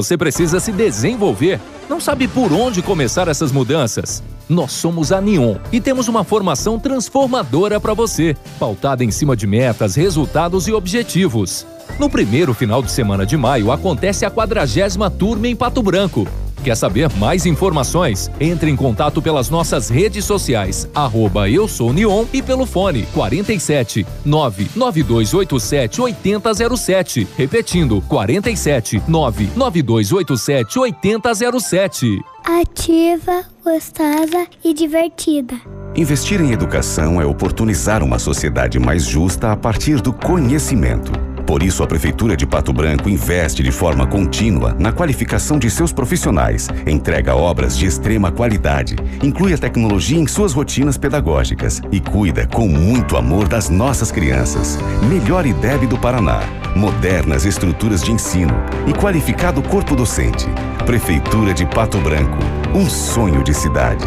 Você precisa se desenvolver. Não sabe por onde começar essas mudanças? Nós somos a Neon e temos uma formação transformadora para você, pautada em cima de metas, resultados e objetivos. No primeiro final de semana de maio acontece a quadragésima turma em Pato Branco. Quer saber mais informações? Entre em contato pelas nossas redes sociais, arroba eu sou Neon e pelo fone 47 99287 8007. Repetindo, 47 99287 8007. Ativa, gostosa e divertida. Investir em educação é oportunizar uma sociedade mais justa a partir do conhecimento. Por isso, a Prefeitura de Pato Branco investe de forma contínua na qualificação de seus profissionais, entrega obras de extrema qualidade, inclui a tecnologia em suas rotinas pedagógicas e cuida com muito amor das nossas crianças. Melhor IDEB do Paraná, modernas estruturas de ensino e qualificado corpo docente. Prefeitura de Pato Branco, um sonho de cidade.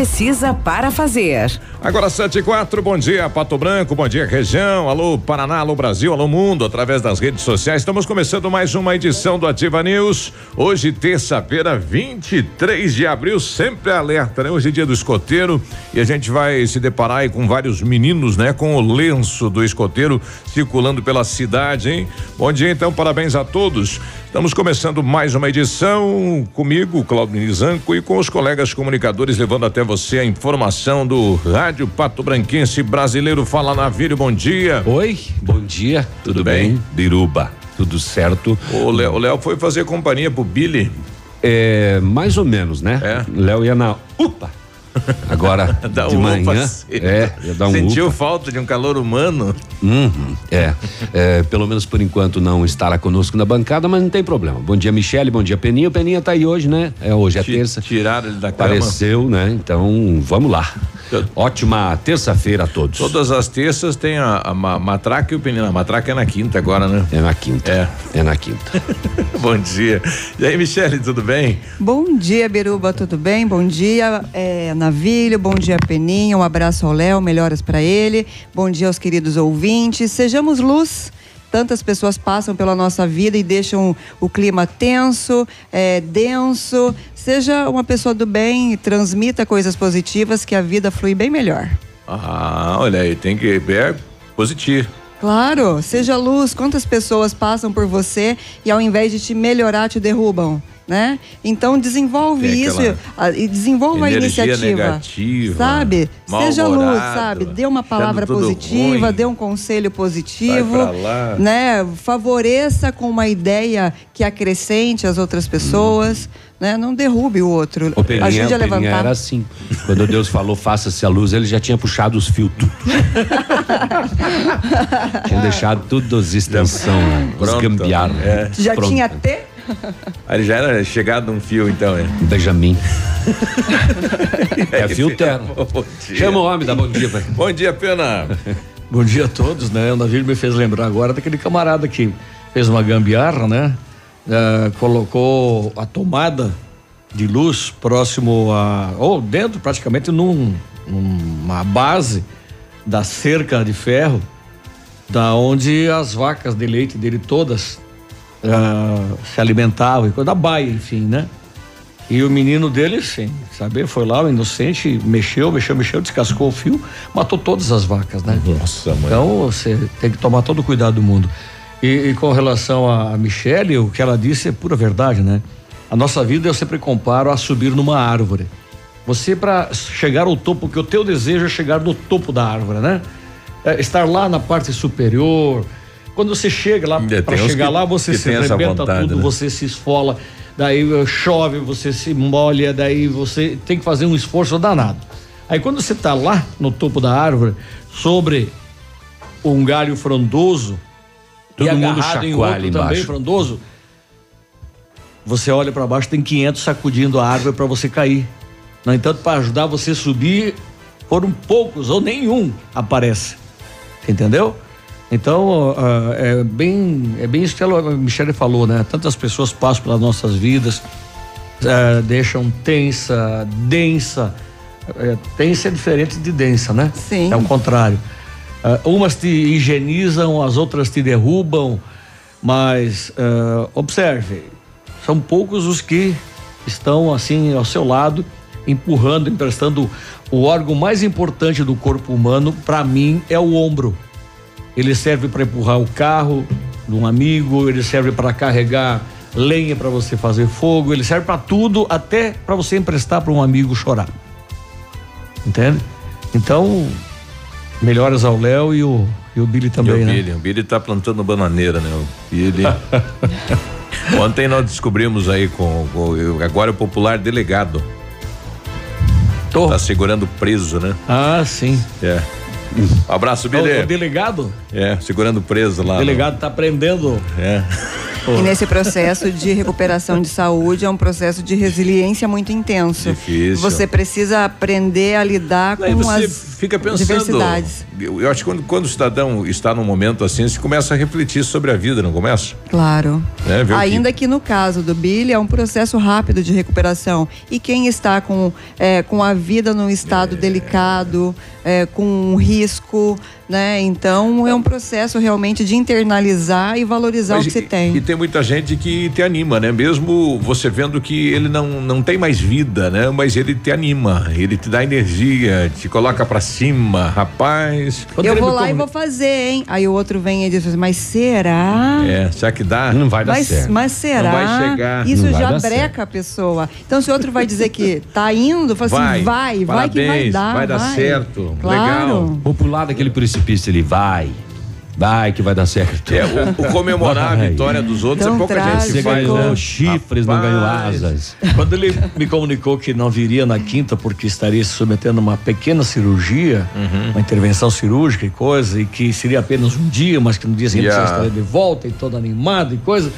precisa para fazer. Agora 7 e 4, bom dia Pato Branco, bom dia região, alô Paraná, alô Brasil, alô mundo, através das redes sociais. Estamos começando mais uma edição do Ativa News. Hoje, terça-feira, 23 de abril, sempre alerta, né? Hoje é dia do escoteiro e a gente vai se deparar aí com vários meninos, né? Com o lenço do escoteiro circulando pela cidade, hein? Bom dia então, parabéns a todos. Estamos começando mais uma edição comigo, Claudio Nizanco, e com os colegas comunicadores levando até você a informação do Rádio Pato Branquense Brasileiro. Fala Navírio, bom dia. Oi, bom dia. Tudo, Tudo bem? bem? Biruba. Tudo certo. O Léo, o Léo foi fazer companhia pro Billy. É, mais ou menos, né? É. Léo ia na UPA. Agora, Dá de um manhã. É, um Sentiu upa. falta de um calor humano? Uhum, é. É, Pelo menos por enquanto não estará conosco na bancada, mas não tem problema. Bom dia, Michele, bom dia, Peninha. O Peninha tá aí hoje, né? É hoje, é terça. Tiraram ele da cama. Apareceu, né? Então, vamos lá. Ótima terça-feira a todos. Todas as terças tem a, a ma- matraca e o penino. A matraca é na quinta agora, né? É na quinta. É. É na quinta. Bom dia. E aí, Michele, tudo bem? Bom dia, Biruba, tudo bem? Bom dia, é, Navilho, bom dia, Peninha, um abraço ao Léo, melhoras para ele. Bom dia aos queridos ouvintes. Sejamos luz. Tantas pessoas passam pela nossa vida e deixam o clima tenso, é, denso. Seja uma pessoa do bem, transmita coisas positivas que a vida flui bem melhor. Ah, olha aí, tem que ver positivo. Claro, seja luz. Quantas pessoas passam por você e ao invés de te melhorar, te derrubam, né? Então desenvolve isso e desenvolva a iniciativa. negativa, sabe? Seja luz, sabe? Dê uma palavra positiva, ruim. dê um conselho positivo, né? Favoreça com uma ideia que acrescente as outras pessoas, né? Não derrube o outro. O Peninha, Ajude a o Peninha levantar. era assim. Quando Deus falou, faça-se a luz, ele já tinha puxado os fios tudo. tinha deixado tudo as extensão, né? os gambiarra. É. Já Pronto. tinha T? Aí ele já era chegado num fio, então, é. Benjamin. É fio dia. Chama o homem, dá bom dia, pai. Bom dia, Pena. Bom dia a todos, né? O Navírio me fez lembrar agora daquele camarada que fez uma gambiarra, né? Eh, colocou a tomada de luz próximo a. ou dentro, praticamente, num, numa base da cerca de ferro, da onde as vacas de leite dele todas ah, se alimentavam, e coisa da baia, enfim, né? E o menino dele, sem saber, foi lá, o inocente, mexeu, mexeu, mexeu, descascou o fio, matou todas as vacas, né? Nossa, mãe. Então você tem que tomar todo o cuidado do mundo. E, e com relação a Michelle, o que ela disse é pura verdade, né? A nossa vida eu sempre comparo a subir numa árvore. Você para chegar ao topo, porque o teu desejo é chegar no topo da árvore, né? É estar lá na parte superior. Quando você chega lá, Ainda para chegar que- lá, você se arrebenta tudo, né? você se esfola, daí eh, chove, você se molha, daí você tem que fazer um esforço danado. Aí quando você está lá no topo da árvore, sobre um galho frondoso Todo e mundo agarrado em outro também embaixo. frondoso, você olha para baixo, tem 500 sacudindo a árvore para você cair. No entanto, para ajudar você a subir, foram poucos ou nenhum aparece. Entendeu? Então, ah, é bem é bem isso que a Michelle falou, né? Tantas pessoas passam pelas nossas vidas, ah, deixam tensa, densa. É, tensa é diferente de densa, né? Sim. É o contrário. Ah, umas te higienizam, as outras te derrubam, mas observe, são poucos os que estão assim ao seu lado, empurrando, emprestando o órgão mais importante do corpo humano, para mim, é o ombro. Ele serve para empurrar o carro de um amigo, ele serve para carregar lenha para você fazer fogo, ele serve para tudo, até para você emprestar para um amigo chorar. Entende? Então, melhoras ao Léo e o, e o Billy também, e o né? Billy, o Billy tá plantando bananeira, né? O Billy. Ontem nós descobrimos aí com, com- agora o popular delegado. Tá segurando preso, né? Ah, sim. É. Um abraço, O, Billy. o delegado? É, segurando preso lá. O delegado tá prendendo. no- É. E nesse processo de recuperação de saúde é um processo de resiliência muito intenso. Difícil. Você precisa aprender a lidar com você as fica pensando. Eu, eu acho que quando, quando o cidadão está num momento assim, se começa a refletir sobre a vida, não começa? Claro. É, ver o que- Ainda que... no caso do Billy é um processo rápido de recuperação. E quem está com, é, com a vida num estado delicado, é, com um risco, né? Então é um processo realmente de internalizar e valorizar Mas o que se tem. E tem muita gente que te anima, né? Mesmo você vendo que ele não, não tem mais vida, né? Mas ele te anima, ele te dá energia, te coloca pra cima, rapaz. Eu vou lá e vou fazer, hein? Aí o outro vem e diz assim, mas será? É, será que dá? Não vai Mas, mas será? Não vai chegar. Isso Não vai já dar breca a pessoa. Então, se o outro vai dizer que tá indo, fala assim, vai, vai que vai dar. vai dar certo, Claro. legal. Vou pular daquele precipício ali, vai. Vai que vai dar certo. É, o, o comemorar a Vai. vitória dos outros Então é pouca gente Você que faz, ganhou né? chifres, não ganhou asas. Quando ele me comunicou que não viria na quinta porque estaria se submetendo a uma pequena cirurgia, Uhum. uma intervenção cirúrgica e coisa, e que seria apenas um dia, mas que no dia seguinte Yeah. você estaria de volta e todo animado e coisa,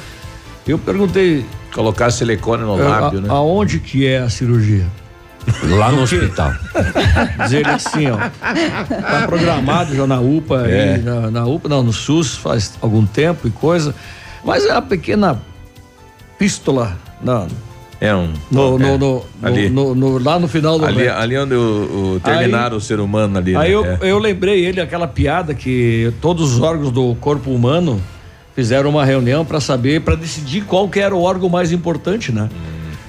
eu perguntei. Colocar silicone no eh, lábio, a- né? Aonde que é a cirurgia? Lá no hospital. Diz ele assim, ó. Tá programado já na UPA, É. aí, na, na UPA, não, no SUS faz algum tempo e coisa. Mas é uma pequena pístula na, É um. no, é, no, no, ali. no- lá no final do Ali, ali onde o, o terminaram o ser humano ali. Aí né? eu, É. eu lembrei ele aquela piada que todos os órgãos do corpo humano fizeram uma reunião para saber, para decidir qual que era o órgão mais importante, né?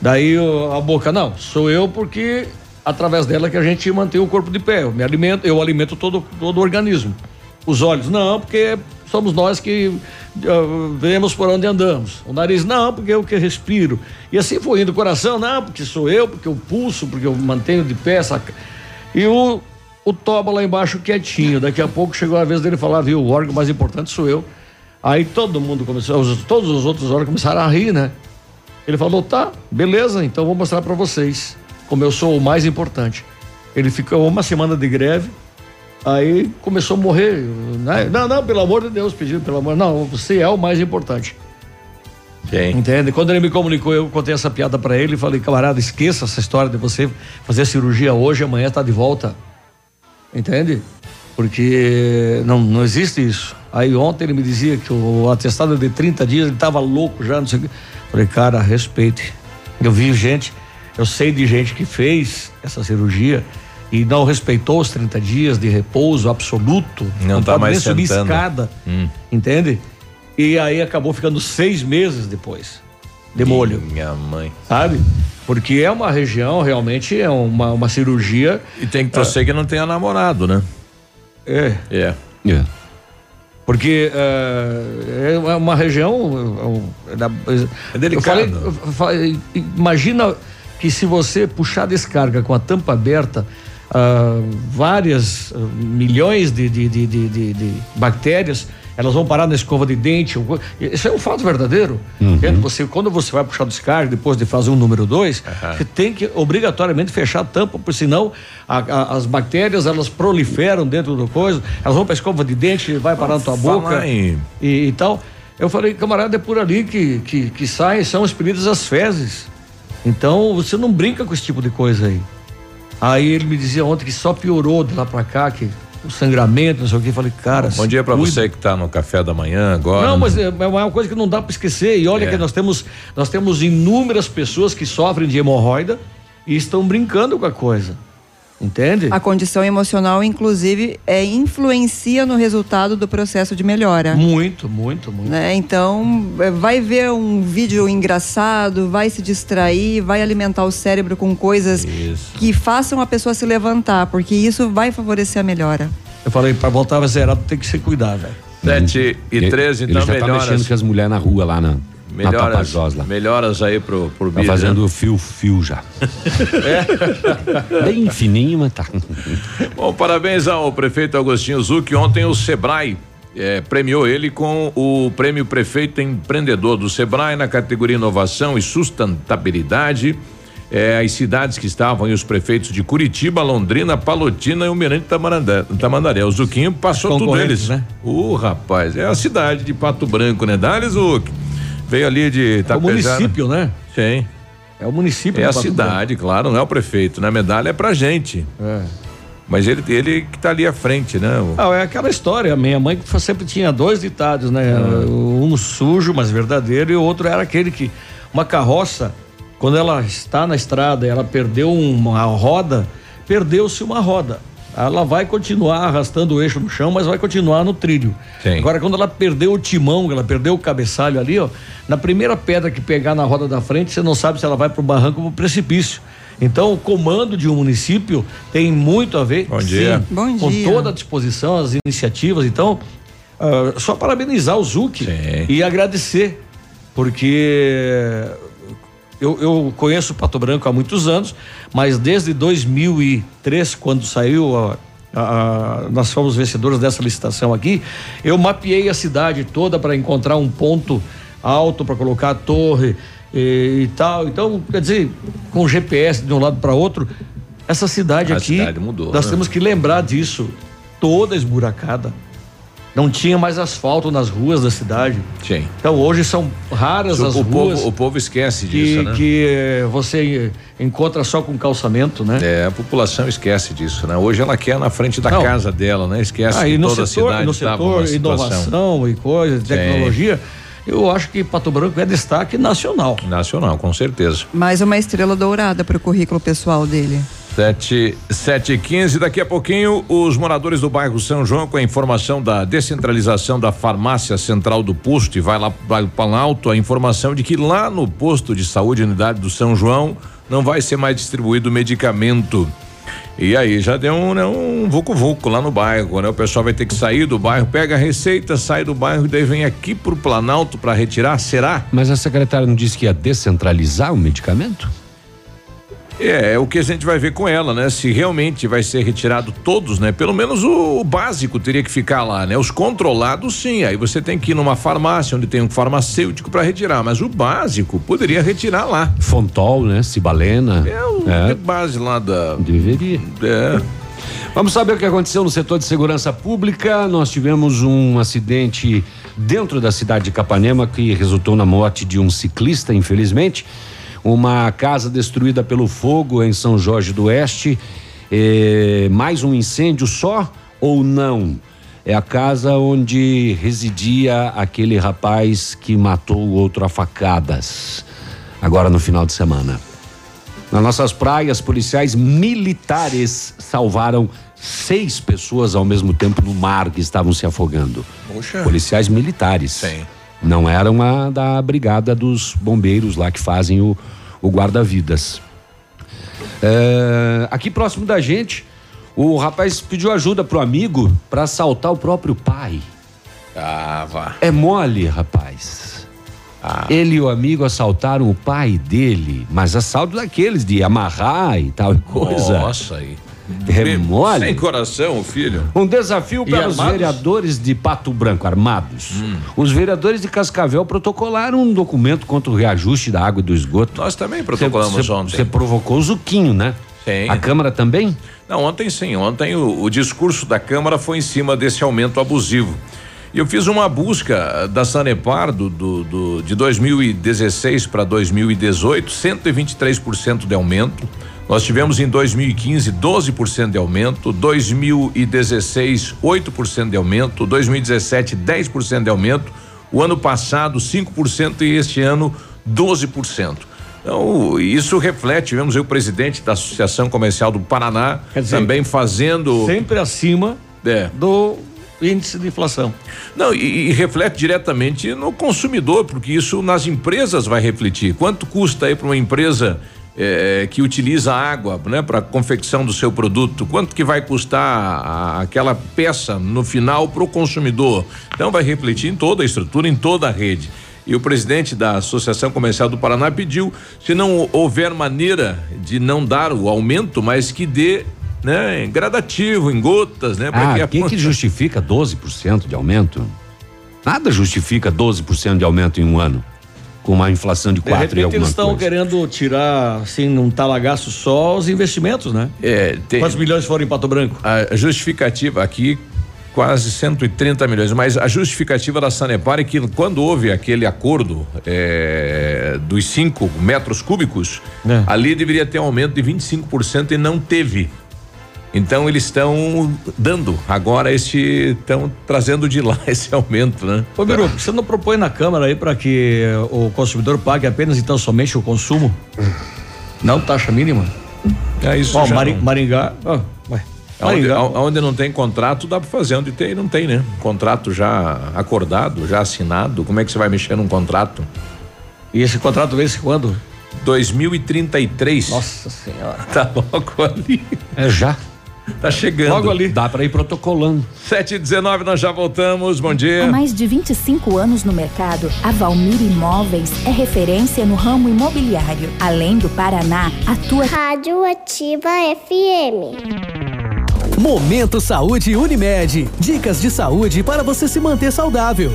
Daí a boca, não, sou eu porque através dela que a gente mantém o corpo de pé. Eu me alimento, eu alimento todo, todo o organismo. Os olhos, não, porque somos nós que ah, vemos por onde andamos. O nariz, não, porque eu que respiro. E assim foi indo. O coração, não, porque sou eu, porque eu pulso, porque eu mantenho de pé. Saca? E o, o Toba lá embaixo quietinho. Daqui a pouco chegou a vez dele falar, viu, o órgão mais importante sou eu. Aí todo mundo começou, os- todos os outros órgãos começaram a rir, né? Ele falou, tá, beleza, então vou mostrar pra vocês como eu sou o mais importante. Ele ficou uma semana de greve, aí começou a morrer. né? Não, não, pelo amor de Deus, pediu, pelo amor, não, você é o mais importante. Entende? Quando ele me comunicou, eu contei essa piada pra ele e falei, camarada, esqueça essa história de você fazer cirurgia hoje, amanhã tá de volta. Entende? Porque não, não existe isso. Aí ontem ele me dizia que o atestado de 30 dias, ele tava louco já, não sei o quê. Falei, cara, respeite. Eu vi gente, eu sei de gente que fez essa cirurgia e não respeitou os 30 dias de repouso absoluto. Não tá pode mais nem subir sentando. escada. Hum. Entende? E aí acabou ficando seis meses depois de molho. Minha mãe. Sabe? Porque é uma região, realmente é uma, uma cirurgia. E tem que torcer que não tenha namorado, né? É. É. Porque eh, é uma região. É, da- É delicado. Eu falei, imagina que se você puxar a descarga com a tampa aberta, ah, várias ah, milhões de, de- de- de bactérias elas vão parar na escova de dente. Isso é um fato verdadeiro. Entende? Você, quando você vai puxar a descarga depois de fazer um número dois, você tem que obrigatoriamente fechar a tampa, porque senão a- a- as bactérias elas proliferam dentro do coisa, elas vão para a escova de dente, vai parar na tua boca e, e tal. Eu falei, camarada, é por ali que, que, que sai, são expelidas as fezes. Então você não brinca com esse tipo de coisa aí. Aí ele me dizia ontem que só piorou de lá pra cá, que o sangramento, não sei o que. Falei, cara. Bom dia pra cuida. você que tá no café da manhã agora. Não, mas é, é uma coisa que não dá para esquecer. E olha É. que nós temos, nós temos inúmeras pessoas que sofrem de hemorroida e estão brincando com a coisa. Entende? A condição emocional, inclusive, é, influencia no resultado do processo de melhora. Muito, muito, muito. né? Então, é, vai ver um vídeo engraçado, vai se distrair, vai alimentar o cérebro com coisas que façam a pessoa se levantar, porque isso vai favorecer a melhora. Eu falei, para voltar a zerado tem que se cuidar, velho. 7 e 13, Ele então já tá melhoras. mexendo com as mulheres na rua lá na Melhoras, lá. melhoras aí pro, pro Tá Billy, fazendo né? o fio-fio já. É? Bem fininho, mas tá. Bom, parabéns ao prefeito Agostinho Zucchi. Ontem o Sebrae eh, premiou ele com o prêmio Prefeito Empreendedor do Sebrae na categoria Inovação e Sustentabilidade. Eh, as cidades que estavam e os prefeitos de Curitiba, Londrina, Palotina e o Mirante Tamandaré. O Zuquinho passou tudo eles. né? O rapaz, é a cidade de Pato Branco, né? Dali, Zuc. Veio ali de É o Itapejara. município, né? Sim. É o município. É a cidade, claro, não é o prefeito, né? A medalha é pra gente. É. Mas ele, ele que tá ali à frente, né? Não, é aquela história. Minha mãe sempre tinha dois ditados, né? Um sujo, mas verdadeiro, e o outro era aquele que uma carroça, quando ela está na estrada, ela perdeu uma roda, perdeu-se uma roda. Ela vai continuar arrastando o eixo no chão, mas vai continuar no trilho. Agora, quando ela perdeu o timão, ela perdeu o cabeçalho ali, ó, na primeira pedra que pegar na roda da frente, você não sabe se ela vai para o barranco ou para o precipício. Então, o comando de um município tem muito a ver Bom dia. sim, Bom com dia. toda a disposição, as iniciativas. Então, ah, só parabenizar o Zuc e agradecer, porque eu, eu conheço o Pato Branco há muitos anos, mas desde 2003, quando saiu a- a- a- nós fomos vencedores dessa licitação aqui, eu mapeei a cidade toda para encontrar um ponto alto para colocar a torre e, e tal. Então, quer dizer, com GPS de um lado para outro, essa cidade A aqui, cidade mudou, nós né? temos que lembrar disso, toda esburacada. Não tinha mais asfalto nas ruas da cidade. Sim. Então hoje são raras O- as o ruas. povo- o povo esquece que, disso, né? Que eh, você encontra só com calçamento, né? É, a população esquece disso, né? Hoje ela quer na frente da Não. casa dela, né? Esquece Aí que no toda setor, a cidade no setor inovação e coisas, Sim. tecnologia, eu acho que Pato Branco é destaque nacional. nacional, com certeza. Mais uma estrela dourada para o currículo pessoal dele. Sete, sete e quinze, daqui a pouquinho os moradores do bairro São João com a informação da descentralização da farmácia central do posto e vai lá vai o Planalto a informação de que lá no posto de saúde unidade do São João não vai ser mais distribuído medicamento. E aí já deu um, né, um vucu-vucu lá no bairro, né? O pessoal vai ter que sair do bairro, pega a receita, sai do bairro e daí vem aqui pro Planalto para retirar, será? Mas a secretária não disse que ia descentralizar o medicamento? É, é o que a gente vai ver com ela, né? Se realmente vai ser retirado todos, né? Pelo menos o, o básico teria que ficar lá, né? Os controlados, sim. Aí você tem que ir numa farmácia onde tem um farmacêutico para retirar, mas o básico poderia retirar lá. Fontol, né? Cibalena. É o É. base lá da. Deveria. É. Vamos saber o que aconteceu no setor de segurança pública. Nós tivemos um acidente dentro da cidade de Capanema que resultou na morte de um ciclista, infelizmente. Uma casa destruída pelo fogo em São Jorge do Oeste. Eh, mais um incêndio só ou não? É a casa onde residia aquele rapaz que matou o outro a facadas. Agora no final de semana. Nas nossas praias, policiais militares salvaram seis pessoas ao mesmo tempo no mar que estavam se afogando. Poxa. Policiais militares. Sim. Não eram a da brigada dos bombeiros lá que fazem o, o guarda-vidas. É, aqui próximo da gente, o rapaz pediu ajuda pro amigo para assaltar o próprio pai. Ah, vá. É mole, rapaz. Ele e o amigo assaltaram o pai dele, mas assalto daqueles de amarrar e tal e coisa. Nossa, aí. É mole. Sem coração, filho. Um desafio para os vereadores de Pato Branco, armados. Os vereadores de Cascavel protocolaram um documento contra o reajuste da água e do esgoto. Nós também protocolamos Cê- ontem. Você provocou o Zuquinho, né? Sim. A Câmara também? Não, ontem sim. Ontem o, o discurso da Câmara foi em cima desse aumento abusivo. E eu fiz uma busca da Sanepar do, do, do- de 2016 para 2018, 123% de aumento. Nós tivemos em 2015 12% de aumento, 2016 8% de aumento, 2017 10% de aumento, o ano passado 5% e este ano 12%. Então, isso reflete, tivemos aí o presidente da Associação Comercial do Paraná dizer, também fazendo Sempre acima É. do índice de inflação. Não, e, e reflete diretamente no consumidor, porque isso nas empresas vai refletir. Quanto custa aí para uma empresa eh, que utiliza água, né, para confecção do seu produto? Quanto que vai custar a- aquela peça no final para o consumidor? Então vai refletir em toda a estrutura, em toda a rede. E o presidente da Associação Comercial do Paraná pediu, se não houver maneira de não dar o aumento, mas que dê né, em gradativo, em gotas, né? Ah, que, que justifica 12% de aumento? Nada justifica 12% de aumento em um ano. Com uma inflação de De 4 e alguma eles estão querendo tirar, assim, num talagaço só os investimentos, né? É, tem- Quantos milhões foram em Pato Branco? A justificativa aqui, quase 130 milhões, mas a justificativa da Sanepar é que quando houve aquele acordo é, dos 5 metros cúbicos, ali deveria ter um aumento de 25% e não teve. Então eles estão dando agora este estão trazendo de lá esse aumento, né? Ô, Biru, você não propõe na Câmara aí para que o consumidor pague apenas então somente o consumo? Não taxa mínima? É isso. Ó, Mari- Maringá, ó. Onde, Maringá. onde não tem contrato, dá para fazer. Onde tem, não tem, né? Contrato já acordado, já assinado. Como é que você vai mexer num contrato? E esse contrato vence quando? 2033. Nossa senhora. Tá logo ali. É já. Tá chegando. Logo ali. Dá para ir protocolando. 7 e 19 nós já voltamos. Bom dia. Há mais de 25 anos no mercado, a Valmir Imóveis é referência no ramo imobiliário. Além do Paraná, atua Rádio Ativa FM. Momento Saúde Unimed. Dicas de saúde para você se manter saudável.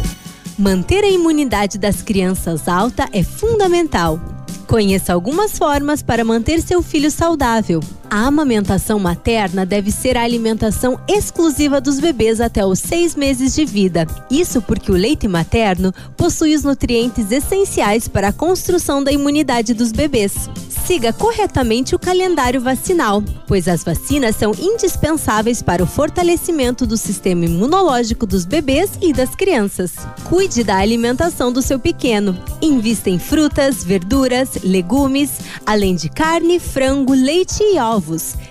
Manter a imunidade das crianças alta é fundamental. Conheça algumas formas para manter seu filho saudável. A amamentação materna deve ser a alimentação exclusiva dos bebês até os seis meses de vida. Isso porque o leite materno possui os nutrientes essenciais para a construção da imunidade dos bebês. Siga corretamente o calendário vacinal, pois as vacinas são indispensáveis para o fortalecimento do sistema imunológico dos bebês e das crianças. Cuide da alimentação do seu pequeno. Invista em frutas, verduras, legumes, além de carne, frango, leite e ovos,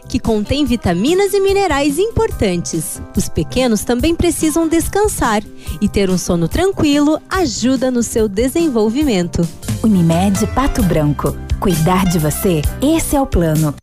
que contêm vitaminas e minerais importantes. Os pequenos também precisam descansar e ter um sono tranquilo ajuda no seu desenvolvimento. Unimed Pato Branco. Cuidar de você, esse é o plano.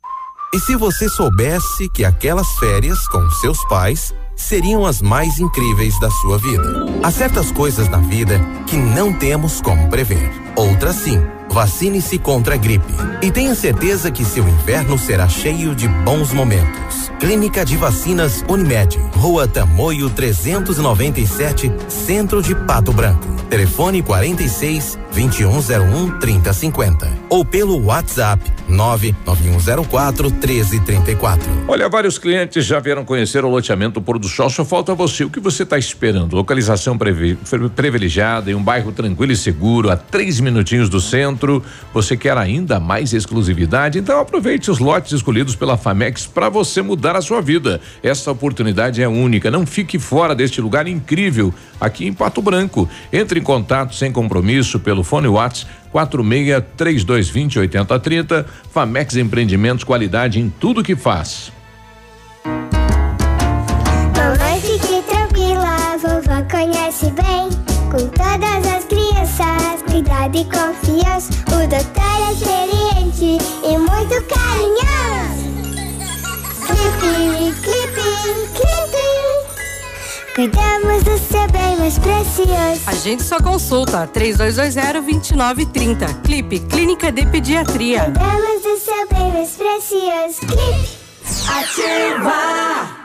E se você soubesse que aquelas férias com seus pais seriam as mais incríveis da sua vida? Há certas coisas na vida que não temos como prever. Outras sim. Vacine-se contra a gripe. E tenha certeza que seu inverno será cheio de bons momentos. Clínica de Vacinas Unimed. Rua Tamoio 397, Centro de Pato Branco. Telefone 46 2101 3050. Ou pelo WhatsApp 99104 1334. Olha, vários clientes já vieram conhecer o loteamento Pôr do Sol. Só falta você. O que você está esperando? Localização privi- privilegiada em um bairro tranquilo e seguro, a três minutinhos do centro. Você quer ainda mais exclusividade? Então aproveite os lotes escolhidos pela Famex para você mudar a sua vida. Essa oportunidade é única. Não fique fora deste lugar incrível aqui em Pato Branco. Entre em contato sem compromisso pelo fone WhatsApp 46 3220 8030. Famex Empreendimentos, qualidade em tudo que faz. Mamãe, fique tranquila, vovó conhece bem. Todas as crianças, cuidado e confiança. O doutor é experiente e muito carinhoso. Clipe, clipe, clipe. Cuidamos do seu bem mais precioso. A gente só consulta 3220-2930. Clipe Clínica de Pediatria. Cuidamos do seu bem mais precioso. Clipe. Ativa!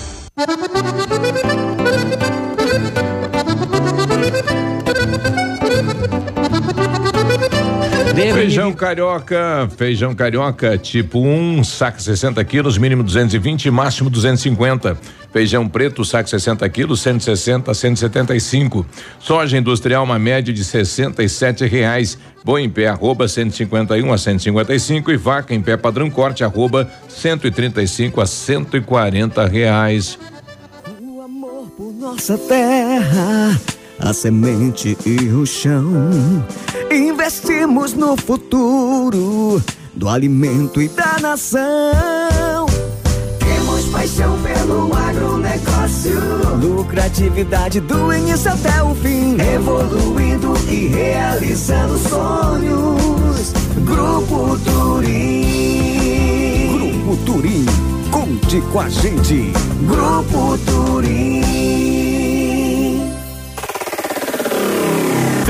Feijão carioca, feijão carioca, tipo 1, um, saco 60 quilos, mínimo 220, máximo 250. Feijão preto, saco 60 quilos, 160 a 175. Soja industrial, uma média de 67 reais. Boi em pé, arroba 151 a 155 e vaca em pé padrão corte, arroba 135 a 140 reais. Nossa terra, a semente e o chão. Investimos no futuro do alimento e da nação. Temos paixão pelo agronegócio. Lucratividade do início até o fim. Evoluindo e realizando sonhos. Grupo Turim. Grupo Turim. Conte com a gente. Grupo Turim.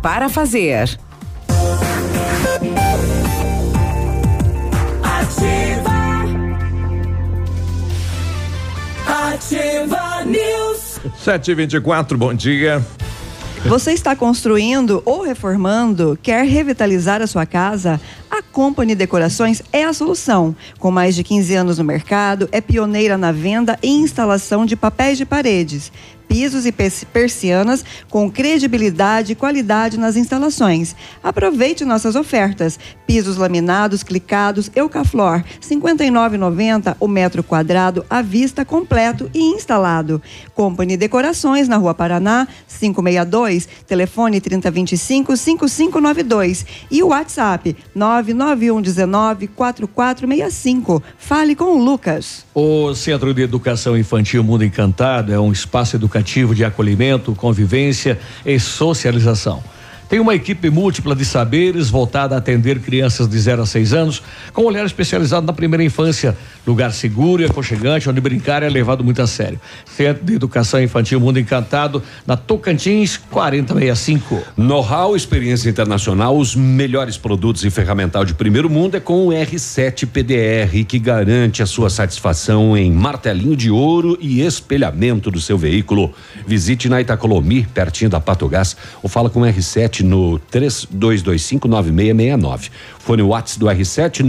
para fazer. Ativa. Ativa News. 724, bom dia. Você está construindo ou reformando? Quer revitalizar a sua casa? A Company Decorações é a solução. Com mais de 15 anos no mercado, é pioneira na venda e instalação de papéis de paredes, pisos e pers- persianas com credibilidade e qualidade nas instalações. Aproveite nossas ofertas. Pisos laminados, clicados, Eucaflor, R$ 59,90 o metro quadrado à vista completo e instalado. Company Decorações na Rua Paraná, 562, telefone 3025 5592 e o WhatsApp 99119 4465. Fale com o Lucas. O Centro de Educação Infantil Mundo Encantado é um espaço educativo de acolhimento, convivência e socialização. Tem uma equipe múltipla de saberes voltada a atender crianças de 0 a 6 anos, com um olhar especializado na primeira infância, lugar seguro e aconchegante, onde brincar é levado muito a sério. Centro de Educação Infantil Mundo Encantado, na Tocantins 4065. Know-how, experiência internacional, os melhores produtos e ferramental de primeiro mundo é com o R7 PDR, que garante a sua satisfação em martelinho de ouro e espelhamento do seu veículo. Visite na Itacolomi, pertinho da Pato Gás, ou fala com o R7 no 32259669. Fone WhatsApp do R7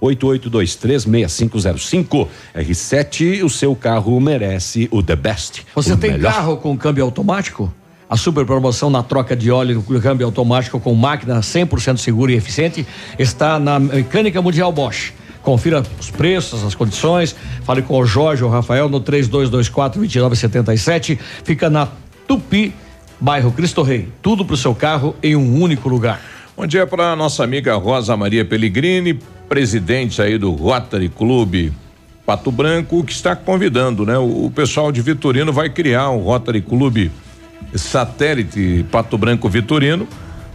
988236505. R7, o seu carro merece o the best. Você tem melhor. carro com câmbio automático? A super promoção na troca de óleo no câmbio automático com máquina 100% segura e eficiente está na Mecânica Mundial Bosch. Confira os preços, as condições. Fale com o Jorge ou Rafael no 3224 2977. Fica na Tupi, bairro Cristo Rei. Tudo para o seu carro em um único lugar. Bom dia para nossa amiga Rosa Maria Pellegrini, presidente aí do Rotary Clube Pato Branco, que está convidando, né? O, o pessoal de Vitorino vai criar um Rotary Clube Satélite Pato Branco Vitorino.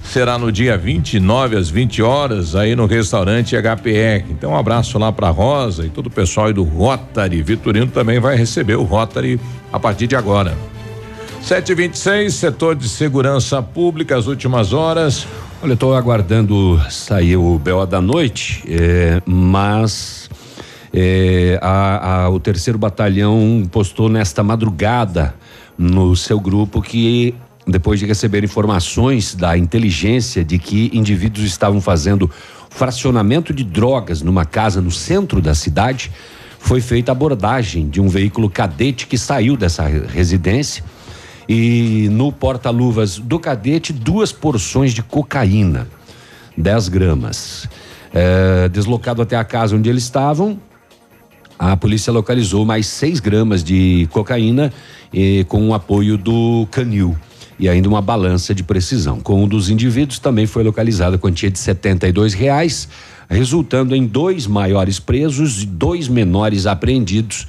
Será no dia 29 às 20 horas aí no restaurante HPR. Então um abraço lá para Rosa e todo o pessoal aí do Rotary Vitorino também vai receber o Rotary a partir de agora. 726, setor de segurança pública, as últimas horas. Olha, eu tô aguardando sair o BO da noite, eh, mas eh, a- a- o terceiro batalhão postou nesta madrugada no seu grupo que depois de receber informações da inteligência de que indivíduos estavam fazendo fracionamento de drogas numa casa no centro da cidade, foi feita abordagem de um veículo cadete que saiu dessa re- residência e no porta-luvas do cadete duas porções de cocaína, 10 gramas. É, deslocado até a casa onde eles estavam, a polícia localizou mais 6 gramas de cocaína eh, com o apoio do canil e ainda uma balança de precisão. Com um dos indivíduos também foi localizada a quantia de 72 reais, resultando em dois maiores presos e dois menores apreendidos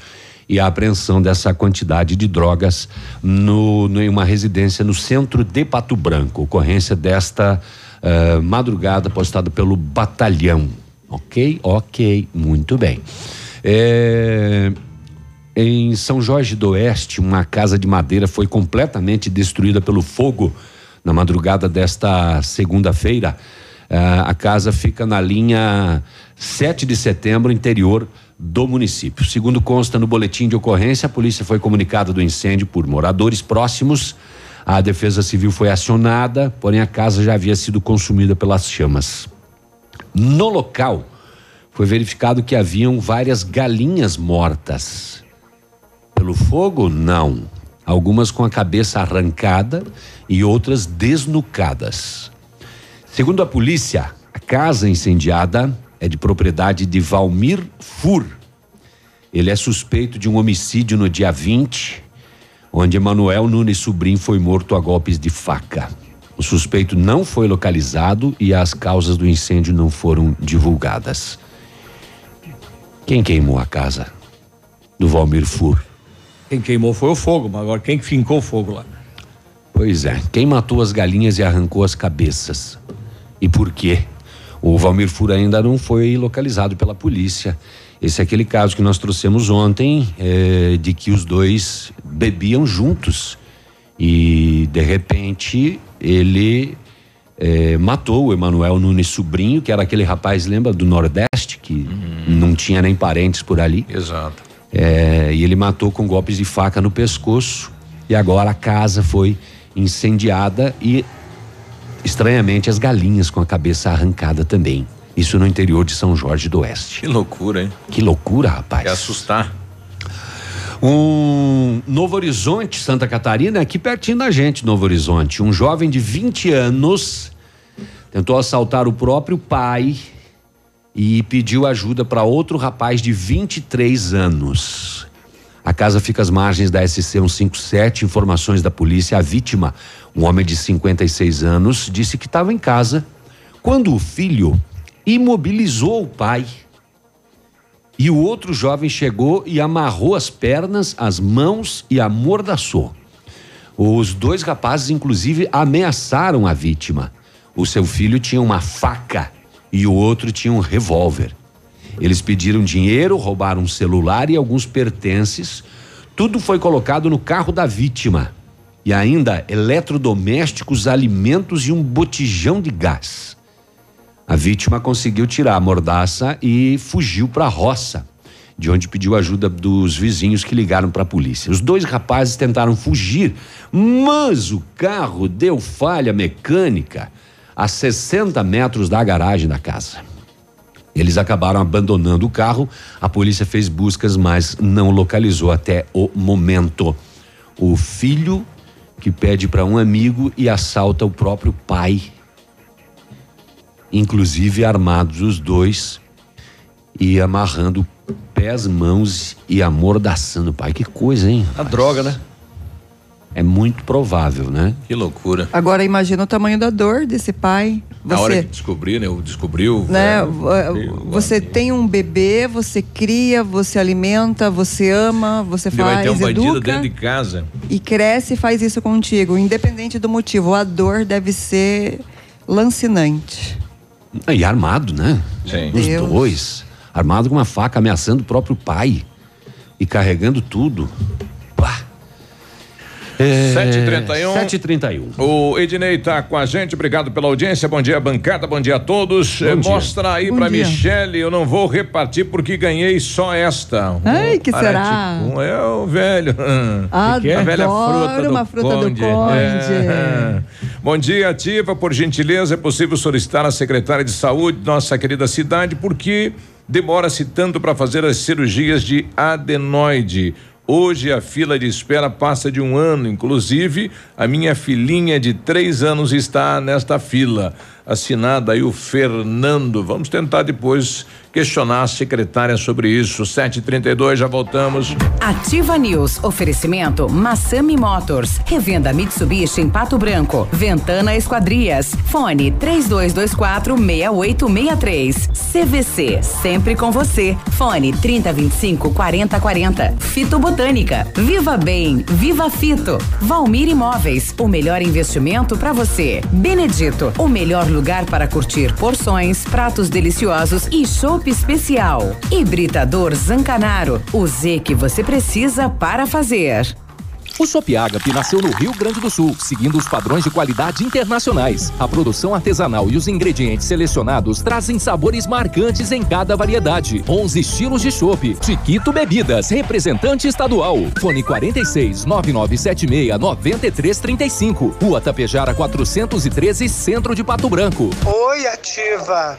e a apreensão dessa quantidade de drogas no, no- em uma residência no centro de Pato Branco. Ocorrência desta eh, madrugada postada pelo batalhão. Ok? Ok, muito bem. É, em São Jorge do Oeste, uma casa de madeira foi completamente destruída pelo fogo na madrugada desta segunda-feira. Ah, a casa fica na linha 7 de setembro, interior do município. Segundo consta no boletim de ocorrência, a polícia foi comunicada do incêndio por moradores próximos. A defesa civil foi acionada, porém a casa já havia sido consumida pelas chamas. No local, foi verificado que haviam várias galinhas mortas. Pelo fogo? Não. Algumas com a cabeça arrancada e outras desnucadas. Segundo a polícia, a casa incendiada é de propriedade de Valmir Fur. Ele é suspeito de um homicídio no dia 20, onde Emanuel Nunes Sobrinho foi morto a golpes de faca. O suspeito não foi localizado e as causas do incêndio não foram divulgadas. Quem queimou a casa? Do Valmir Fur. Quem queimou foi o fogo, mas agora quem fincou o fogo lá? Pois é, quem matou as galinhas e arrancou as cabeças? E por quê? O Valmir Fura ainda não foi localizado pela polícia. Esse é aquele caso que nós trouxemos ontem, eh, de que os dois bebiam juntos. E, de repente, ele eh, matou o Emanuel Nunes Sobrinho, que era aquele rapaz, lembra, do Nordeste, que não tinha nem parentes por ali. Exato. É, e ele matou com golpes de faca no pescoço. E agora a casa foi incendiada e, estranhamente, as galinhas com a cabeça arrancada também. Isso no interior de São Jorge do Oeste. Que loucura, hein? Que loucura, rapaz. É assustar. Um Novo Horizonte, Santa Catarina, aqui pertinho da gente, Novo Horizonte. Um jovem de 20 anos tentou assaltar o próprio pai e pediu ajuda para outro rapaz de 23 anos. A casa fica às margens da SC 157. Informações da polícia. A vítima, um homem de 56 anos, disse que estava em casa quando o filho imobilizou o pai. E o outro jovem chegou e amarrou as pernas, as mãos e amordaçou. Os dois rapazes, inclusive, ameaçaram a vítima. O seu filho tinha uma faca e o outro tinha um revólver. Eles pediram dinheiro, roubaram um celular e alguns pertences. Tudo foi colocado no carro da vítima. E ainda eletrodomésticos, alimentos e um botijão de gás. A vítima conseguiu tirar a mordaça e fugiu para a roça, de onde pediu ajuda dos vizinhos que ligaram para a polícia. Os dois rapazes tentaram fugir, mas o carro deu falha mecânica a 60 metros da garagem da casa. Eles acabaram abandonando o carro. A polícia fez buscas, mas não localizou até o momento. O filho que pede para um amigo e assalta o próprio pai. Inclusive armados os dois e amarrando pés, mãos e amordaçando o pai. Que coisa, hein? A droga, né? É muito provável, né? Que loucura. Agora imagina o tamanho da dor desse pai. Na hora Você, que descobrir, né? O descobriu. né? é, vo- Você tem um bebê, você cria, você alimenta, você ama, você Ele vai faz, ter um bandido educa dentro de casa. e cresce e faz isso contigo, independente do motivo. A dor deve ser lancinante. E armado, né? Sim. Os Deus. dois. Armado com uma faca, ameaçando o próprio pai. E carregando tudo. É, 7h31. 7h31. O Ednei tá com a gente, obrigado pela audiência. Bom dia, bancada, bom dia a todos. Bom Eh, dia. Mostra aí Bom pra dia. Michele, eu não vou repartir porque ganhei só esta. Ai, que Parati será? É o velho. Adoro A velha fruta do uma fruta do conde. conde. É. Bom dia, ativa. Por gentileza, é possível solicitar a secretária de saúde de nossa querida cidade, porque demora-se tanto para fazer as cirurgias de adenoide. Hoje a fila de espera passa de um ano, inclusive a minha filhinha de três anos está nesta fila. Assinada aí o Fernando. Vamos tentar depois questionar a secretária sobre isso. 7h32, já voltamos. Ativa News. Oferecimento Massami Motors. Revenda Mitsubishi em Pato Branco. Ventana Esquadrias. Fone 3224 6863. CVC. Sempre com você. Fone 3025 4040. Fito Botânica. Viva Bem. Viva Fito. Valmir Imóveis. O melhor investimento para você. Benedito. O melhor lugar para curtir porções, pratos deliciosos e chopp especial. Hibridador Zancanaro. O Z que você precisa para fazer. O Shop Agape nasceu no Rio Grande do Sul, seguindo os padrões de qualidade internacionais. A produção artesanal e os ingredientes selecionados trazem sabores marcantes em cada variedade. 11 estilos de chopp. Chiquito Bebidas, representante estadual. Fone 46 9976 9335. Rua Tapejara 413, Centro de Pato Branco. Oi, ativa.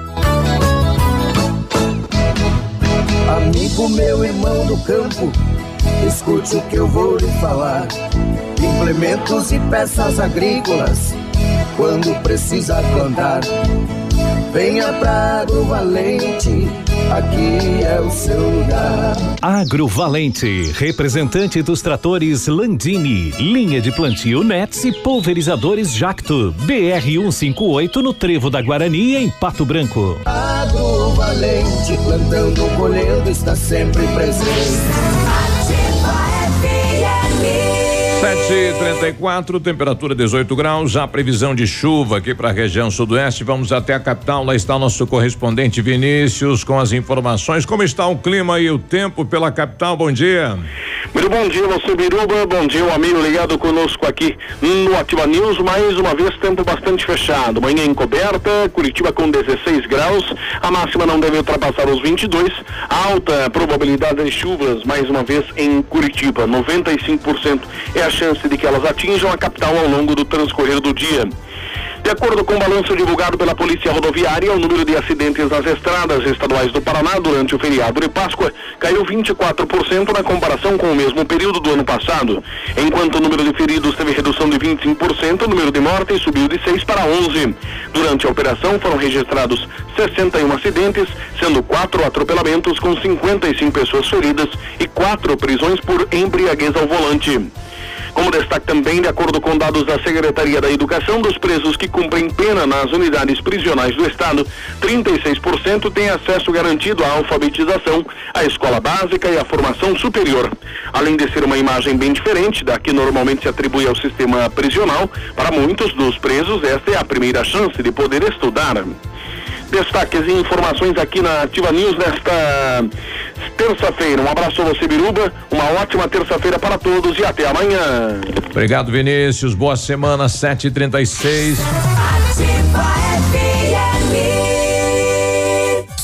Amigo meu, irmão do campo, escute o que eu vou lhe falar. Implementos e peças agrícolas, quando precisa plantar. Venha pra Agrovalente, aqui é o seu lugar. Agrovalente, representante dos tratores Landini, linha de plantio Nets e pulverizadores Jacto, BR 158 no Trevo da Guarani, em Pato Branco. Agrovalente, plantando, colhendo, está sempre presente. FM. 734, temperatura 18 graus, já previsão de chuva aqui para a região sudoeste. Vamos até a capital, lá está o nosso correspondente Vinícius com as informações. Como está o clima e o tempo pela capital? Bom dia. Muito bom dia, você Biruba, bom dia, um amigo ligado conosco aqui no Ativa News, mais uma vez tempo bastante fechado, manhã encoberta, Curitiba com 16 graus, a máxima não deve ultrapassar os 22, alta probabilidade de chuvas, mais uma vez em Curitiba, 95% é a chance de que elas atinjam a capital ao longo do transcorrer do dia. De acordo com o balanço divulgado pela Polícia Rodoviária, o número de acidentes nas estradas estaduais do Paraná durante o feriado de Páscoa caiu 24% na comparação com o mesmo período do ano passado. Enquanto o número de feridos teve redução de 25%, o número de mortes subiu de 6 para 11. Durante a operação foram registrados 61 acidentes, sendo quatro atropelamentos com 55 pessoas feridas e quatro prisões por embriaguez ao volante. Como destaque também, de acordo com dados da Secretaria da Educação, dos presos que cumprem pena nas unidades prisionais do Estado, 36% têm acesso garantido à alfabetização, à escola básica e à formação superior. Além de ser uma imagem bem diferente da que normalmente se atribui ao sistema prisional, para muitos dos presos esta é a primeira chance de poder estudar. Destaques e informações aqui na Ativa News nesta terça-feira. Um abraço a você, Biruba. Uma ótima terça-feira para todos e até amanhã. Obrigado, Vinícius. Boa semana, 7h36.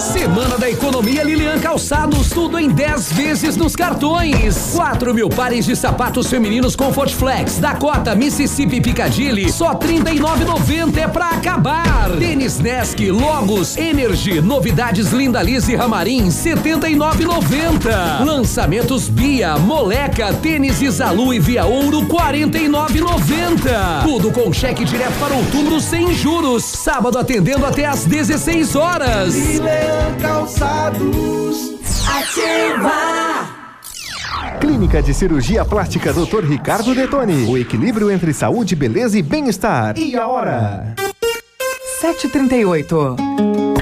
Semana da Economia Lilian Calçados, tudo em 10 vezes nos cartões. 4 mil pares de sapatos femininos Comfort Flex, Dakota, Mississippi Piccadilly, só R$ 39,90 é pra acabar. Tênis Nesk, Logos, Energy, novidades Linda Liz e Ramarim, R$ 79,90. Lançamentos Bia, Moleca, Tênis Isalu e Via Ouro, R$ 49,90. Tudo com cheque direto para outubro sem juros. Sábado atendendo até às 16 horas. Calçados. Ativa. Clínica de Cirurgia Plástica Dr. Ricardo Detoni. O equilíbrio entre saúde, beleza e bem-estar. E a hora? 738.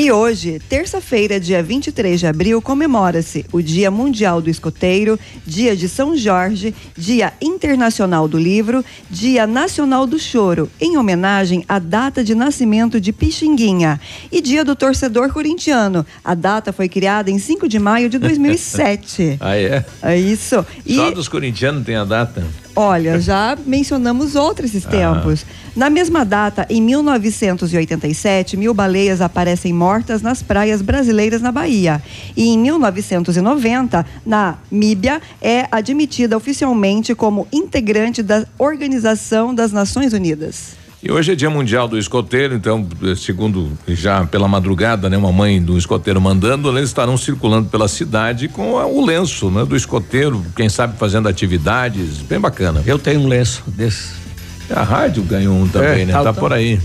E hoje, terça-feira, dia 23 de abril, comemora-se o Dia Mundial do Escoteiro, Dia de São Jorge, Dia Internacional do Livro, Dia Nacional do Choro, em homenagem à data de nascimento de Pixinguinha, e Dia do Torcedor Corintiano. A data foi criada em 5 de maio de 2007. Ah, é? É isso. E Só dos corintianos tem a data. Olha, já mencionamos outros esses tempos. Na mesma data, em 1987, mil baleias aparecem mortas nas praias brasileiras na Bahia. E em 1990, na Míbia, é admitida oficialmente como integrante da Organização das Nações Unidas. E hoje é Dia Mundial do Escoteiro, então, segundo já pela madrugada, né, uma mãe do escoteiro mandando, eles estarão circulando pela cidade com o lenço, né, do escoteiro, quem sabe fazendo atividades, bem bacana. Eu tenho um lenço desse. A rádio ganhou um também, É, né? tá- por aí.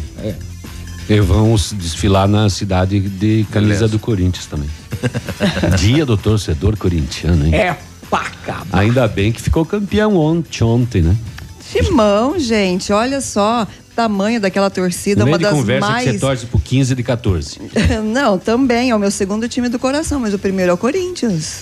E vão desfilar na cidade de camisa do Corinthians também. Dia do torcedor corintiano, hein? É pá, cara. Ainda bem que ficou campeão ontem, ontem né? Timão, gente, olha só. Tamanho daquela torcida, No meio uma de das conversa que mais. você torce pro 15 de 14. Não, também é o meu segundo time do coração, mas o primeiro é o Corinthians.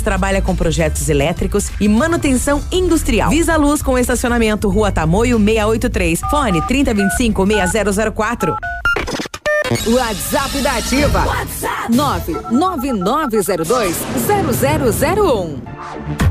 trabalha com projetos elétricos e manutenção industrial. Visa Luz com estacionamento Rua Tamoio 683. Fone 3025 6004. WhatsApp da Ativa. WhatsApp 999020001.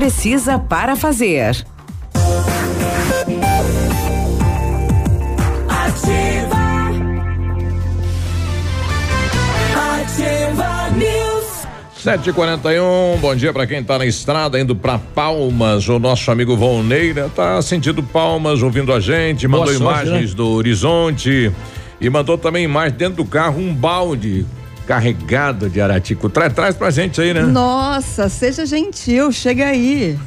para fazer. Ativa. Ativa News. 7h41, bom dia pra quem tá na estrada indo pra Palmas. O nosso amigo Volneira tá sentindo Palmas, ouvindo a gente, Boa mandou sorte, imagens né? do horizonte e mandou também imagem dentro do carro um balde carregado de aratico. Traz, traz pra gente aí, né? Nossa, seja gentil, chega aí.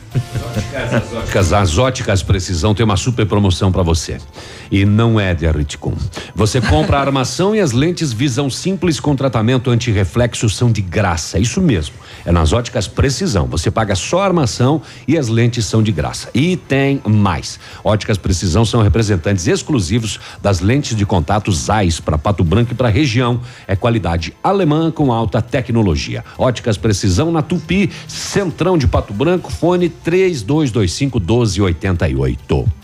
Óticas, as óticas Precisão tem uma super promoção para você. E não é de Ariticum. Você compra a armação e as lentes Visão Simples com tratamento antirreflexo são de graça. Isso mesmo. É nas óticas Precisão. Você paga só a armação e as lentes são de graça. E tem mais. Óticas Precisão são representantes exclusivos das lentes de contato Zeiss para Pato Branco e para região. É qualidade alemã com alta tecnologia. Óticas Precisão na Tupi, Centrão de Pato Branco, fone 3225 1288.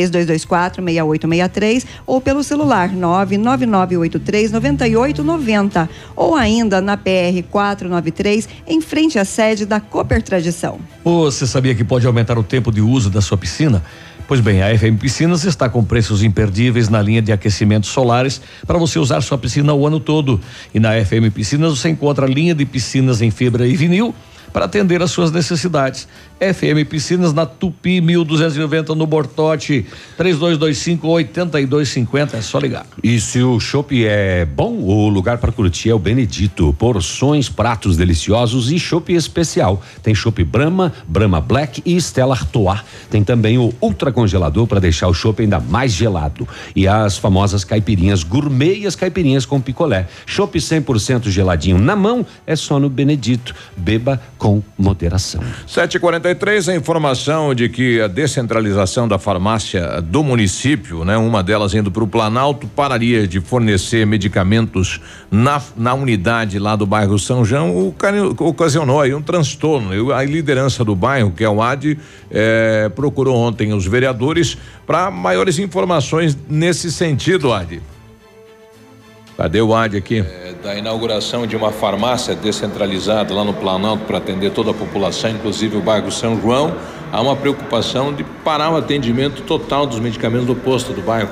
3224-6863 ou pelo celular 99983-9890 ou ainda na PR 493 em frente à sede da Cooper Tradição. Você sabia que pode aumentar o tempo de uso da sua piscina? Pois bem, a FM Piscinas está com preços imperdíveis na linha de aquecimentos solares para você usar sua piscina o ano todo. E na FM Piscinas você encontra a linha de piscinas em fibra e vinil para atender às suas necessidades. FM Piscinas na Tupi 1290 no Bortote 3225 8250 é só ligar. E se o chopp é bom, o lugar para curtir é o Benedito. Porções, pratos deliciosos e chopp especial. Tem chopp Brahma, Brahma Black e Stella Artois. Tem também o ultra congelador para deixar o chopp ainda mais gelado. E as famosas caipirinhas gourmet e as caipirinhas com picolé. Chopp 100% geladinho na mão é só no Benedito. Beba com moderação. 743, a informação de que a descentralização da farmácia do município, né, uma delas indo para o Planalto, pararia de fornecer medicamentos na, na unidade lá do bairro São João, o, ocasionou aí um transtorno. Eu, a liderança do bairro, que é o AD, eh, procurou ontem os vereadores para maiores informações nesse sentido, AD. Cadê o AD aqui? É, da inauguração de uma farmácia descentralizada lá no Planalto para atender toda a população, inclusive o bairro São João, há uma preocupação de parar o atendimento total dos medicamentos do posto do bairro.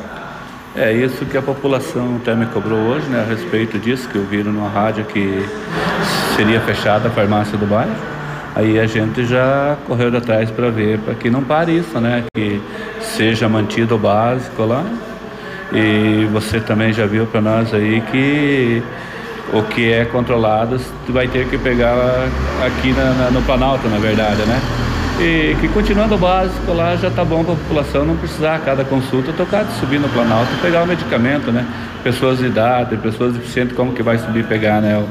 É isso que a população até me cobrou hoje, né, a respeito disso, que ouviram na rádio que seria fechada a farmácia do bairro. Aí a gente já correu atrás para ver, para que não pare isso, né, que seja mantido o básico lá e você também já viu para nós aí que o que é controlado vai ter que pegar aqui na, na, no Planalto, na verdade, né? E que continuando o básico lá já tá bom para a população não precisar a cada consulta tocar de subir no Planalto pegar o medicamento, né? Pessoas de idade, pessoas deficientes, como que vai subir pegar, né?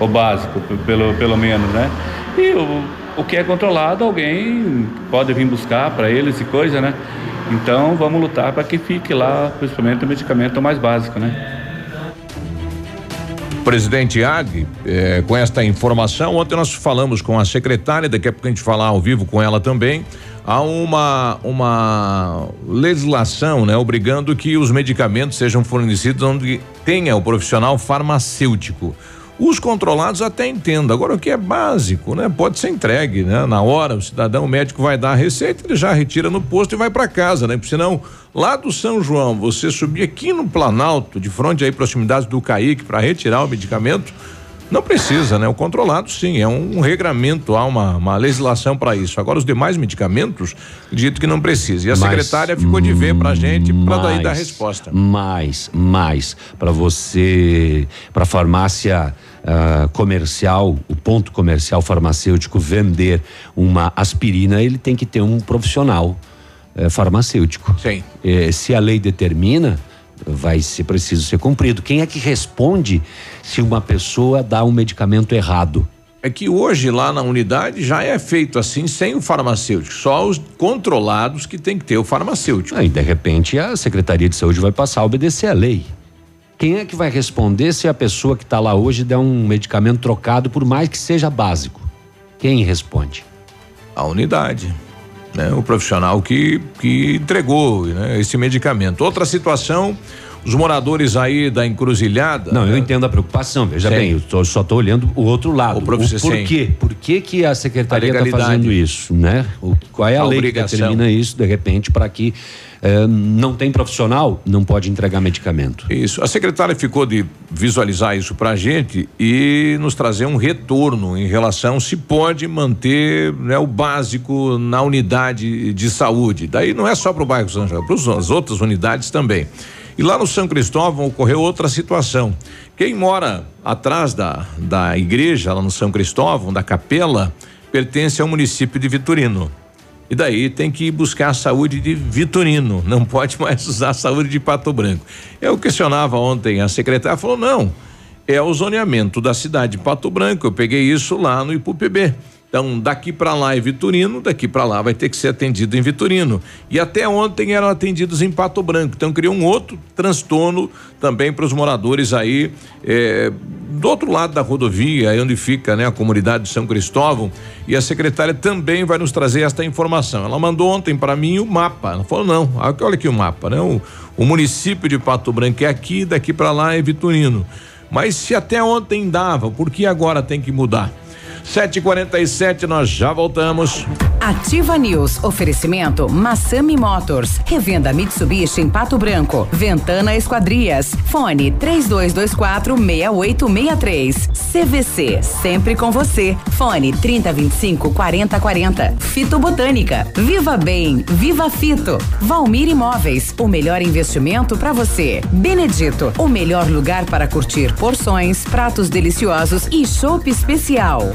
O, o básico, pelo, pelo menos, né? E o, o que é controlado, alguém pode vir buscar para eles e coisa, né? Então vamos lutar para que fique lá, principalmente o medicamento mais básico, né? Presidente Ag, eh, com esta informação, ontem nós falamos com a secretária, daqui a pouco a gente falar ao vivo com ela também. Há uma, uma legislação, né, obrigando que os medicamentos sejam fornecidos onde tenha o profissional farmacêutico. Os controlados até entendo. Agora o que é básico, né? Pode ser entregue, né? Na hora o cidadão o médico vai dar a receita, ele já retira no posto e vai para casa, né? Porque senão lá do São João, você subir aqui no Planalto, de frente aí proximidades do Caíque para retirar o medicamento, não precisa, né? O controlado sim, é um, um regramento, há uma, uma legislação para isso. Agora os demais medicamentos, dito que não precisa. E a mas, secretária ficou de ver pra gente para daí dar resposta. Mais, mais para você, para farmácia uh, comercial, o ponto comercial farmacêutico vender uma aspirina, ele tem que ter um profissional uh, farmacêutico. Sim. Uh, se a lei determina, vai ser preciso ser cumprido. Quem é que responde se uma pessoa dá um medicamento errado? É que hoje lá na unidade já é feito assim sem o farmacêutico, só os controlados que tem que ter o farmacêutico. Aí de repente a Secretaria de Saúde vai passar a obedecer a lei. Quem é que vai responder se a pessoa que está lá hoje der um medicamento trocado, por mais que seja básico? Quem responde? A unidade. Né? O profissional que, que entregou né? esse medicamento. Outra situação, os moradores aí da encruzilhada. Não, né? eu entendo a preocupação. Veja sim. bem, eu tô, só estou olhando o outro lado. O, o por quê? Por que, que a secretaria está fazendo isso, né? O, qual é a, a lei obrigação. que determina isso, de repente, para que é, não tem profissional, não pode entregar medicamento. Isso. A secretária ficou de visualizar isso para a gente e nos trazer um retorno em relação se pode manter né, o básico na unidade de saúde. Daí não é só para o bairro São João, para as outras unidades também. E lá no São Cristóvão ocorreu outra situação. Quem mora atrás da, da igreja, lá no São Cristóvão, da capela, pertence ao município de Vitorino. E daí tem que buscar a saúde de Vitorino, não pode mais usar a saúde de Pato Branco. Eu questionava ontem a secretária, falou: não, é o zoneamento da cidade de Pato Branco. Eu peguei isso lá no IPUPB. Então, daqui para lá é Vitorino, daqui para lá vai ter que ser atendido em Vitorino. E até ontem eram atendidos em Pato Branco. Então, criou um outro transtorno também para os moradores aí é, do outro lado da rodovia, aí onde fica né, a comunidade de São Cristóvão. E a secretária também vai nos trazer esta informação. Ela mandou ontem para mim o mapa. Ela falou: não, olha aqui o mapa, né? O, o município de Pato Branco é aqui, daqui para lá é Vitorino. Mas se até ontem dava, por que agora tem que mudar? 7h47, nós já voltamos. Ativa News. Oferecimento Massami Motors. Revenda Mitsubishi em Pato Branco. Ventana Esquadrias. Fone 3224 6863. CVC. Sempre com você. Fone 3025 4040. Fito Botânica. Viva Bem. Viva Fito. Valmir Imóveis. O melhor investimento para você. Benedito. O melhor lugar para curtir porções, pratos deliciosos e chopp especial.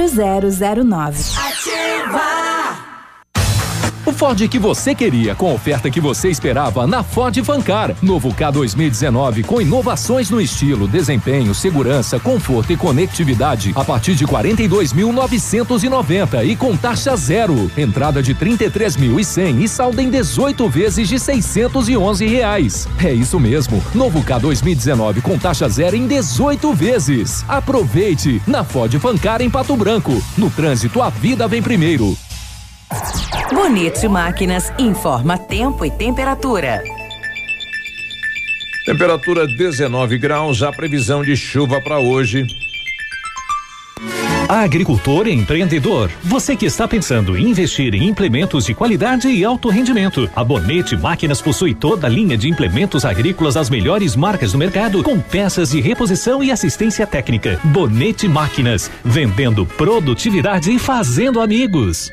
0009. O Ford que você queria, com a oferta que você esperava na Ford Fancar. Novo K 2019 com inovações no estilo, desempenho, segurança, conforto e conectividade a partir de 42.990 e com taxa zero. Entrada de 33.100 e saldo em 18 vezes de 611 reais. É isso mesmo. Novo K 2019 com taxa zero em 18 vezes. Aproveite na Ford Fancar em Pato Branco. No trânsito a vida vem primeiro. Bonito Máquinas informa tempo e temperatura. Temperatura 19 graus, a previsão de chuva para hoje. Agricultor e empreendedor, você que está pensando em investir em implementos de qualidade e alto rendimento. A Bonete Máquinas possui toda a linha de implementos agrícolas das melhores marcas do mercado, com peças de reposição e assistência técnica. Bonete Máquinas, vendendo produtividade e fazendo amigos.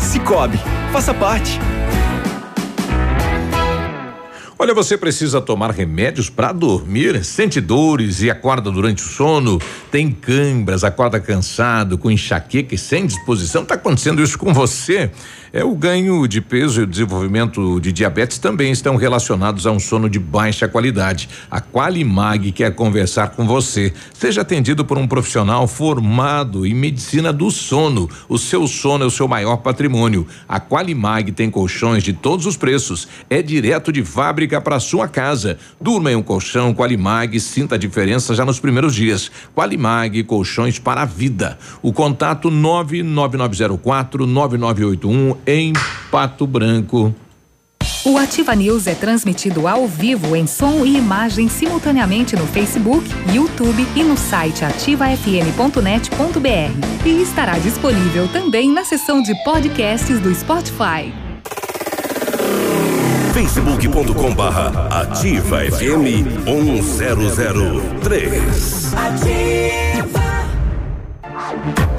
Cicobi, faça parte. Olha, você precisa tomar remédios para dormir, sente dores e acorda durante o sono, tem câimbras, acorda cansado, com enxaqueca e sem disposição. Está acontecendo isso com você? É o ganho de peso e o desenvolvimento de diabetes também estão relacionados a um sono de baixa qualidade. A Qualimag quer conversar com você. Seja atendido por um profissional formado em medicina do sono. O seu sono é o seu maior patrimônio. A Qualimag tem colchões de todos os preços. É direto de fábrica para sua casa. Durma em um colchão Qualimag, sinta a diferença já nos primeiros dias. Qualimag, colchões para a vida. O contato 99904 9981 em Pato Branco. O Ativa News é transmitido ao vivo em som e imagem simultaneamente no Facebook, YouTube e no site ativafm.net.br. E estará disponível também na seção de podcasts do Spotify. facebook.com barra ativa FM 1003. Ativa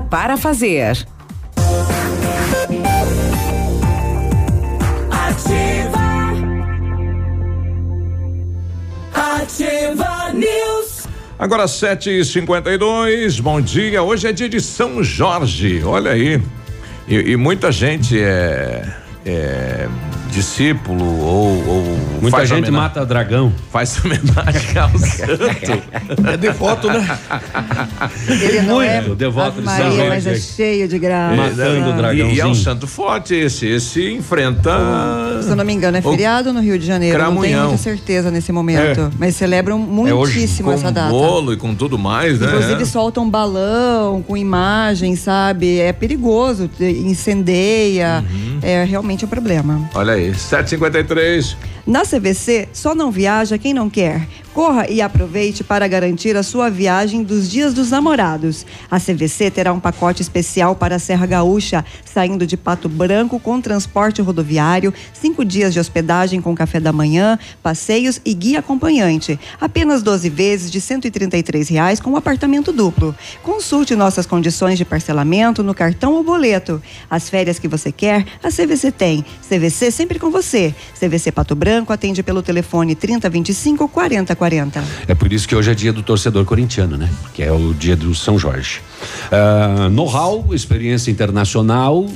para fazer. Ativa News. Agora 7h52, bom dia. Hoje é dia de São Jorge, olha aí. E, e muita gente é, é discípulo ou, ou Muita faz gente mata dragão. Faz homenagem ao santo. É devoto, né? Ele não é Muito devoto Ave de Maria, São mas é cheio de graça. Matando o E, dragãozinho. e é um santo forte esse. Esse enfrenta. Se eu não me engano, é o feriado no Rio de Janeiro. Não tenho Cramunhão. muita certeza nesse momento. É. Mas celebram muitíssimo com essa data. bolo e com tudo mais, né? Inclusive soltam balão com imagem, sabe? É perigoso, incendeia. Uhum. É realmente um problema. Olha aí, 753. Na CVC, só não viaja quem não quer. Corra e aproveite para garantir a sua viagem dos dias dos namorados. A CVC terá um pacote especial para a Serra Gaúcha, saindo de Pato Branco com transporte rodoviário, cinco dias de hospedagem com café da manhã, passeios e guia acompanhante. Apenas 12 vezes de 133 reais com um apartamento duplo. Consulte nossas condições de parcelamento no cartão ou boleto. As férias que você quer, a CVC tem. CVC sempre com você. CVC Pato Branco atende pelo telefone 3025 4040. É por isso que hoje é dia do torcedor corintiano, né? Que é o dia do São Jorge. Ah, Know-how, experiência internacional.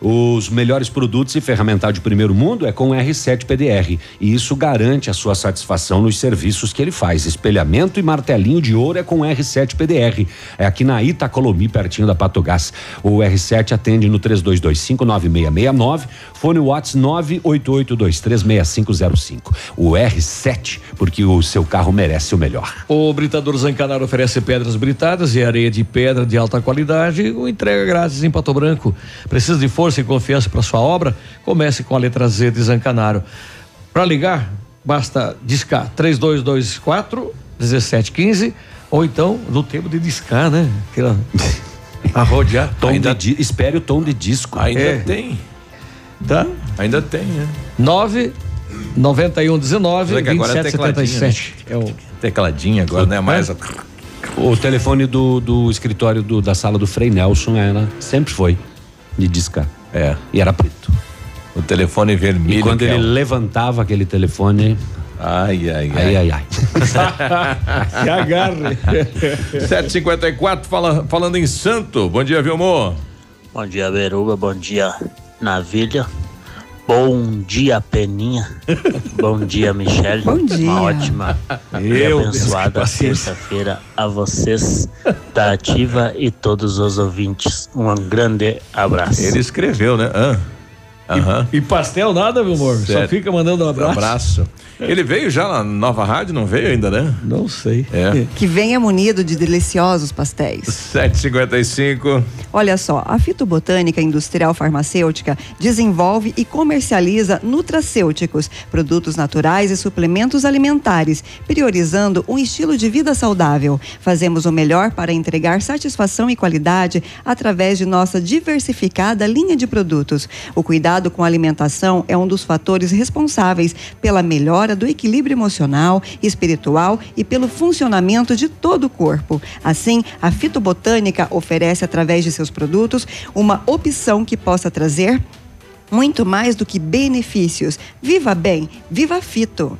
Os melhores produtos e ferramental de primeiro mundo é com o R7 PDR. E isso garante a sua satisfação nos serviços que ele faz. Espelhamento e martelinho de ouro é com o R7 PDR. É aqui na Itacolomi, pertinho da Patogás. O R7 atende no 32259669, fone Whats 988236505. O R7, porque o seu carro merece o melhor. O Britador Zancanaro oferece pedras britadas e areia de pedra de alta qualidade, com entrega grátis em Pato Branco. Precisa de força e confiança para sua obra? Comece com a letra Z de Zancanaro. Para ligar, basta discar 3224 1715 ou então no tempo de discar, né? Aquela a rodear. Tom de di- espere o tom de disco. Ainda É. tem. Tá? Ainda tem, né? 9 91 19 Apesar que agora é 27 tecladinho, 77. É o Tecladinho agora, né? Mais. a- O telefone do, do escritório do- da sala do Frei Nelson era, sempre foi de discar. É. E era preto. O telefone vermelho. E quando é ele o- levantava aquele telefone. Ai, ai, ai. Ai, ai, Se agarre. 754, fala, falando em santo. Bom dia, Vilmor. Bom dia, Beruba. Bom dia, Navilha. Bom dia, Peninha. Bom dia, Michele. Bom dia. Uma ótima e Meu que abençoada terça-feira a vocês da Ativa e todos os ouvintes. Um grande abraço. Ele escreveu, né? Ah. Aham. E pastel nada, meu amor. Só Sério. fica mandando um abraço. Abraço. Ele veio já na nova rádio, não veio ainda, né? Não sei. É. Que venha munido de deliciosos pastéis. 755. Olha só, a fitobotânica industrial farmacêutica desenvolve e comercializa nutracêuticos, produtos naturais e suplementos alimentares, priorizando um estilo de vida saudável. Fazemos o melhor para entregar satisfação e qualidade através de nossa diversificada linha de produtos. O cuidado com a alimentação é um dos fatores responsáveis pela melhora do equilíbrio emocional, espiritual e pelo funcionamento de todo o corpo. Assim, a fitobotânica oferece através de seus produtos uma opção que possa trazer muito mais do que benefícios. Viva bem, viva fito.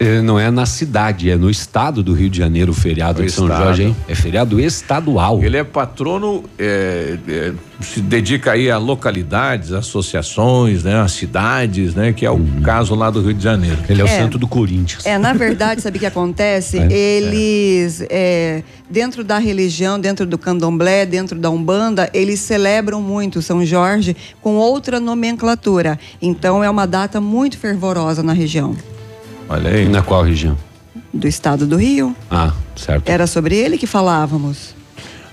Eh, Não é na cidade, é no estado do Rio de Janeiro o feriado O de São estado. Jorge, hein? É feriado estadual. Ele é patrono, é, é, se dedica aí a localidades, associações, né? A cidades, né? Que é o caso lá do Rio de Janeiro. Ele é o É. santo do Corinthians. É, na verdade, sabe o que acontece? É. Eles, é, dentro da religião, dentro do candomblé, dentro da Umbanda, eles celebram muito São Jorge com outra nomenclatura. Então, é uma data muito fervorosa na região. Olha aí. Na qual região? Do estado do Rio. Ah, certo. Era sobre ele que falávamos.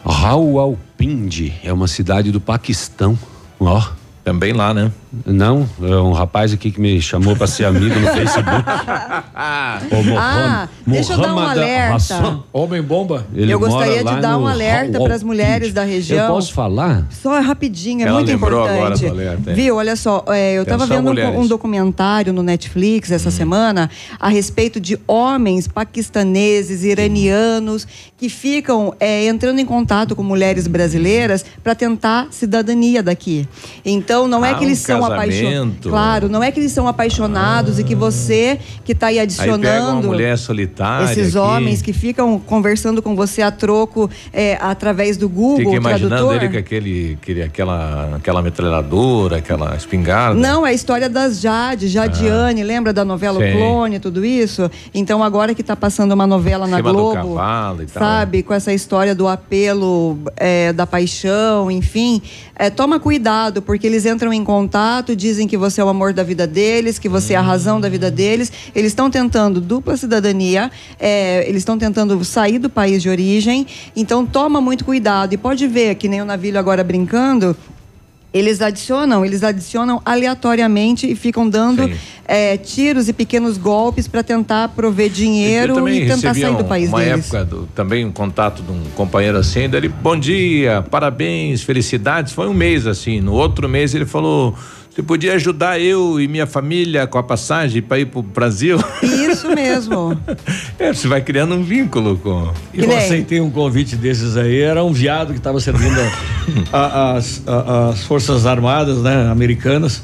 Rawalpindi é uma cidade do Paquistão. Ó. Também lá, né? Não, é um rapaz aqui que me chamou para ser amigo no Facebook. O Mohan- Ah, deixa eu dar um alerta. Hassan. Homem bomba. Ele eu gostaria de dar um alerta para as mulheres da região. Eu posso falar? Só rapidinho, é Ela muito importante. do alerta, é. Viu? Olha só, é, eu estava vendo um, mulheres. Hum. um documentário no Netflix essa semana a respeito de homens paquistaneses, iranianos, que ficam é, entrando em contato com mulheres brasileiras para tentar cidadania daqui. Então, Então não é Ah, que eles um são apaixonados. Claro, não é que eles são apaixonados e que você que está aí Aí pega uma adicionando. mulher solitária. esses aqui, homens que ficam conversando com você a troco é, através do Google, Fica imaginando tradutor. ele com aquele, aquele, aquela, aquela metralhadora, aquela espingarda. Não, é a história das Jade, Jadiane, lembra da novela O Ah. Sim. Clone, tudo isso? Então agora que está passando uma novela na cima do Globo, cavalo e tal. sabe, com essa história do apelo é, da paixão, enfim, é, toma cuidado porque eles entram em contato, dizem que você é o amor da vida deles, que você é a razão da vida deles. Eles estão tentando dupla cidadania, é, eles estão tentando sair do país de origem. Então toma muito cuidado e pode ver que nem o Navilho agora brincando. Eles adicionam, eles adicionam aleatoriamente e ficam dando é, tiros e pequenos golpes para tentar prover dinheiro e tentar sair do país uma deles. época do- também um contato de um companheiro assim, dele, bom dia, parabéns, felicidades. Foi um mês assim. No outro mês ele falou: você podia ajudar eu e minha família com a passagem para ir pro Brasil? Isso mesmo. É, você vai criando um vínculo com. Eu aceitei um convite desses aí, era um viado que estava servindo as, as Forças Armadas, né, americanas.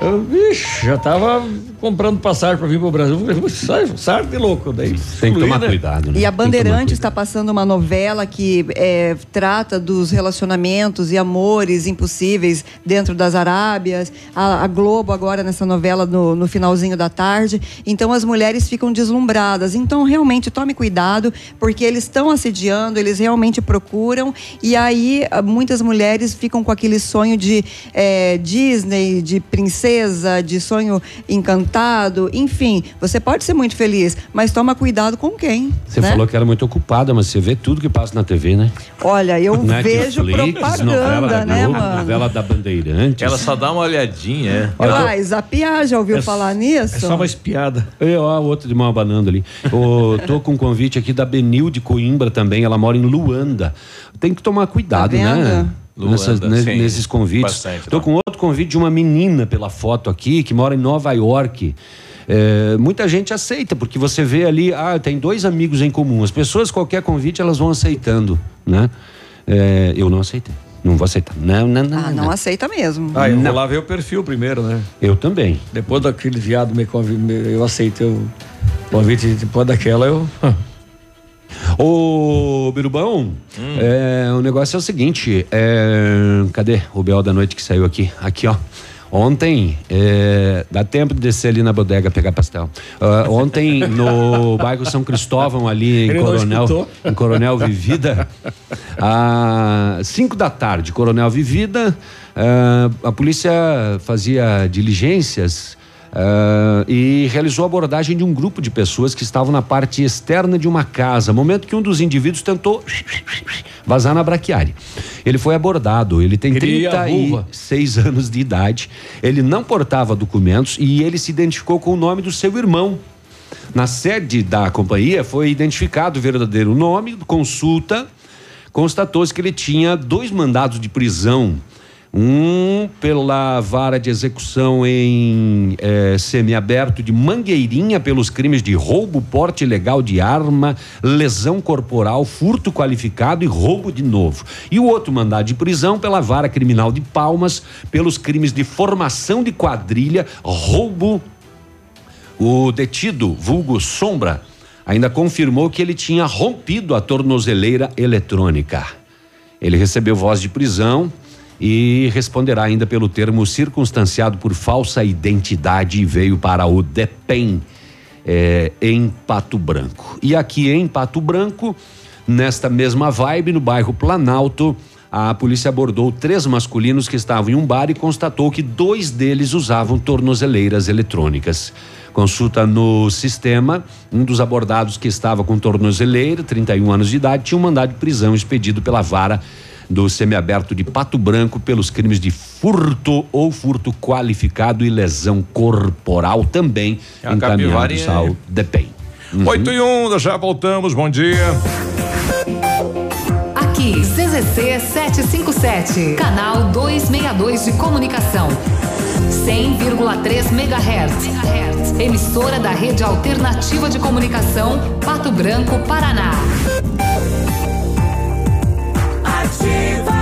Eu, vixe, já tava comprando passagem para vir pro Brasil. Eu falei, Sai, sai de louco. Daí, Tem que tomar né? cuidado, né? E a Bandeirantes está passando uma novela que é, trata dos relacionamentos e amores impossíveis dentro das Arábias. A, a Globo agora nessa novela no, no finalzinho da tarde. Então as mulheres ficam deslumbradas. Então realmente tome cuidado porque eles estão assediando, eles realmente procuram e aí muitas mulheres ficam com aquele sonho de é, Disney, de princesa, de sonho encantado. Enfim, você pode ser muito feliz, mas toma cuidado com quem. Você né? falou que era muito ocupada, mas você vê tudo que passa na TV, né? Olha, eu vejo Netflix, propaganda, novela da né, Globo, mano? Novela da Bandeirantes. Ela só dá uma olhadinha, é. Uai, zapiar, já ouviu falar nisso? espiada. Eu, ó, outro de mão abanando ali. Ô, tô com um convite aqui da Benil de Coimbra também. Ela mora em Luanda. Tem que tomar cuidado, Tá né? Luanda, Nessas- ne- sim, nesses convites. bastante, Tô com outro convite de uma menina pela foto aqui que mora em Nova York. É, muita gente aceita, porque você vê ali, ah, tem dois amigos em comum. As pessoas, qualquer convite, elas vão aceitando, né? É, eu não aceitei. Não vou aceitar. Não, não, não. Ah, não aceita mesmo. Ah, eu Não. vou lá ver o perfil primeiro, né? Eu também. Depois daquele viado me convidou, eu aceitei o convite, depois daquela eu. Ô, Birubão, é, o negócio é o seguinte: é, cadê o Bel da noite que saiu aqui? Aqui, ó. Ontem, é, dá tempo de descer ali na bodega pegar pastel. Ah, ontem, no bairro São Cristóvão, ali em Ele Coronel, em Coronel Vivida, às 5 da tarde, Coronel Vivida, ah, a polícia fazia diligências ah, e realizou a abordagem de um grupo de pessoas que estavam na parte externa de uma casa. Momento que um dos indivíduos tentou vazar na braquiária. Ele foi abordado, ele tem Queria a vulva. 36 anos de idade, ele não portava documentos e ele se identificou com o nome do seu irmão. Na sede da companhia foi identificado o verdadeiro nome, consulta, constatou-se que ele tinha dois mandados de prisão. Um pela vara de execução em eh, semiaberto de Mangueirinha pelos crimes de roubo, porte ilegal de arma, lesão corporal, furto qualificado e roubo de novo. E o outro mandado de prisão pela vara criminal de Palmas pelos crimes de formação de quadrilha, roubo o detido, vulgo Sombra, ainda confirmou que ele tinha rompido a tornozeleira eletrônica. Ele recebeu voz de prisão e responderá ainda pelo termo circunstanciado por falsa identidade e veio para o DEPEN eh, em Pato Branco. E aqui em Pato Branco, nesta mesma vibe, no bairro Planalto, a polícia abordou três masculinos que estavam em um bar e constatou que dois deles usavam tornozeleiras eletrônicas. Consulta no sistema, um dos abordados que estava com tornozeleira, 31 anos de idade, tinha um mandado de prisão expedido pela vara do semiaberto de Pato Branco pelos crimes de furto ou furto qualificado e lesão corporal também A encaminhados ao. DEPEN. Uhum. 8 e 1, já voltamos, bom dia. Aqui, CZC 757, canal 262 de comunicação. 100,3 MHz. Emissora da Rede Alternativa de Comunicação, Pato Branco, Paraná. Motivação.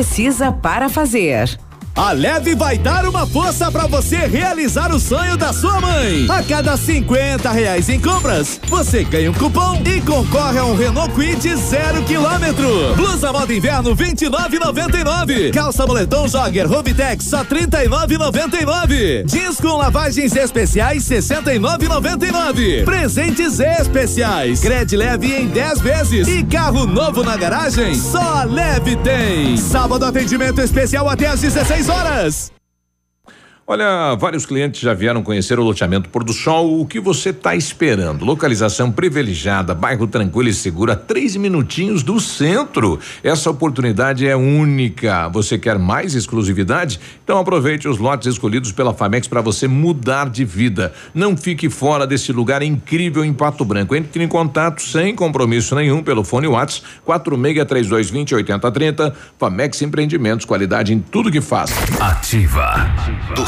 para fazer. A Leve vai dar uma força para você realizar o sonho da sua mãe. A cada 50 reais em compras, você ganha um cupom e concorre a um Renault Quid zero quilômetro. Blusa moda inverno 29,99. Calça moletom jogger Hobitex só 39,99. Jeans com lavagens especiais 69,99. Presentes especiais. Cred leve em 10 vezes e carro novo na garagem. Só Leve tem. Sábado atendimento especial até às 16 horas. Olha, vários clientes já vieram conhecer o loteamento Pôr do Sol. O que você está esperando? Localização privilegiada, bairro tranquilo e seguro, a três minutinhos do centro. Essa oportunidade é única. Você quer mais exclusividade? Então aproveite os lotes escolhidos pela Famex para você mudar de vida. Não fique fora desse lugar incrível em Pato Branco. Entre em contato sem compromisso nenhum pelo fone Whats 463220 8030. Famex Empreendimentos, qualidade em tudo que faz. Ativa. Do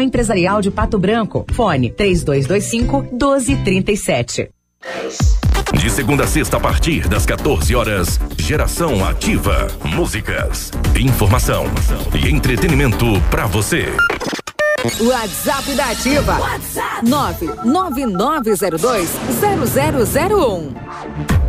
Empresarial de Pato Branco. Fone 3225 1237. De segunda a sexta, a partir das 14 horas, Geração Ativa. Músicas, informação e entretenimento para você. WhatsApp da Ativa. WhatsApp 999020001.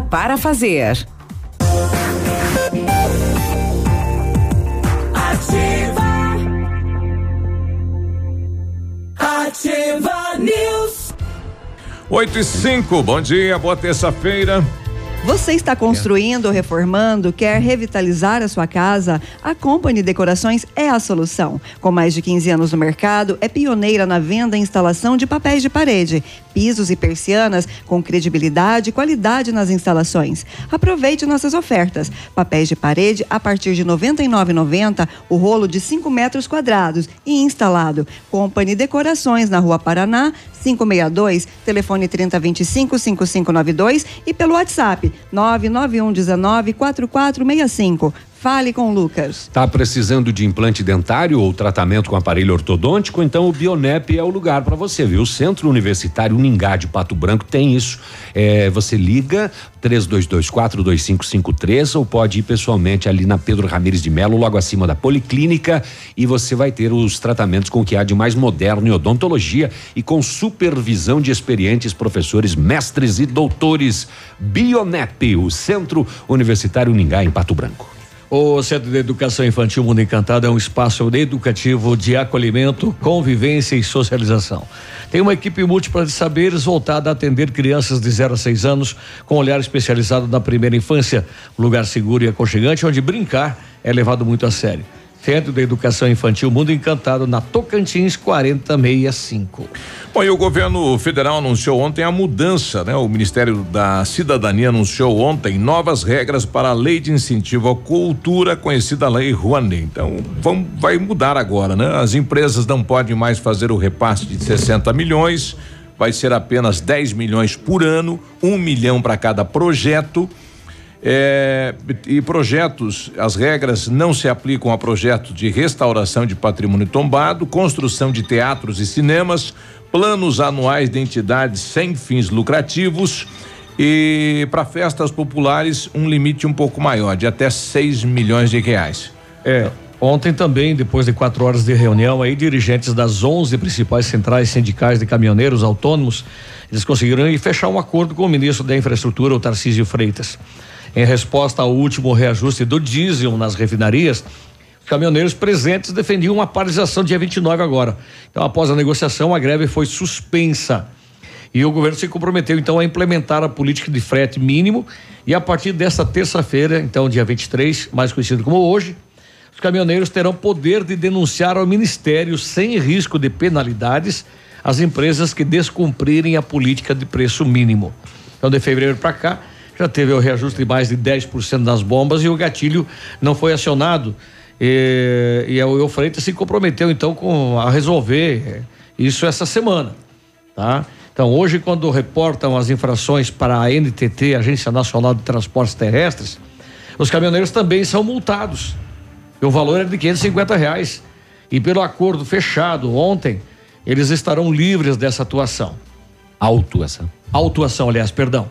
para fazer. Ativa. Ativa News. 8 e 5, bom dia, boa terça-feira. Você está construindo reformando, quer revitalizar a sua casa? A Company Decorações é a solução. Com mais de 15 anos no mercado, é pioneira na venda e instalação de papéis de parede, pisos e persianas com credibilidade e qualidade nas instalações. Aproveite nossas ofertas. Papéis de parede a partir de R$ 99,90, o rolo de 5 metros quadrados e instalado. Company Decorações na Rua Paraná, 562, telefone 3025 5592 e pelo WhatsApp 99119 4465. Fale com o Lucas. Tá precisando de implante dentário ou tratamento com aparelho ortodôntico? Então o Bionep é o lugar para você, viu? O Centro Universitário Ningá de Pato Branco tem isso. É, você liga 32242553 ou pode ir pessoalmente ali na Pedro Ramires de Melo, logo acima da Policlínica, e você vai ter os tratamentos com o que há de mais moderno em odontologia e com supervisão de experientes professores, mestres e doutores. Bionep, o Centro Universitário Ningá em Pato Branco. O Centro de Educação Infantil Mundo Encantado é um espaço educativo de acolhimento, convivência e socialização. Tem uma equipe múltipla de saberes voltada a atender crianças de 0 a 6 anos com olhar especializado na primeira infância, um lugar seguro e aconchegante onde brincar é levado muito a sério. Centro de Educação Infantil Mundo Encantado, na Tocantins 4065. Bom, e o governo federal anunciou ontem a mudança, né? O Ministério da Cidadania anunciou ontem novas regras para a lei de incentivo à cultura, conhecida Lei Rouanet. Então, vão, vai mudar agora, né? As empresas não podem mais fazer o repasse de 60 milhões, vai ser apenas 10 milhões por ano, um milhão para cada projeto. É, e projetos, as regras não se aplicam a projetos de restauração de patrimônio tombado, construção de teatros e cinemas, planos anuais de entidades sem fins lucrativos e para festas populares um limite um pouco maior, de até 6 milhões de reais. É. Ontem também, depois de quatro horas de reunião, aí dirigentes das 11 principais centrais sindicais de caminhoneiros autônomos, eles conseguiram ir fechar um acordo com o ministro da Infraestrutura, o Tarcísio Freitas. Em resposta ao último reajuste do diesel nas refinarias, os caminhoneiros presentes defendiam uma paralisação dia 29 agora. Então, após a negociação, a greve foi suspensa. E o governo se comprometeu então a implementar a política de frete mínimo e a partir desta terça-feira, então dia 23, mais conhecido como hoje, os caminhoneiros terão poder de denunciar ao ministério sem risco de penalidades as empresas que descumprirem a política de preço mínimo. Então, de fevereiro para cá, já teve o reajuste de mais de 10% das bombas e o gatilho não foi acionado. E, e o Freitas se comprometeu então com a resolver isso essa semana, tá? Então, hoje, quando reportam as infrações para a NTT, Agência Nacional de Transportes Terrestres, os caminhoneiros também são multados. E o valor é de 550 reais. E pelo acordo fechado ontem, eles estarão livres dessa atuação. Autuação. Autuação, aliás, perdão.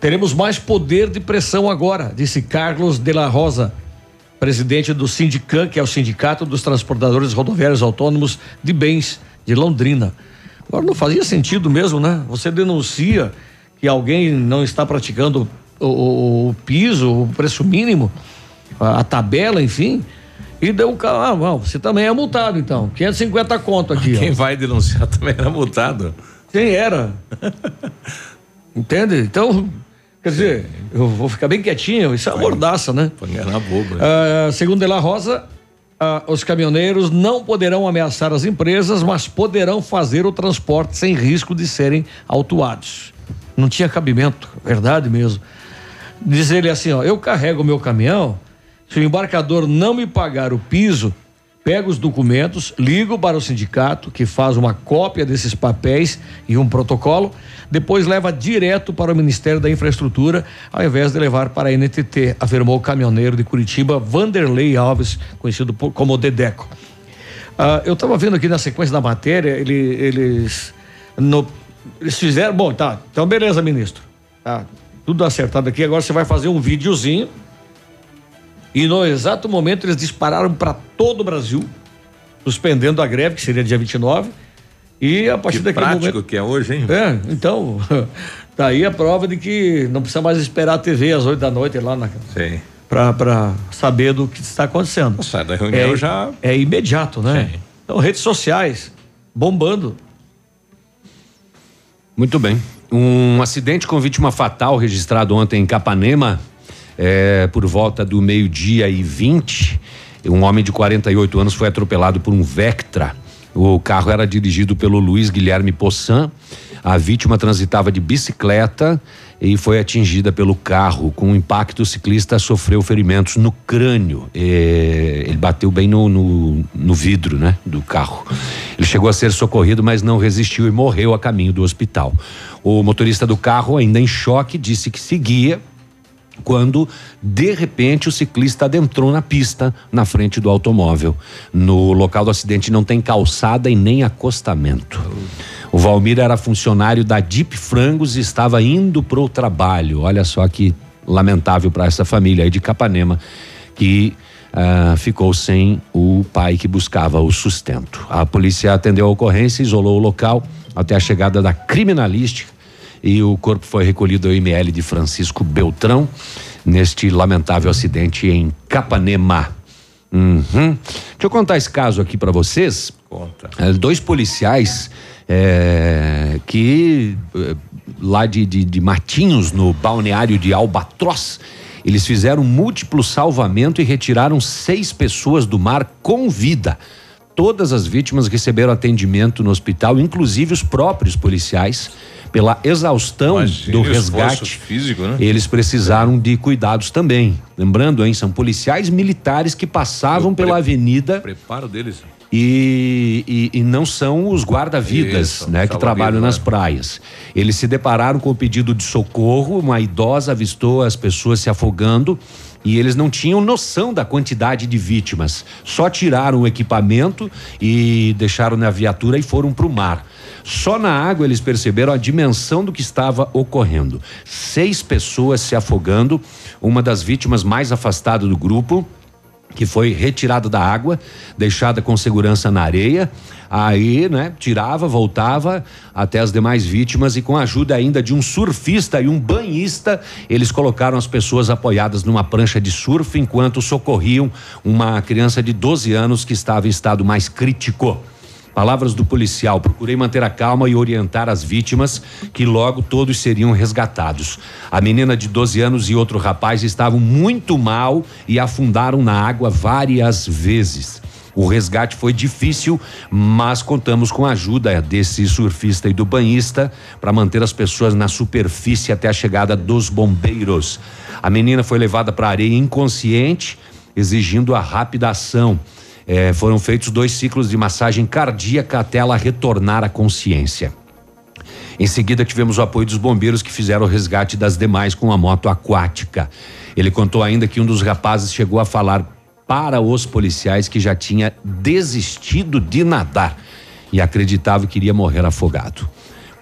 Teremos mais poder de pressão agora, disse Carlos de la Rosa, presidente do Sindican, que é o Sindicato dos Transportadores Rodoviários Autônomos de Bens de Londrina. Agora não fazia sentido mesmo, né? Você denuncia que alguém não está praticando o, o, o piso, o preço mínimo, a, a tabela, enfim. E deu o carro, ah, você também é multado então, 550 conto aqui. Quem ó. vai denunciar também era multado. Quem era? Entende? Então, quer dizer, eu vou ficar bem quietinho, isso é uma mordaça, né? Na boba. Ah, segundo De La Rosa, ah, os caminhoneiros não poderão ameaçar as empresas, mas poderão fazer o transporte sem risco de serem autuados. Não tinha cabimento, verdade mesmo. Diz ele assim, ó, eu carrego o meu caminhão, se o embarcador não me pagar o piso, pego os documentos, ligo para o sindicato, que faz uma cópia desses papéis e um protocolo, depois leva direto para o Ministério da Infraestrutura, ao invés de levar para a NTT, afirmou o caminhoneiro de Curitiba, Vanderlei Alves, conhecido por, como Dedeco. Ah, eu estava vendo aqui na sequência da matéria, ele- eles, no- eles fizeram, bom, tá, então beleza, ministro, tá, tudo acertado aqui, agora você vai fazer um videozinho e no exato momento eles dispararam para todo o Brasil, suspendendo a greve, que seria dia 29. E a partir Que daquele prático momento. que é hoje, hein? É, então, tá aí a prova de que não precisa mais esperar a TV às 8 da noite lá na. Sim. Pra, pra saber do que está acontecendo. Sai da reunião é, já. É imediato, né? Então, redes sociais bombando. Muito bem. Um acidente com vítima fatal registrado ontem em Capanema, é, por volta do meio-dia e 20. Um homem de 48 anos foi atropelado por um Vectra. O carro era dirigido pelo Luiz Guilherme Possan. A vítima transitava de bicicleta e foi atingida pelo carro. Com o impacto, o ciclista sofreu ferimentos no crânio. É, ele bateu bem no, no, no vidro, né, do carro. Ele chegou a ser socorrido, mas não resistiu e morreu a caminho do hospital. O motorista do carro, ainda em choque, disse que seguia quando de repente o ciclista adentrou na pista na frente do automóvel. No local do acidente não tem calçada e nem acostamento. O Valmir era funcionário da Deep Frangos e estava indo para o trabalho. Olha só que lamentável para essa família aí de Capanema que ah, ficou sem o pai que buscava o sustento. A polícia atendeu a ocorrência, isolou o local até a chegada da criminalística e o corpo foi recolhido ao IML de Francisco Beltrão neste lamentável acidente em Capanema. Uhum. Deixa eu contar esse caso aqui para vocês. Conta. É, dois policiais é, que é, lá de, de, de Matinhos, no balneário de Albatroz, Eles fizeram múltiplo salvamento e retiraram seis pessoas do mar com vida. Todas as vítimas receberam atendimento no hospital, inclusive os próprios policiais. Pela exaustão Imagine do resgate, físico, né? eles precisaram de cuidados também. Lembrando, hein, são policiais militares que passavam pela avenida Preparo deles. e, e- e não são os guarda-vidas, né, que trabalham nas né? praias. Eles se depararam com o pedido de socorro, uma idosa avistou as pessoas se afogando e eles não tinham noção da quantidade de vítimas. Só tiraram o equipamento e deixaram na viatura e foram para o mar. Só na água eles perceberam a dimensão do que estava ocorrendo. Seis pessoas se afogando, uma das vítimas mais afastadas do grupo que foi retirada da água, deixada com segurança na areia. Aí, né, tirava, voltava até as demais vítimas e com a ajuda ainda de um surfista e um banhista, eles colocaram as pessoas apoiadas numa prancha de surf enquanto socorriam uma criança de 12 anos que estava em estado mais crítico. Palavras do policial: procurei manter a calma e orientar as vítimas, que logo todos seriam resgatados. A menina de 12 anos e outro rapaz estavam muito mal e afundaram na água várias vezes. O resgate foi difícil, mas contamos com a ajuda desse surfista e do banhista para manter as pessoas na superfície até a chegada dos bombeiros. A menina foi levada para a areia inconsciente, exigindo a rápida ação. Eh, foram feitos dois ciclos de massagem cardíaca até ela retornar à consciência. Em seguida, tivemos o apoio dos bombeiros que fizeram o resgate das demais com a moto aquática. Ele contou ainda que um dos rapazes chegou a falar para os policiais que já tinha desistido de nadar e acreditava que iria morrer afogado.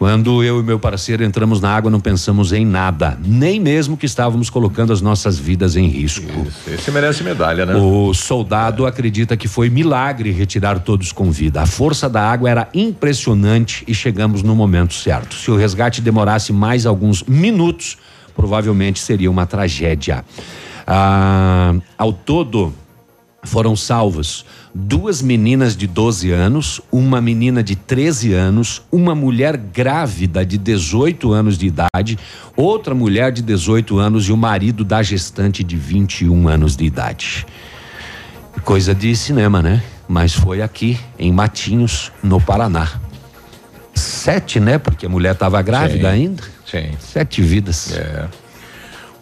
Quando eu e meu parceiro entramos na água, não pensamos em nada, nem mesmo que estávamos colocando as nossas vidas em risco. Esse merece medalha, né? O soldado acredita que foi milagre retirar todos com vida. A força da água era impressionante e chegamos no momento certo. Se o resgate demorasse mais alguns minutos, provavelmente seria uma tragédia. Ah, ao todo, foram salvos duas meninas de 12 anos, uma menina de 13 anos, uma mulher grávida de 18 anos de idade, outra mulher de 18 anos e o marido da gestante de 21 anos de idade. Coisa de cinema, né? Mas foi aqui, em Matinhos, no Paraná. Sete, né? Porque a mulher estava grávida Sim, ainda. Sim. Sete vidas. É.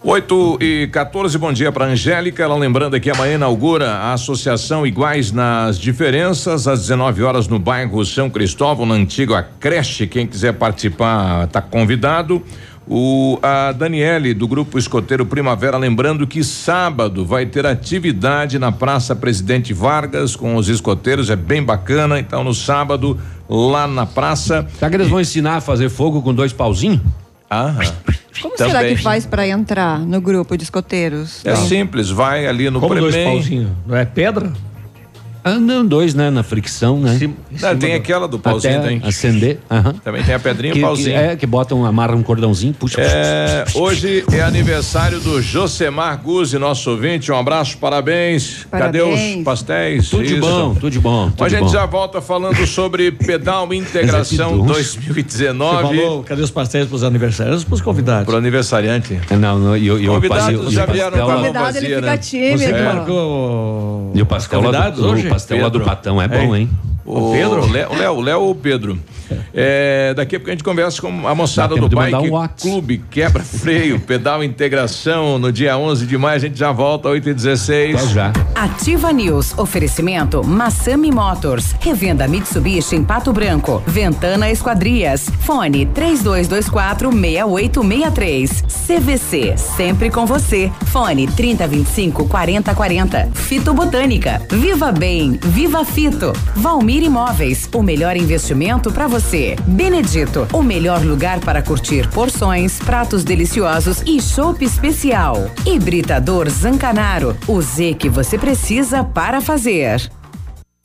8 e 14, bom dia para Angélica. Ela lembrando que amanhã inaugura a Associação Iguais nas Diferenças, às 19 horas, no bairro São Cristóvão, na antiga creche. Quem quiser participar está convidado. O a Daniele do grupo escoteiro Primavera lembrando que sábado vai ter atividade na Praça Presidente Vargas com os escoteiros, é bem bacana. Então no sábado lá na praça. Será que eles vão ensinar a fazer fogo com dois pauzinhos? Aham. Como será Também. que faz para entrar no grupo de escoteiros? É simples, vai ali no Como dois Premem. pauzinhos? Não é pedra? Ah, não, dois, né? Na fricção, né? Não, tem aquela do pauzinho, Até tem. acender. aham. Também tem a pedrinha e o pauzinho. que- é, que botam, amarram um cordãozinho, puxa. É, hoje é aniversário do Josemar Guzzi, nosso ouvinte. Um abraço, parabéns. Cadê Parabéns. os pastéis? Tudo de bom, tudo de bom. tudo a gente bom. já volta falando sobre Pedal Integração é que 2019. Você falou, cadê os pastéis para os aniversários? Para os convidados. Pro aniversariante. Não, não, e, o- o Convidados pa- e o- já o vieram com a mão vazia, ele né? fica tímido. Você que É. marcou E o pastel, lá convidados do, hoje? O pastel lá do. Patão é bom, hein? O Pedro? Léo, Léo, Léo ou Pedro? É, daqui a pouco a gente conversa com a moçada do Bike um. Clube Quebra Freio, Pedal Integração, no dia 11 de maio. A gente já volta, 8 e 16 já. Ativa News. Oferecimento Massami Motors. Revenda Mitsubishi em Pato Branco. Ventana Esquadrias. Fone 3224 6863. CVC. Sempre com você. Fone 3025 4040. Fito Botânica. Viva Bem. Viva Fito. Valmir Imóveis. O melhor investimento para você. Benedito. O melhor lugar para curtir porções, pratos deliciosos e chopp especial. Hibridador Zancanaro. O Z que você precisa para fazer.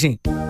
viagem.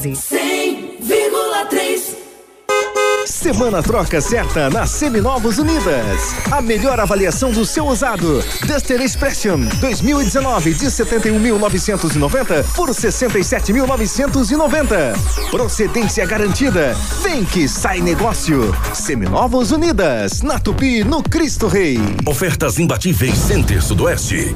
100,3 Semana troca certa na Seminovos Unidas. A melhor avaliação do seu usado. Duster Expression 2019 de 71.990 por 67.990. Procedência garantida. Vem que sai negócio. Seminovos Unidas, na Tupi, no Cristo Rei. Ofertas imbatíveis Center Sudoeste.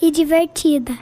e divertida.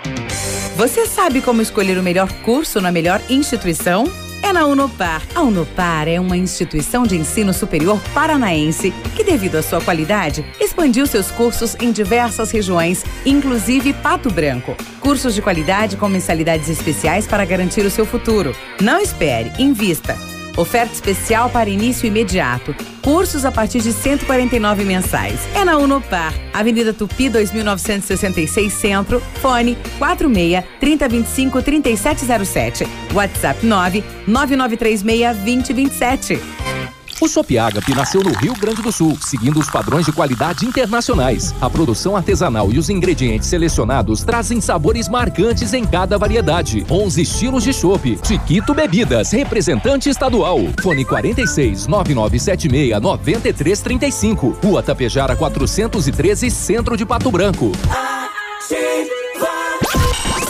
Você sabe como escolher o melhor curso na melhor instituição? É na Unopar. A Unopar é uma instituição de ensino superior paranaense que, devido à sua qualidade, expandiu seus cursos em diversas regiões, inclusive Pato Branco. Cursos de qualidade com mensalidades especiais para garantir o seu futuro. Não espere, invista. Oferta especial para início imediato. Cursos a partir de 149 mensais. É na Unopar, Avenida Tupi 2966 Centro, fone 46 3025 3707. WhatsApp 9 9936 2027. O Sopiagap nasceu no Rio Grande do Sul, seguindo os padrões de qualidade internacionais. A produção artesanal e os ingredientes selecionados trazem sabores marcantes em cada variedade. 11 estilos de chopp. Chiquito Bebidas, representante estadual. Fone 46 9976 9335. Rua Tapejara 413, Centro de Pato Branco.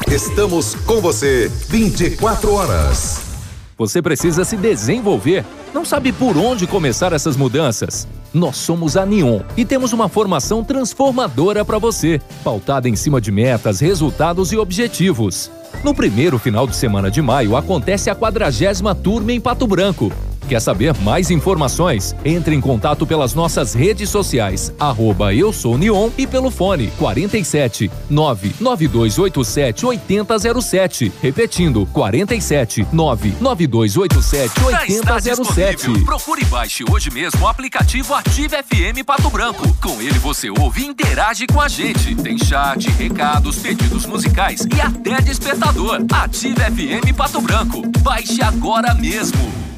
Estamos com você 24 horas. Você precisa se desenvolver. Não sabe por onde começar essas mudanças? Nós somos a Neon e temos uma formação transformadora para você, pautada em cima de metas, resultados e objetivos. No primeiro final de semana de maio acontece a quadragésima turma em Pato Branco. Quer saber mais informações? Entre em contato pelas nossas redes sociais, arroba eu sou Neon e pelo fone 47 99287 8007. Repetindo, 47 99287 8007. Procure e baixe hoje mesmo o aplicativo Ative FM Pato Branco. Com ele você ouve e interage com a gente. Tem chat, recados, pedidos musicais e até despertador. Ative FM Pato Branco. Baixe agora mesmo.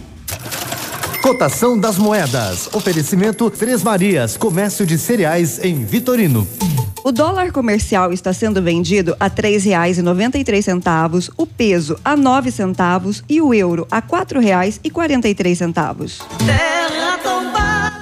Cotação das moedas. Oferecimento Três Marias, comércio de cereais em Vitorino. O dólar comercial está sendo vendido a três reais e noventa e três centavos, o peso a nove centavos e o euro a quatro reais e quarenta e três centavos.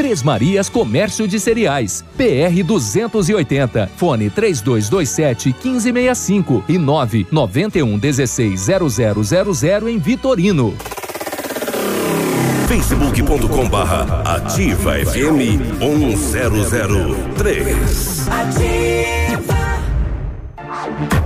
Três Marias Comércio de Cereais. PR 280. Fone 3227 1565 e 991 16 0000 em Vitorino. facebook.com barra ativa FM 1003. Ativa.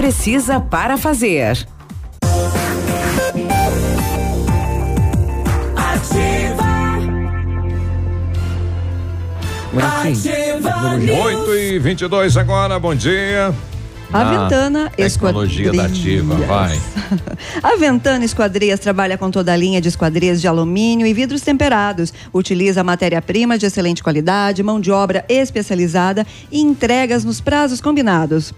precisa para fazer. Ativa. 8 e 22 agora, bom dia. A Ah, Ventana Tecnologia da Ativa, Esquadrias. vai. A Ventana Esquadrias trabalha com toda a linha de esquadrias de alumínio e vidros temperados. Utiliza matéria-prima de excelente qualidade, mão de obra especializada e entregas nos prazos combinados.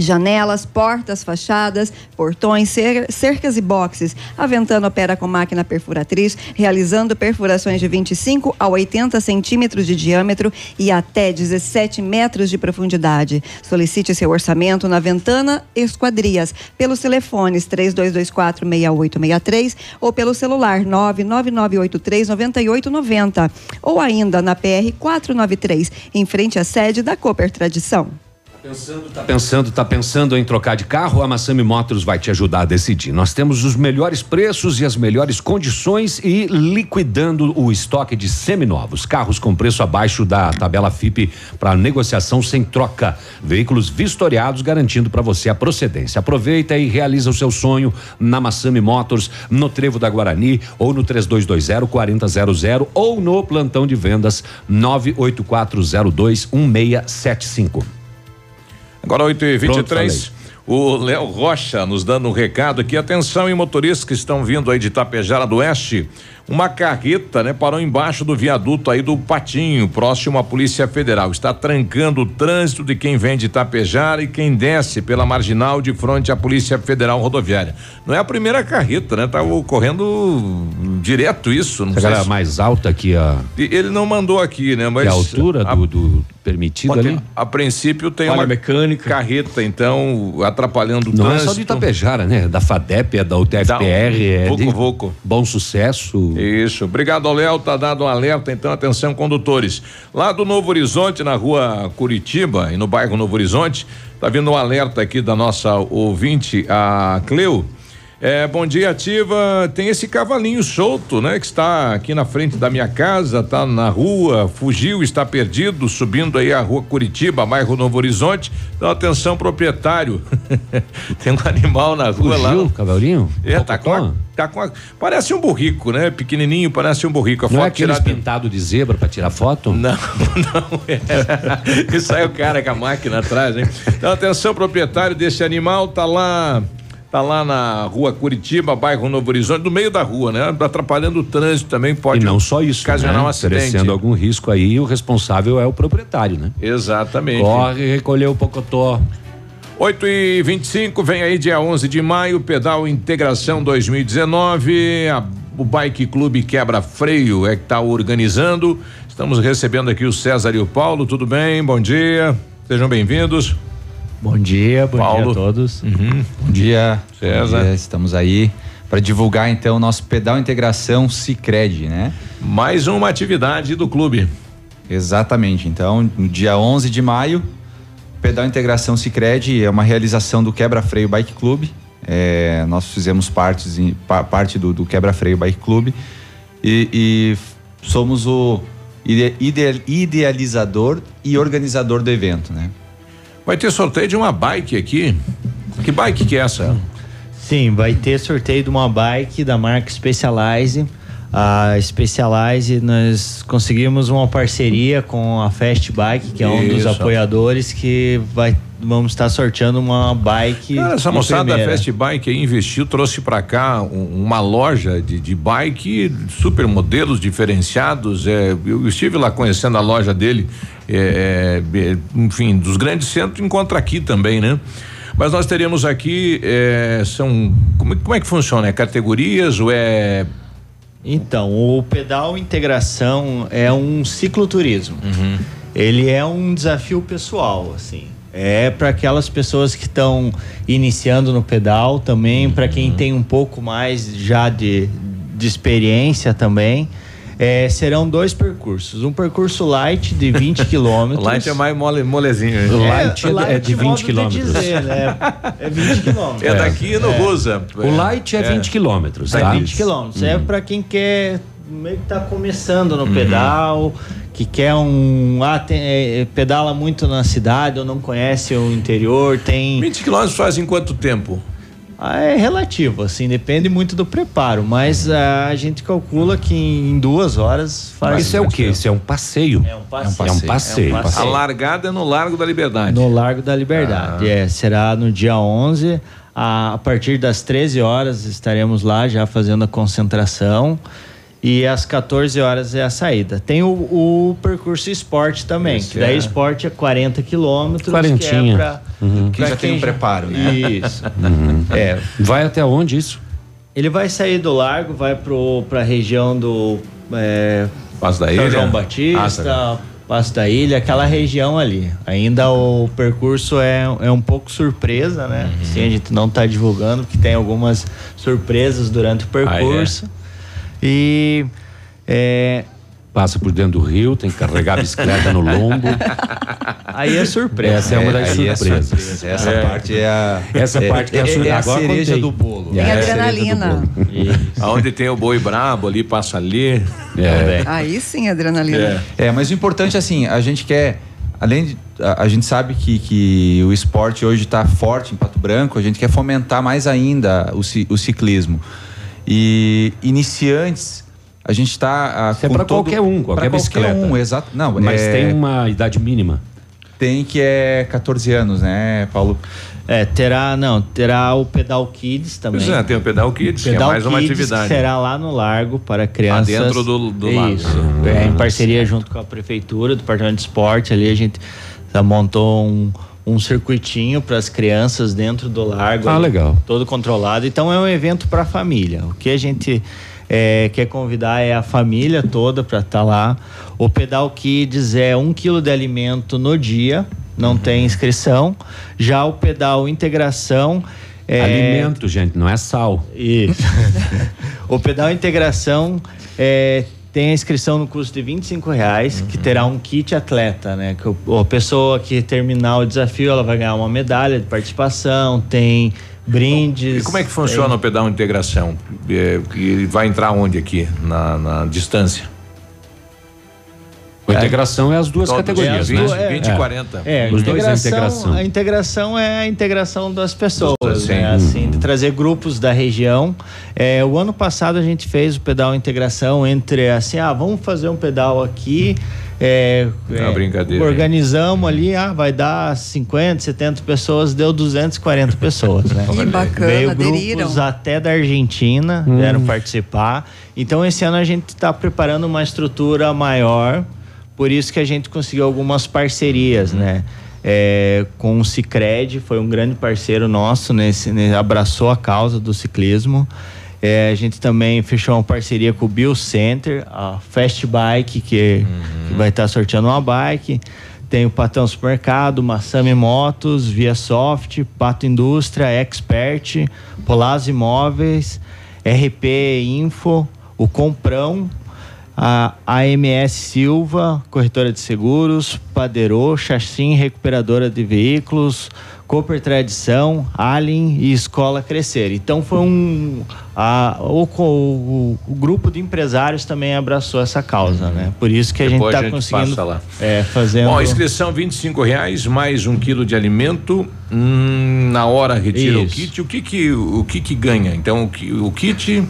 Janelas, portas, fachadas, portões, cer- cercas e boxes. A Ventana opera com máquina perfuratriz, realizando perfurações de 25 a 80 centímetros de diâmetro e até 17 metros de profundidade. Solicite seu orçamento na Ventana Esquadrias pelos telefones 3224-6863 ou pelo celular 99983-9890 ou ainda na PR 493, em frente à sede da Cooper Tradição. Tá pensando, tá pensando em trocar de carro? A Massami Motors vai te ajudar a decidir. Nós temos os melhores preços e as melhores condições e liquidando o estoque de seminovos. Carros com preço abaixo da tabela FIP para negociação sem troca. Veículos vistoriados garantindo para você a procedência. Aproveita e realiza o seu sonho na Massami Motors, no Trevo da Guarani ou no 3220 4000 ou no plantão de vendas 98402 1675. Agora 8 e Pronto, 23 O Léo Rocha nos dando um recado aqui. Atenção, em motoristas que estão vindo aí de Tapejara do Oeste. Uma carreta, né, parou embaixo do viaduto aí do Patinho, próximo à Polícia Federal. Está trancando o trânsito de quem vem de Tapejara e quem desce pela marginal de frente à Polícia Federal Rodoviária. Não é a primeira carreta, né? Tá ocorrendo direto isso. Não galera se- mais alta que a, Ele não mandou aqui, né? Mas que a altura do, do permitido ali. A princípio tem Falha uma mecânica. carreta, então, atrapalhando o Não é trânsito. só de Itapejara, né? Da FADEP, é da UTFPR, um é Voco, de voco. bom sucesso. Isso. Obrigado Léo, tá dado um alerta, então atenção condutores. Lá do Novo Horizonte, na rua Curitiba e no bairro Novo Horizonte, tá vindo um alerta aqui da nossa ouvinte, a Cleo. É, bom dia, ativa. Tem esse cavalinho solto, né? Que está aqui na frente da minha casa, tá na rua, fugiu, está perdido, subindo aí a rua Curitiba, bairro Novo Horizonte. Então, atenção, proprietário. Tem um animal na rua lá. Fugiu o cavalinho? É, tá com, a, tá com a- Parece um burrico, né? Pequenininho, parece um burrico. A Não é foto aqueles tirada- pintado de zebra para tirar foto? Não, não é. Isso aí é o cara com a máquina atrás, hein? Então, atenção, proprietário desse animal, tá lá. Tá lá na rua Curitiba, bairro Novo Horizonte, no meio da rua, né? Atrapalhando o trânsito também pode. e não só isso, ocasionar né? um acidente. Oferecendo algum risco aí, o responsável é o proprietário, né? Exatamente. Corre recolher o pocotó. 8 e 25 vem aí dia 11 de maio, pedal Integração 2019. A, o Bike Clube Quebra Freio é que está organizando. Estamos recebendo aqui o César e o Paulo. Tudo bem? Bom dia. Sejam bem-vindos. Bom dia, bom Paulo. dia a todos. Uhum. Bom dia, César. Bom dia, estamos aí para divulgar então o nosso pedal integração Cicred, né? Mais uma atividade do clube. Exatamente. Então, no dia 11 de maio, pedal integração Cicred é uma realização do Quebra Freio Bike Club. É, nós fizemos partes em- pa- parte do, do Quebra Freio Bike Club e, e somos o ide- ide- idealizador e organizador do evento, né? Vai ter sorteio de uma bike aqui. Que bike que é essa? Sim, vai ter sorteio de uma bike da marca Specialize. A Specialize, nós conseguimos uma parceria com a Fast Bike, que é um dos Isso. apoiadores, que vai, vamos estar sorteando uma bike. Cara, essa moçada da. Fast Bike aí investiu, trouxe pra cá um- uma loja de, de bike, super modelos diferenciados. É, eu estive lá conhecendo a loja dele. é, é, enfim, dos grandes centros encontra aqui também, né? Mas nós teremos aqui, é, são. Como, como é que funciona? É categorias ou é. Então, o pedal integração é um cicloturismo. Ele é um desafio pessoal, assim. É para aquelas pessoas que estão iniciando no pedal também, para quem tem um pouco mais já de, de experiência também. É, serão dois percursos. Um percurso light de 20 quilômetros. light é mais mole, molezinho. É, light, é, light é de 20 quilômetros. né? É 20 quilômetros. É daqui no Rosa. O light é, 20 quilômetros, É tá? 20 quilômetros. É Hum. para quem quer meio que tá começando no Uhum. pedal, que quer um. Ah, tem- é, pedala muito na cidade ou não conhece o interior, tem. 20 quilômetros faz em quanto tempo? Ah, é relativo, assim, depende muito do preparo, mas ah, a gente calcula que em duas horas faz. Isso é o quê? Isso é um passeio. É um passeio. É um passeio. É um passeio. A largada é no Largo da Liberdade. No Largo da Liberdade, Ah. é. Será no dia 11, a, a partir das 13 horas estaremos lá já fazendo a concentração. E às 14 horas é a saída. Tem o, o percurso esporte também. Isso, que daí é. esporte é 40 quilômetros. Quarentinha. Que é pra, Uhum. Quem já tem um preparo, né? Isso. Uhum. É. Vai até onde isso? Ele vai sair do largo, vai para a região do é, Passo da São Ilha. João Ah, Batista, tá. Passo da Ilha, aquela região ali. Ainda o percurso é, é um pouco surpresa, né? Uhum. Sim, a gente não está divulgando, porque tem algumas surpresas durante o Ah, é? E é, Passa por dentro do rio, tem que carregar a bicicleta no lombo. aí é surpresa. Essa é uma das é surpresas. surpresa. Essa É. parte é a. Essa parte que é a é, a agora cereja do bolo. Tem É, a adrenalina. Aonde tem o boi brabo ali, passa ali. É. Aí sim, adrenalina. É, mas o importante, assim, a gente quer. Além de. A, a gente sabe que, que o esporte hoje está forte em Pato Branco, a gente quer fomentar mais ainda o, ci- o ciclismo. E iniciantes, a gente está. Isso é pra qualquer um, qualquer pra bicicleta. um, exato. Não, Mas é- tem uma idade mínima. Tem que é 14 anos, né, Paulo? É, terá, não, terá o Pedal Kids também. Pois é, tem o Pedal Kids, que é Pedal mais uma Kids atividade. que será lá no Largo para crianças. dentro do- do lago. Isso. É, em parceria junto com a prefeitura, do departamento de esporte, ali a gente já montou um, um circuitinho para as crianças dentro do largo. Ah, ali, legal. Todo controlado. Então é um evento para a família. O que a gente é, quer convidar é a família toda para estar lá. O Pedal Kids é um quilo de alimento no dia, não tem inscrição. Já o Pedal Integração é, Alimento, gente, não é sal. isso. o pedal integração é, tem a inscrição no custo de 25 reais, que terá um kit atleta, né? Que o- a pessoa que terminar o desafio, ela vai ganhar uma medalha de participação, tem brindes. E como é que funciona tem- o pedal integração? É, Ele vai entrar onde aqui? Na, na distância? A integração é as duas Todos, categorias, é, né? 20, 20 e 40. É, Os dois é integração, integração. A integração é a integração das pessoas, Sim. né? Assim, de trazer grupos da região. É, o ano passado a gente fez o pedal integração entre assim, ah, vamos fazer um pedal aqui. É, É uma brincadeira, Organizamos ali, ah, vai dar 50, 70 pessoas, deu 240 pessoas, né? Que bacana, Veio aderiram. grupos até da Argentina, Hum. vieram participar. Então esse ano a gente está preparando uma estrutura maior, por isso que a gente conseguiu algumas parcerias, né? É, com o Cicred, foi um grande parceiro nosso, nesse, né, abraçou a causa do ciclismo. É, a gente também fechou uma parceria com o Bill Center, a Fast Bike, que, que vai estar sorteando uma bike. Tem o Patão Supermercado, Massami Motos, Via Soft, Pato Indústria, Expert, Polaz Imóveis, RP Info, o Comprão, a AMS Silva, corretora de seguros, Paderô, Chassim, recuperadora de veículos, Cooper Tradição, Allen e Escola Crescer. Então foi um. A, o, o, o grupo de empresários também abraçou essa causa, né? Por isso que a Depois gente está conseguindo. passa lá. É, fazendo. Bom, inscrição 25 reais, mais um quilo de alimento. Hum, na hora retira o Isso. kit. O que que, o que que ganha? Então, o, o kit...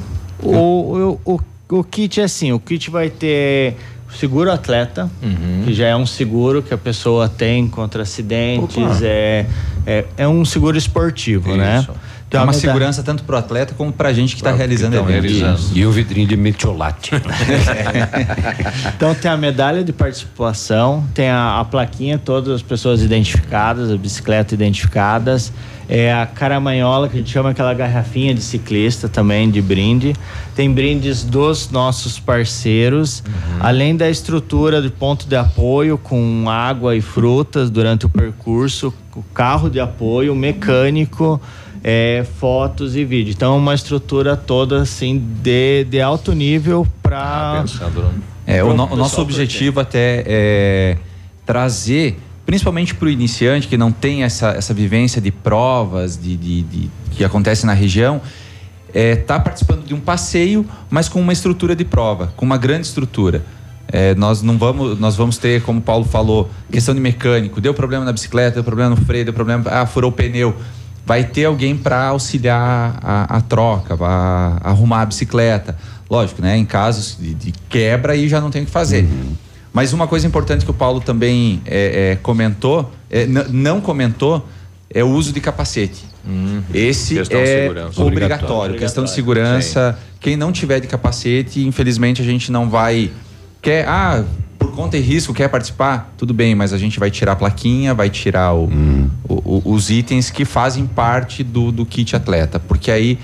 O, o, o, o kit é assim, o kit vai ter seguro atleta, Uhum. que já é um seguro que a pessoa tem contra acidentes, é, é, é um seguro esportivo, né? Isso. É uma segurança tanto para o atleta como para a gente que está realizando o evento. E o vidrinho de metiolate. então tem a medalha de participação, tem a, a, plaquinha, todas as pessoas identificadas, a bicicleta identificadas, é a caramanhola, que a gente chama aquela garrafinha de ciclista também, de brinde. Tem brindes dos nossos parceiros, uhum. além da estrutura de ponto de apoio com água e frutas durante o percurso, o carro de apoio, mecânico é, fotos e vídeo. Então, uma estrutura toda assim de, de alto nível para. Ah, é, o, no, o nosso objetivo até é trazer, principalmente para o iniciante que não tem essa, essa vivência de provas de, de, de que acontece na região, é, tá participando de um passeio, mas com uma estrutura de prova, com uma grande estrutura. É, nós não vamos, nós vamos ter, como o Paulo falou, questão de mecânico, deu problema na bicicleta, deu problema no freio, deu problema, ah, furou o pneu vai ter alguém para auxiliar a, a troca, a, arrumar a bicicleta. Lógico, né? Em casos de, de quebra, aí já não tem o que fazer. Uhum. Mas uma coisa importante que o Paulo também é, é, comentou, é, não comentou, é o uso de capacete. Uhum. Esse questão é obrigatório. obrigatório. Questão de segurança. Sim. Quem não tiver de capacete, infelizmente a gente não vai. Quer, ah, por conta e risco quer participar, tudo bem, mas a gente vai tirar a plaquinha, vai tirar o, hum. o, o, os itens que fazem parte do, do kit atleta, porque aí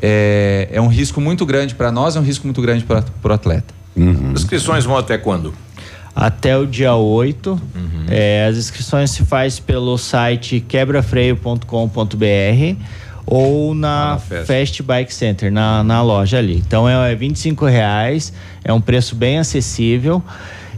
é, é um risco muito grande para nós, é um risco muito grande para o atleta. Uhum. As inscrições vão até quando? Até o dia 8. Uhum. É, as inscrições se faz pelo site quebrafreio.com.br ou na, Fast. Fast Bike Center, na, na loja ali. Então é, é 25 reais, é um preço bem acessível.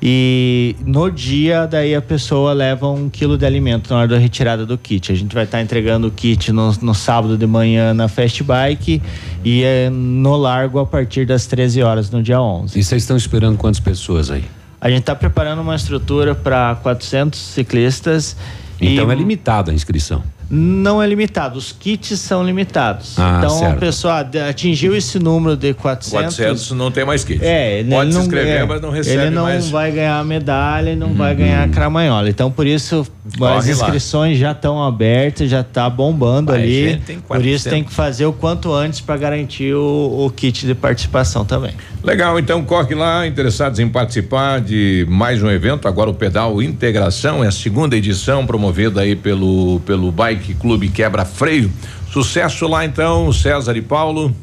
E no dia, daí a pessoa leva um quilo de alimento na hora da retirada do kit. A gente vai estar tá entregando o kit no, no, sábado de manhã na Fast Bike e é no largo a partir das 13 horas no dia 11. E vocês estão esperando quantas pessoas aí? A gente está preparando uma estrutura para 400 ciclistas. Então e... é limitada a inscrição não é limitado, os kits são limitados. Ah, então certo. a pessoa atingiu esse número de 400. 400 não tem mais kit. É, pode se inscrever, é, mas não recebe Ele não mais... vai ganhar medalha, não uhum. vai ganhar cramanhola. Então por isso Corre as inscrições lá. já estão abertas, já está bombando vai, ali. Por isso tem que fazer o quanto antes para garantir o, o kit de participação também. Legal, então corre lá, interessados em participar de mais um evento, agora o Pedal Integração, é a segunda edição promovida aí pelo pelo Bike Clube Quebra Freio. Sucesso lá então, César e Paulo.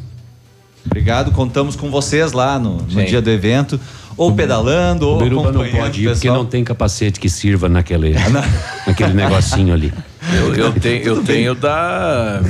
Obrigado, contamos com vocês lá no, no dia do evento ou pedalando, ou Biruba não pode ir porque não tem capacete que sirva naquele, naquele negocinho ali. Eu, eu tenho, eu tenho da.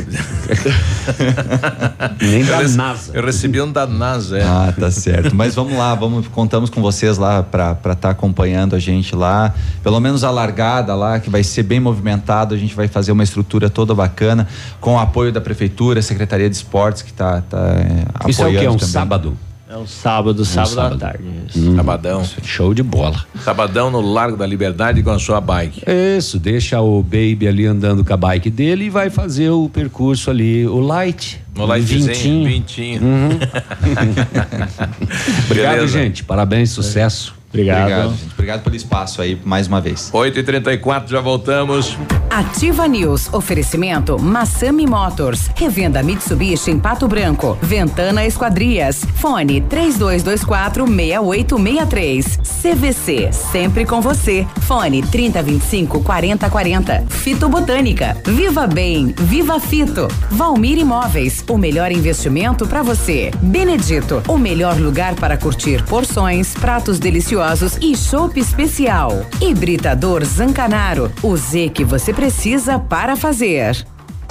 Nem da eu NASA. Eu recebi um da NASA. É. Ah, tá certo. Mas vamos lá, vamos, contamos com vocês lá para estar tá acompanhando a gente lá. Pelo menos a largada lá, que vai ser bem movimentado. A gente vai fazer uma estrutura toda bacana, com o apoio da Prefeitura, Secretaria de Esportes, que está tá, é, Isso é o que? É um também. sábado? É um sábado, um sábado, sábado, à tarde. Hum, Sabadão. Show de bola. Sabadão no Largo da Liberdade com a sua bike. Isso, deixa o baby ali andando com a bike dele e vai fazer o percurso ali, o light. No light vintinho. vintinho. Uhum. Obrigado, gente. Parabéns, sucesso. Obrigado. Obrigado, gente. Obrigado pelo espaço aí mais uma vez. 8h34, já voltamos. Ativa News. Oferecimento Massami Motors. Revenda Mitsubishi em Pato Branco. Ventana Esquadrias. Fone 3224 6863. CVC. Sempre com você. Fone 3025 4040. Fito Botânica. Viva Bem. Viva Fito. Valmir Imóveis. O melhor investimento para você. Benedito. O melhor lugar para curtir porções, pratos deliciosos e chopp especial. Hibridador Zancanaro, o Z que você precisa para fazer.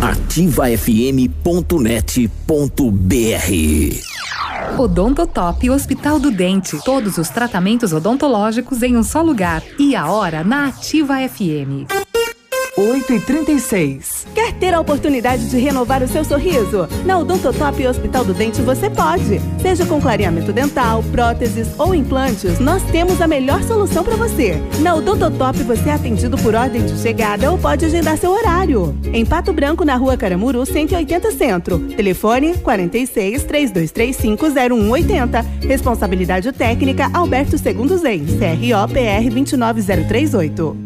ativafm.net.br Odontotop Hospital do Dente. Todos os tratamentos odontológicos em um só lugar. E a hora na Ativa FM. 8 e 36. Quer ter a oportunidade de renovar o seu sorriso? Na Odontotop Hospital do Dente você pode. Seja com clareamento dental, próteses ou implantes, nós temos a melhor solução para você. Na Odontotop você é atendido por ordem de chegada ou pode agendar seu horário. Em Pato Branco, na rua Caramuru, 180 Centro. Telefone 46 3235 0180. Responsabilidade técnica Alberto Segundo Zen. CRO PR 29038.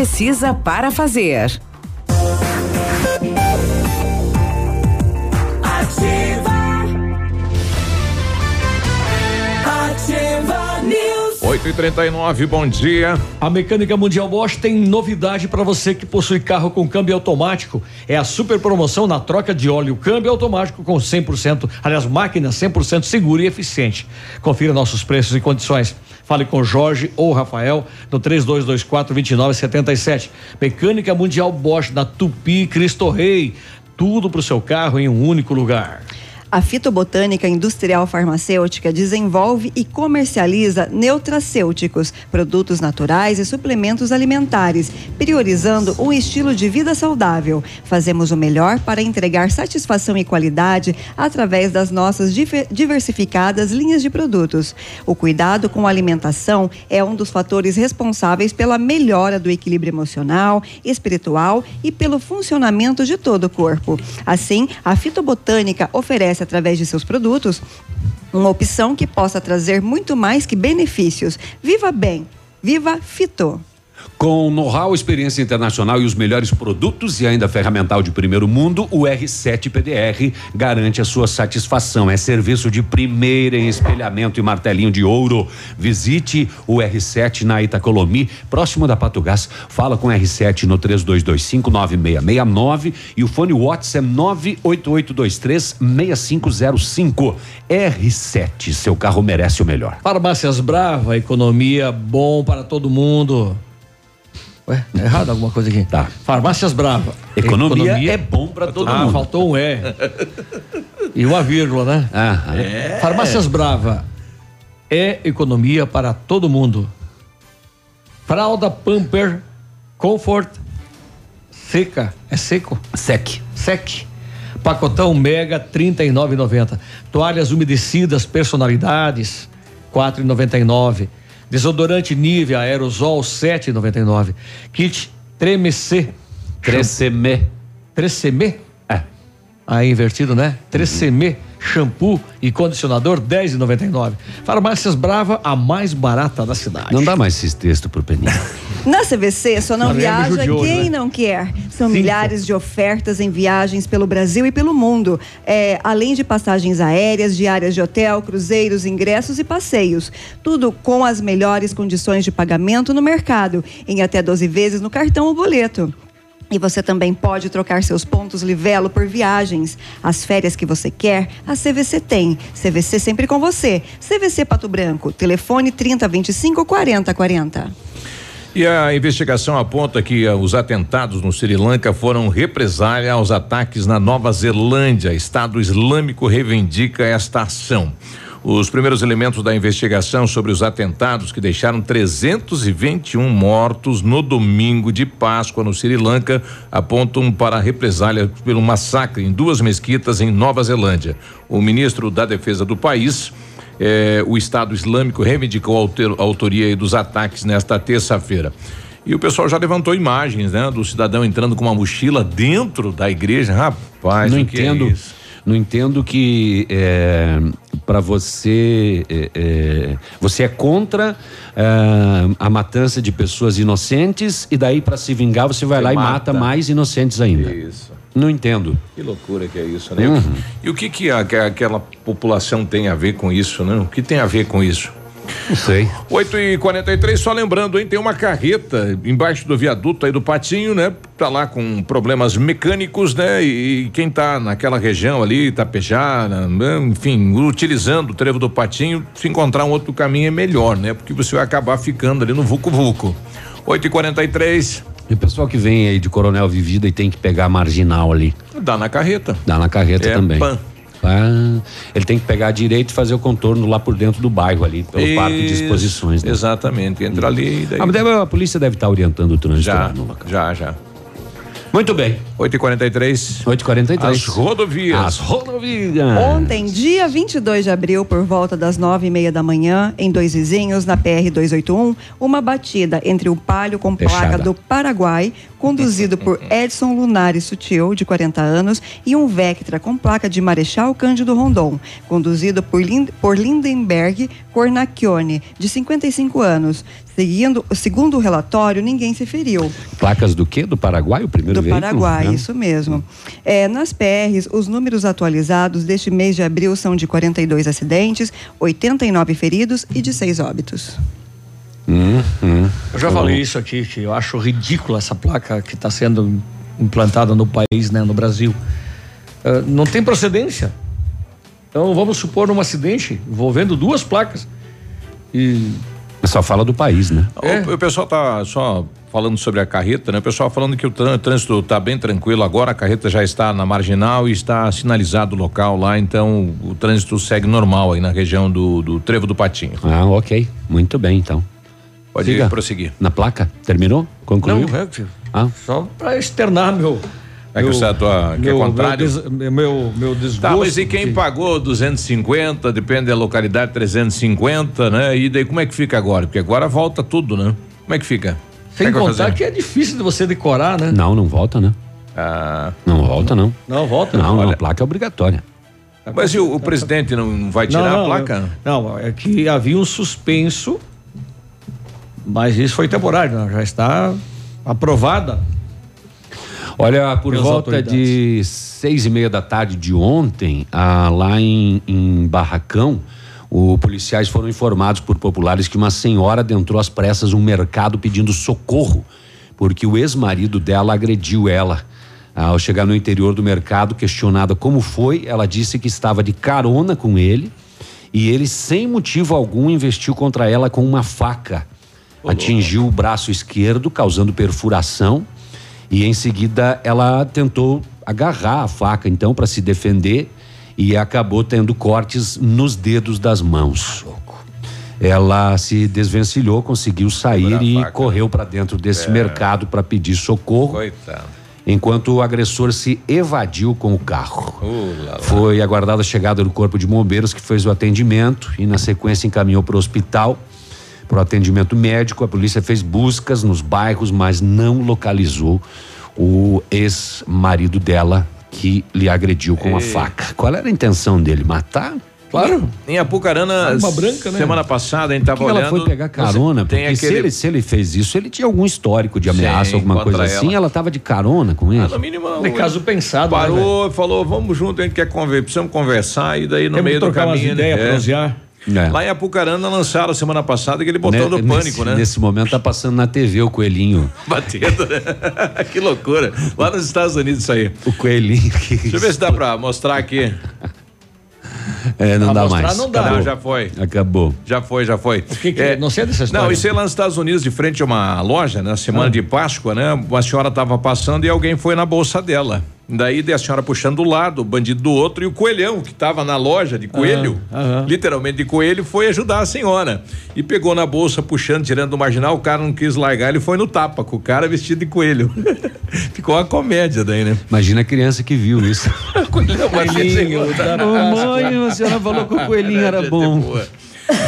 para fazer. 8 e 39 bom dia. A Mecânica Mundial Bosch tem novidade para você que possui carro com câmbio automático. É a super promoção na troca de óleo câmbio automático com 100%, aliás, máquina 100% segura e eficiente. Confira nossos preços e condições. Fale com Jorge ou Rafael no 3224 2977. Mecânica Mundial Bosch da Tupi Cristo Rei. Tudo para o seu carro em um único lugar. A fitobotânica industrial farmacêutica desenvolve e comercializa neutracêuticos, produtos naturais e suplementos alimentares, priorizando um estilo de vida saudável. Fazemos o melhor para entregar satisfação e qualidade através das nossas diversificadas linhas de produtos. O cuidado com a alimentação é um dos fatores responsáveis pela melhora do equilíbrio emocional, espiritual e pelo funcionamento de todo o corpo. Assim, a fitobotânica oferece através de seus produtos uma opção que possa trazer muito mais que benefícios. Viva bem, viva Fito. Com know-how, experiência internacional e os melhores produtos e ainda ferramental de primeiro mundo, o R7 PDR garante a sua satisfação. É serviço de primeira em espelhamento e martelinho de ouro. Visite o R7 na Itacolomi, próximo da Pato Gás. Fala com o R7 no 3225 9669 e o fone WhatsApp é 98823 6505. R7, seu carro merece o melhor. Farmácias Brava, economia bom para todo mundo. Ué, tá errado alguma coisa aqui. Tá. Farmácias Brava. Economia é bom pra todo ah, mundo. faltou um E. e uma vírgula, né? Ah, É. Farmácias Brava. É economia para todo mundo. Fralda Pamper Comfort seca. É seco? Sec. Sec. Pacotão Mega 39,90. Toalhas umedecidas personalidades 4,99. Desodorante Nivea Aerosol 7,99. Kit Tremec. Treceme. Treceme? É. Aí invertido, né? Treceme shampoo e condicionador 10,99. Farmácias Brava, a mais barata da cidade. Não dá mais esses textos pro Peninha. Na CVC só não viaja judiou, quem né? não quer. São Cinco. milhares de ofertas em viagens pelo Brasil e pelo mundo. É, além de passagens aéreas, diárias de hotel, cruzeiros, ingressos e passeios. Tudo com as melhores condições de pagamento no mercado, em até 12 vezes no cartão ou boleto. E você também pode trocar seus pontos Livelo por viagens. As férias que você quer, a CVC tem. CVC sempre com você. CVC Pato Branco. Telefone 3025 4040. E a investigação aponta que ah, os atentados no Sri Lanka foram represália aos ataques na Nova Zelândia. Estado Islâmico reivindica esta ação. Os primeiros elementos da investigação sobre os atentados que deixaram 321 mortos no domingo de Páscoa no Sri Lanka apontam para a represália pelo massacre em duas mesquitas em Nova Zelândia. O ministro da Defesa do país eh, o Estado Islâmico reivindicou a autor- a autoria dos ataques nesta terça-feira. E o pessoal já levantou imagens, né, do cidadão entrando com uma mochila dentro da igreja. Rapaz, não é entendo. isso? não entendo que é, para você é, é, você é contra é, a matança de pessoas inocentes e daí para se vingar você vai Você lá e mata. mais inocentes ainda. Isso. Não entendo. Que loucura que é isso, né? Uhum. E o que que, a- que aquela população tem a ver com isso, né? O que tem a ver com isso? Não sei. 8 e 43 só lembrando, hein? Tem uma carreta embaixo do viaduto aí do Patinho, né? Tá lá com problemas mecânicos, né? E, quem tá naquela região ali, Itapejara, né? enfim, utilizando o trevo do Patinho, se encontrar um outro caminho é melhor, né? Porque você vai acabar ficando ali no Vucu Vucu. 8 e 43 E o pessoal que vem aí de Coronel Vivida e tem que pegar a marginal ali. dá na carreta. Dá na carreta É também. pan. Ah, ele tem que pegar a direita e fazer o contorno lá por dentro do bairro ali, pelo parque de Isso, exposições. Né? Exatamente, entra ali e daí. Ah, a polícia deve estar orientando o trânsito Já, lá no local. já, já. Muito bem. 8h43. 8h43. As rodovias. As rodovias. Ontem, dia 22 de abril, por volta das nove e meia da manhã, em Dois Vizinhos, na PR-281, uma batida entre o Palio com placa Fechada. do Paraguai, conduzido por Edson Lunares Sutil, de 40 anos, e um Vectra com placa de Marechal Cândido Rondon, conduzido por, Lind por Lindenberg Cornacchione, de 55 anos. Seguindo, segundo o relatório, ninguém se feriu. Placas do quê? Do Paraguai, o primeiro Do veículo? Paraguai, né? isso mesmo. É, nas PRs, os números atualizados deste mês de abril são de 42 acidentes, 89 feridos e de 6 óbitos. Hum, hum. Eu já falei isso aqui, que eu acho ridícula essa placa que está sendo implantada no país, né, no Brasil. Ah, não tem procedência. Então vamos supor um acidente envolvendo duas placas. E Só fala do país, né? O, o pessoal tá só falando sobre a carreta, né? O pessoal falando que o trân- trânsito tá bem tranquilo agora, a carreta já está na marginal e está sinalizado o local lá, então o trânsito segue normal aí na região do, do Trevo do Patinho. Ah, ok. Muito bem, então. Pode Siga. prosseguir. Na placa? Terminou? Concluiu? não, é, Ah. só para externar meu. É que meu- você atua, que é meu- contrário? Meu, des- meu, meu desgosto. Tá, mas e quem que- pagou 250, depende da localidade, 350, né? E daí como é que fica agora? Porque agora volta tudo, né? Como é que fica? Sem é contar que é difícil de você decorar, né? Não, não volta, né? Ah, Não volta, não. Não, volta. Não, não, a placa é obrigatória. mas e o, o presidente não vai tirar não, a placa? eu- Não, é que havia um suspenso, mas isso foi temporário, né? já está aprovada. Olha, por Pelas volta de seis e meia da tarde de ontem, ah, lá em, em Barracão, os policiais foram informados por populares que uma senhora adentrou às pressas um mercado pedindo socorro, porque o ex-marido dela agrediu ela. Ao chegar no interior do mercado, questionada como foi, ela disse que estava de carona com ele e ele, sem motivo algum, investiu contra ela com uma faca. atingiu o braço esquerdo, causando perfuração. E em seguida ela tentou agarrar a faca, então, para se defender e acabou tendo cortes nos dedos das mãos. Ela se desvencilhou, conseguiu sair e correu para dentro desse É. mercado para pedir socorro, Coitado. enquanto o agressor se evadiu com o carro. Uh, lá, lá. Foi aguardada a chegada do corpo de bombeiros que fez o atendimento e na sequência encaminhou para o hospital para o atendimento médico. A polícia fez buscas nos bairros, mas não localizou o ex-marido dela que lhe agrediu com a Ei. faca. Qual era a intenção dele? Matar? Claro. Em Apucarana, branca, né? semana passada, a gente tava que olhando. ela foi pegar carona? Porque se, aquele. ele, se ele fez isso, ele tinha algum histórico de ameaça, Sim, alguma coisa assim. ela. Ela estava de carona com ele. Ah, no mínimo, De caso pensado, né, Parou e falou: vamos junto, a gente quer conversar, precisamos conversar. E daí no Temos meio que do caminho. ideias, é. É. Lá em Apucarana lançaram semana passada aquele botão do Ne- pânico, nesse, né? Nesse momento tá passando na TV o coelhinho. Batendo, né? que loucura. Lá nos Estados Unidos isso aí. O coelhinho que. Deixa eu ver se dá pra mostrar aqui. É, não Pra dá mostrar mais. não dá. Acabou. Já foi. Acabou. Já foi, já foi. O que que- não sei dessa história. Não, isso é lá nos Estados Unidos, de frente a uma loja, na semana Ah. de Páscoa, né? Uma senhora estava passando e alguém foi na bolsa dela. Daí a senhora puxando do lado, o bandido do outro e o coelhão que estava na loja de coelho, Ah, literalmente de coelho, foi ajudar a senhora. E pegou na bolsa, puxando, tirando do marginal, o cara não quis largar, ele foi no tapa com o cara vestido de coelho. Ficou uma comédia daí, né? Imagina a criança que viu isso. Coelhão, Coelhinho da Mamãe, a senhora falou que o coelhinho era bom.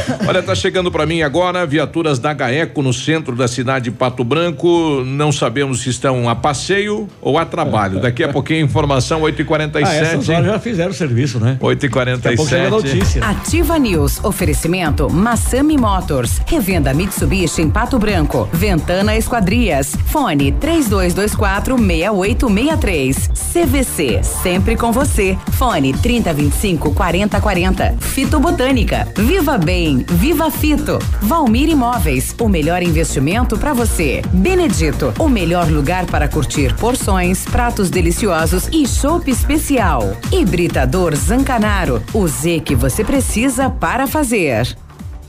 Olha, tá chegando para mim agora viaturas da Gaeco no centro da cidade de Pato Branco. Não sabemos se estão a passeio ou a trabalho. Daqui a pouquinho, informação 8h47. Ah, essas horas já fizeram o serviço, né? 8h47. Daqui a pouco chega a notícia. Ativa News. Oferecimento Massami Motors. Revenda Mitsubishi em Pato Branco. Ventana Esquadrias. Fone 3224 6863. CVC. Sempre com você. Fone 3025 4040. Fito Botânica. Viva Bem. Viva Fito. Valmir Imóveis. O melhor investimento para você. Benedito. O melhor lugar para curtir porções, pratos deliciosos e chopp especial. Hibridador Zancanaro. O Z que você precisa para fazer.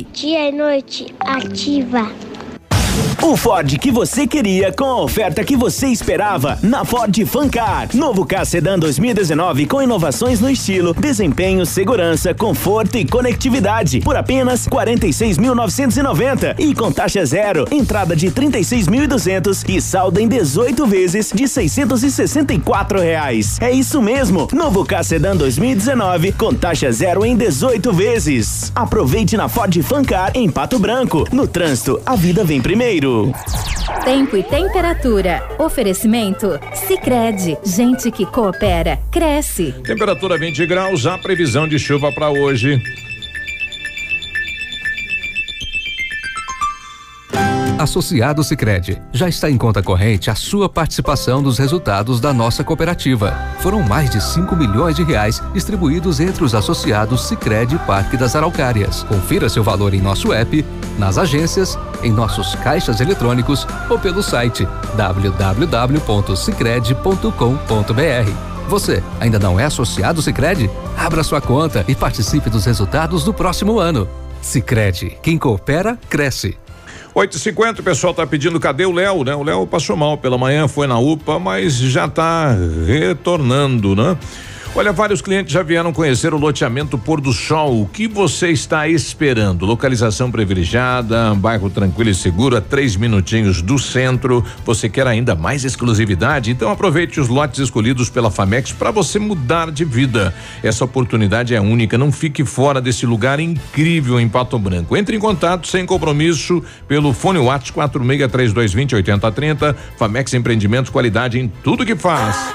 Dia e noite ativa. O Ford que você queria com a oferta que você esperava na Ford Fancar. Novo K Sedan 2019 com inovações no estilo, desempenho, segurança, conforto e conectividade por apenas 46.990 e com taxa zero, entrada de 36.200 e saldo em 18 vezes de 664 reais. É isso mesmo, novo K Sedan 2019 com taxa zero em 18 vezes. Aproveite na Ford Fancar em Pato Branco. No trânsito, a vida vem primeiro. Tempo e temperatura. Oferecimento? Sicredi Gente que coopera, cresce. Temperatura 20 graus, a previsão de chuva para hoje. Associado Sicredi já está em conta corrente a sua participação nos resultados da nossa cooperativa. Foram mais de 5 milhões de reais distribuídos entre os associados Sicredi Parque das Araucárias. Confira seu valor em nosso app, nas agências, em nossos caixas eletrônicos ou pelo site www.sicredi.com.br. Você ainda não é associado Sicredi? Abra sua conta e participe dos resultados do próximo ano. Sicredi, quem coopera cresce. 8h50, o pessoal tá pedindo cadê o Léo, né? O Léo passou mal pela manhã, foi na UPA, mas já tá retornando, né? Olha, vários clientes já vieram conhecer o loteamento Pôr do Sol. O que você está esperando? Localização privilegiada, bairro tranquilo e seguro, a três minutinhos do centro. Você quer ainda mais exclusividade? Então aproveite os lotes escolhidos pela Famex para você mudar de vida. Essa oportunidade é única. Não fique fora desse lugar incrível em Pato Branco. Entre em contato sem compromisso pelo fone WhatsApp 463220 8030. Famex Empreendimentos, qualidade em tudo que faz.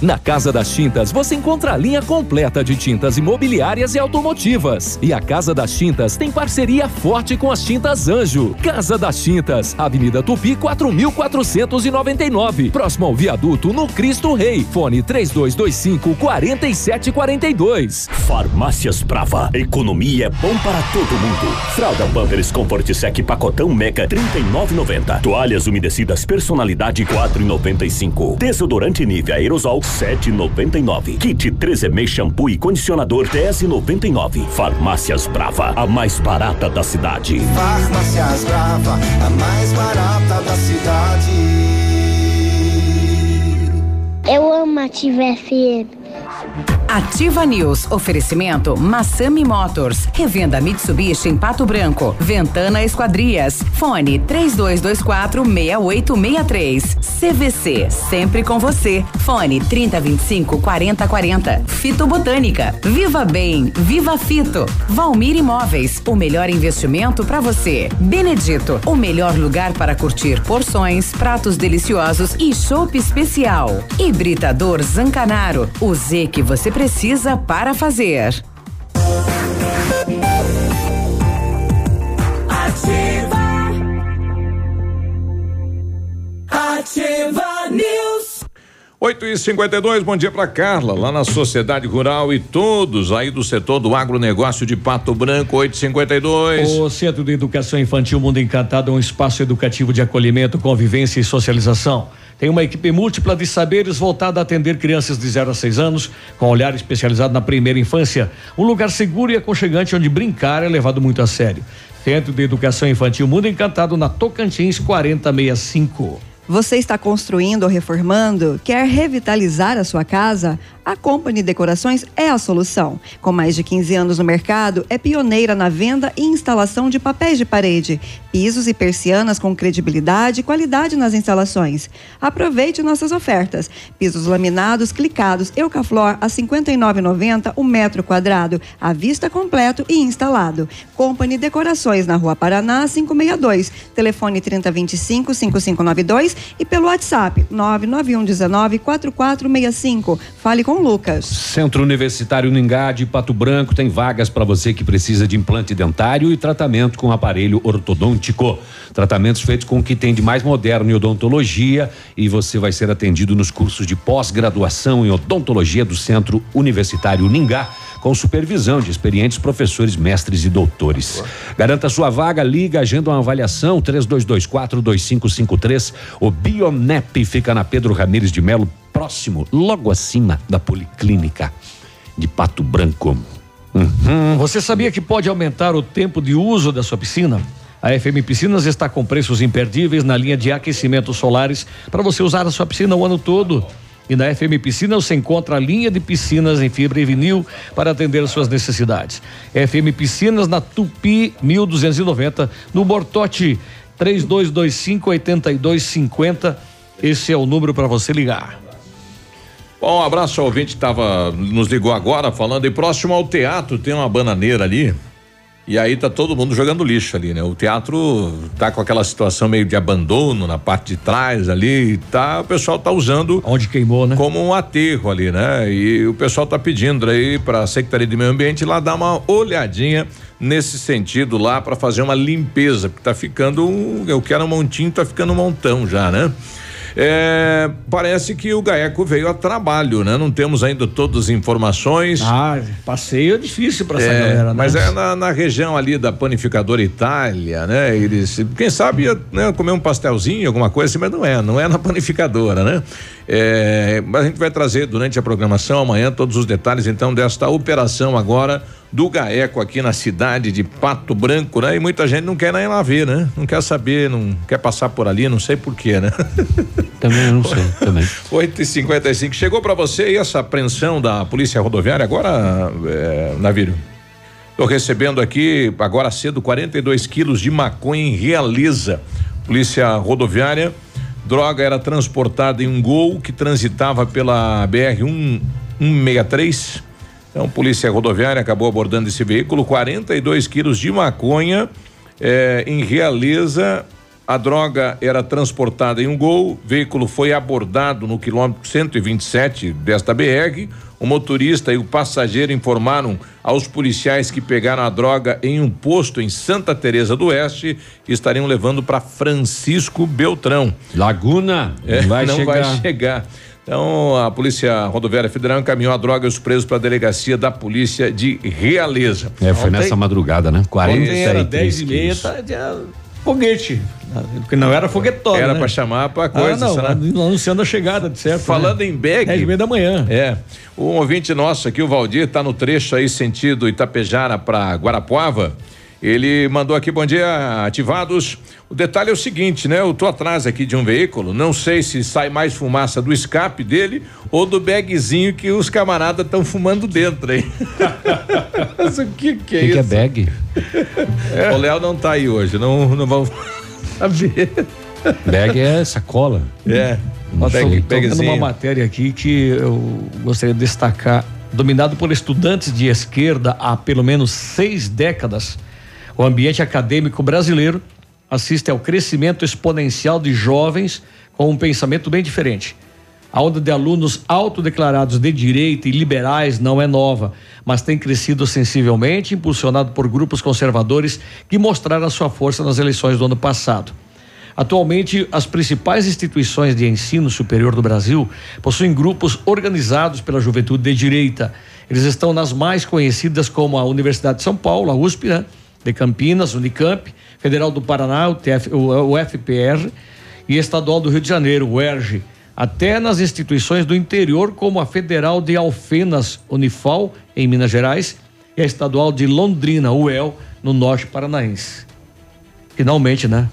Na Casa das Tintas você encontra a linha completa de tintas imobiliárias e automotivas. E a Casa das Tintas tem parceria forte com as Tintas Anjo. Casa das Tintas, Avenida Tupi 4499, próximo ao viaduto no Cristo Rei. Fone 3225 4742. Farmácias Brava. Economia é bom para todo mundo. Fralda Pampers Comfort Sec Pacotão Mega 39,90. Toalhas umedecidas personalidade 4,95. Desodorante Nivea Aerosol 7,99. Kit 3M shampoo e condicionador 10,99. Farmácias Brava, a mais barata da cidade. Farmácias Brava, a mais barata da cidade. Eu amo a Ativa FM. Ativa News. Oferecimento Massami Motors. Revenda Mitsubishi em Pato Branco. Ventana Esquadrias. Fone 3224 6863. CVC. Sempre com você. Fone 3025 4040. Fito Botânica. Viva Bem. Viva Fito. Valmir Imóveis. O melhor investimento para você. Benedito. O melhor lugar para curtir porções, pratos deliciosos e chopp especial. Hibridador Zancanaro. O Z que você precisa para fazer. Ativa. Ativa News. 8 e 52 bom dia para Carla, lá na Sociedade Rural e todos aí do setor do agronegócio de Pato Branco, 8 e 52 O Centro de Educação Infantil Mundo Encantado é um espaço educativo de acolhimento, convivência e socialização. Tem uma equipe múltipla de saberes voltada a atender crianças de 0 a 6 anos, com olhar especializado na primeira infância. Um lugar seguro e aconchegante onde brincar é levado muito a sério. Centro de Educação Infantil Mundo Encantado na Tocantins 4065. Você está construindo ou reformando? Quer revitalizar a sua casa? A Company Decorações é a solução. Com mais de 15 anos no mercado, é pioneira na venda e instalação de papéis de parede, pisos e persianas com credibilidade e qualidade nas instalações. Aproveite nossas ofertas. Pisos laminados, clicados, Eucaflor a R$ 59,90 o metro quadrado, à vista completo e instalado. Company Decorações na Rua Paraná 562, telefone 3025 5592 e pelo WhatsApp 99119 4465. Fale com Lucas. Centro Universitário Ningá de Pato Branco tem vagas para você que precisa de implante dentário e tratamento com aparelho ortodôntico. Tratamentos feitos com o que tem de mais moderno em odontologia e você vai ser atendido nos cursos de pós-graduação em odontologia do Centro Universitário Ningá com supervisão de experientes professores, mestres e doutores. Garanta sua vaga, liga, agenda uma avaliação 32242553. O Bionep fica na Pedro Ramires de Melo, próximo, logo acima da Policlínica de Pato Branco. Uhum. Você sabia que pode aumentar o tempo de uso da sua piscina? A FM Piscinas está com preços imperdíveis na linha de aquecimentos solares para você usar a sua piscina o ano todo. E na FM Piscinas você encontra a linha de piscinas em fibra e vinil para atender as suas necessidades. FM Piscinas na Tupi 1290, no Bortote 3225 8250. Esse é o número para você ligar. Bom, um abraço ao ouvinte que tava, nos ligou agora falando e próximo ao teatro tem uma bananeira ali. E aí tá todo mundo jogando lixo ali, né? O teatro tá com aquela situação meio de abandono na parte de trás ali, tá, o pessoal tá usando onde queimou, né? Como um aterro ali, né? E o pessoal tá pedindo aí para a Secretaria de Meio Ambiente lá dar uma olhadinha nesse sentido lá para fazer uma limpeza, porque tá ficando um, eu quero um montinho, tá ficando um montão já, né? É, parece que o Gaeco veio a trabalho, né? Não temos ainda todas as informações. Ah, passeio é difícil para essa É, galera, né? Mas é na, na região ali da panificadora Itália, né? Eles, quem sabe, ia, né, comer um pastelzinho, alguma coisa assim, mas não é, não é na panificadora, né? É, mas a gente vai trazer durante a programação amanhã todos os detalhes então desta operação agora do Gaeco aqui na cidade de Pato Branco, né? E muita gente não quer nem lá ver, né? Não quer saber, não quer passar por ali, não sei porquê, né? Também não sei, também. 8 e 55 Chegou para você aí essa apreensão da Polícia Rodoviária agora, é, Navírio? Estou recebendo aqui, agora cedo, 42 quilos de maconha em Realiza. Polícia Rodoviária. Droga era transportada em um gol que transitava pela BR 163. Então, Polícia Rodoviária acabou abordando esse veículo, 42 quilos de maconha eh, em Realiza. A droga era transportada em um gol, o veículo foi abordado no quilômetro 127 desta BR. O motorista e o passageiro informaram aos policiais que pegaram a droga em um posto em Santa Teresa do Oeste e estariam levando para Francisco Beltrão. Laguna, É, vai não chegar. vai chegar. Então, a Polícia Rodoviária Federal encaminhou a droga e os presos para a delegacia da Polícia de Realeza. É, foi nessa madrugada, né? Ontem era 10 43 e meia, tá, foguete. Porque não era foguetona. Era né? para chamar para coisa, ah, não, anunciando a chegada, de certo. Falando né? em bag. 10 e meia da manhã. É. Um ouvinte nosso aqui, o Valdir, tá no trecho aí sentido Itapejara para Guarapuava. Ele mandou aqui, bom dia, ativados. O detalhe é o seguinte, né? Eu tô atrás aqui de um veículo, não sei se sai mais fumaça do escape dele ou do bagzinho que os camaradas estão fumando dentro aí. Mas o que que é O que, que é isso? bag? O Léo não tá aí hoje, não, não vamos saber. Bag é sacola. É. Tocando bagzinho. uma matéria aqui que eu gostaria de destacar. Dominado por estudantes de esquerda há pelo menos seis décadas, o ambiente acadêmico brasileiro assiste ao crescimento exponencial de jovens com um pensamento bem diferente. A onda de alunos autodeclarados de direita e liberais não é nova, mas tem crescido sensivelmente, impulsionado por grupos conservadores que mostraram sua força nas eleições do ano passado. Atualmente, as principais instituições de ensino superior do Brasil possuem grupos organizados pela juventude de direita. Eles estão nas mais conhecidas como a Universidade de São Paulo, a USP, né? De Campinas, Unicamp, Federal do Paraná, o, TF, o, o FPR, e Estadual do Rio de Janeiro, o. Até nas instituições do interior, como a Federal de Alfenas, Unifal, em Minas Gerais, e a Estadual de Londrina, UEL, no norte paranaense. Finalmente, né?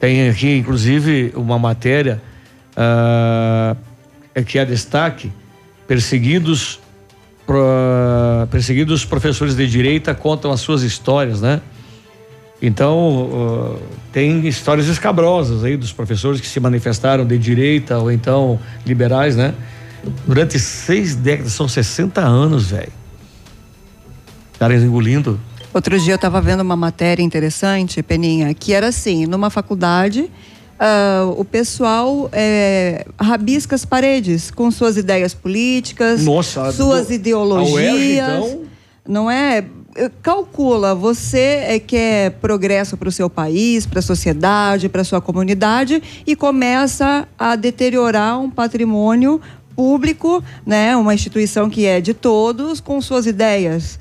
Tem aqui, inclusive, uma matéria é que é destaque: perseguidos, perseguidos professores de direita contam as suas histórias, né? Então, ah, tem histórias escabrosas aí dos professores que se manifestaram de direita ou então liberais, né? Durante seis décadas, são 60 anos, velho. Caras engolindo. Outro dia eu estava vendo uma matéria interessante, Peninha, que era assim, numa faculdade, ah, o pessoal eh, rabisca as paredes com suas ideias políticas, Nossa, suas do- a ideologias. UERJ, então? Não é? Calcula, você é, quer progresso para o seu país, para a sociedade, para a sua comunidade e começa a deteriorar um patrimônio público, né? Uma instituição que é de todos com suas ideias.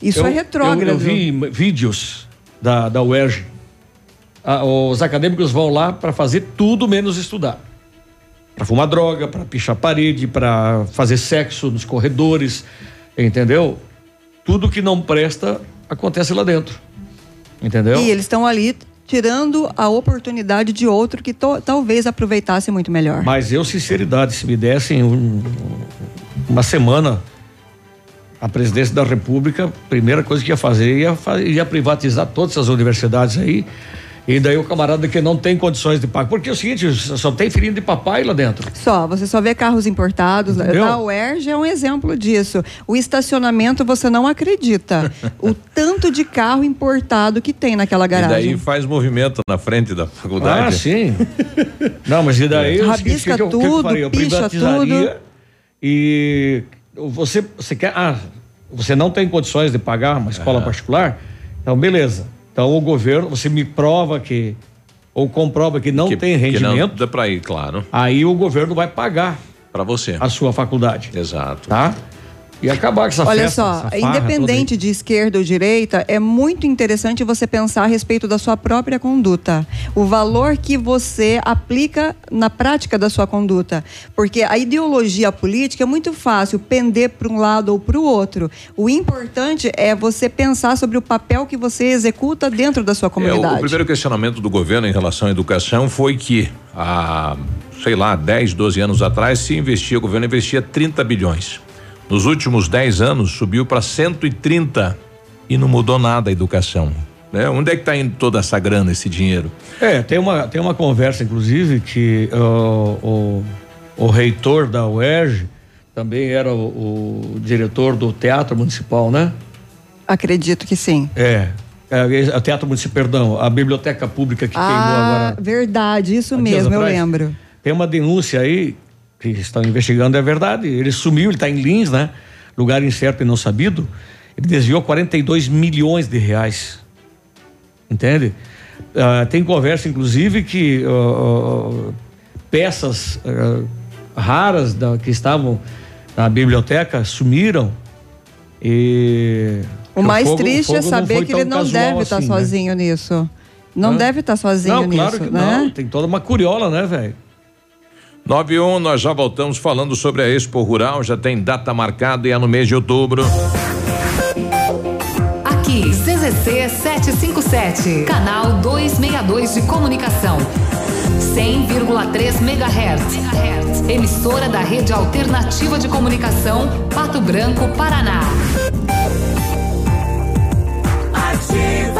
Isso Eu- é retrógrado. Eu, eu vi vídeos da, da UERJ. Ah, os acadêmicos vão lá para fazer tudo menos estudar. Para fumar droga, para pichar parede, para fazer sexo nos corredores, entendeu? Tudo que não presta acontece lá dentro. Entendeu? E eles estão ali tirando a oportunidade de outro que talvez aproveitasse muito melhor. Mas eu, sinceridade, se me dessem um- uma semana a presidência da República, a primeira coisa que ia fazer ia, ia privatizar todas essas universidades aí. E daí o camarada que não tem condições de pagar. Porque é o seguinte, só tem filhinho de papai lá dentro. Só, você só vê carros importados. Entendeu? A UERJ é um exemplo disso. O estacionamento, você não acredita. o tanto de carro importado que tem naquela E garagem. daí faz movimento na frente da faculdade. Ah, sim. Não, mas e daí É. Rabisca que eu- eu tudo, faria? Eu picha tudo. e você, você quer. Ah, você não tem condições de pagar uma escola É. particular? Então, beleza. Então o governo, você me prova que, ou comprova que não Que- tem que rendimento, dá pra ir, claro. aí o governo vai pagar Pra você. a sua faculdade. Exato. Tá? E acabar com essa Olha festa, só, essa independente de esquerda ou direita, é muito interessante você pensar a respeito da sua própria conduta. O valor que você aplica na prática da sua conduta. Porque a ideologia política é muito fácil pender para um lado ou para o outro. O importante é você pensar sobre o papel que você executa dentro da sua É, o, comunidade. o primeiro questionamento do governo em relação à educação foi que há, sei lá, 10, 12 anos atrás se investia, o governo investia 30 bilhões. Nos últimos 10 anos subiu para 130 e não mudou nada a educação. Né? Onde é que está indo toda essa grana, esse dinheiro? É, tem uma, tem uma conversa, inclusive, que ó, o, o reitor da UERJ também era o, o diretor do Teatro Municipal, né? Acredito que sim. É. é, o Teatro Municipal, perdão, a Biblioteca Pública que ah, queimou agora. verdade, isso mesmo, eu lembro. Tem uma denúncia aí que estão investigando, é verdade. Ele sumiu, ele está em Lins, né? Lugar incerto e não sabido. Ele desviou 42 milhões de reais. Entende? Ah, tem conversa, inclusive, que ah, peças ah, raras da- que estavam na biblioteca sumiram. E O mais fogo- triste é fogo não saber foi que ele não deve estar assim, né? sozinho nisso. Não Hã? deve estar sozinho Não, nisso, claro que né? não. Tem toda uma curiola, né, velho? 91, nós já voltamos falando sobre a Expo Rural, já tem data marcada e é no mês de outubro. Aqui, CZC 757, canal 262 de comunicação. 100,3 MHz. Emissora da Rede Alternativa de Comunicação, Pato Branco, Paraná. Ativa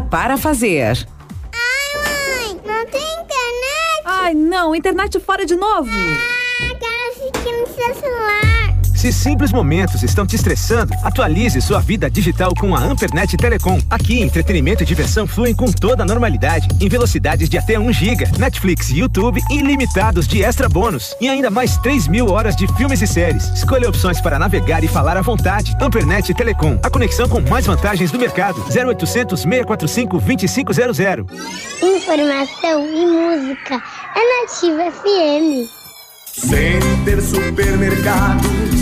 para fazer. Não tem internet? Ai, não, internet fora de novo. Ah, quero assistir no seu celular. Se simples momentos estão te estressando, atualize sua vida digital com a Ampernet Telecom. Aqui, entretenimento e diversão fluem com toda a normalidade, em velocidades de até 1 GB, Netflix e YouTube ilimitados de extra bônus e ainda mais 3 mil horas de filmes e séries. Escolha opções para navegar e falar à vontade. Ampernet Telecom, a conexão com mais vantagens do mercado. 0800 645 2500. Informação e música é Nativa FM. Center Supermercados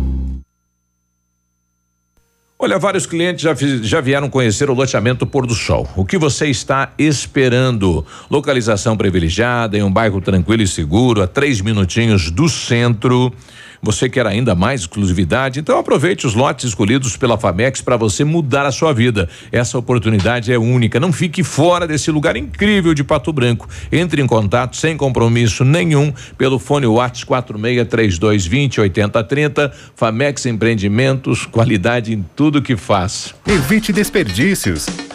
Olha, vários clientes já, já vieram conhecer o loteamento Pôr do Sol. O que você está esperando? Localização privilegiada, em um bairro tranquilo e seguro, a três minutinhos do centro. Você quer ainda mais exclusividade? Então aproveite os lotes escolhidos pela Famex para você mudar a sua vida. Essa oportunidade é única. Não fique fora desse lugar incrível de Pato Branco. Entre em contato sem compromisso nenhum pelo fone WhatsApp 463220 8030. Famex Empreendimentos, qualidade em tudo que faz. Evite desperdícios.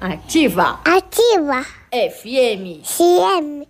Ativa. Ativa. FM. CM.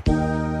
Bye.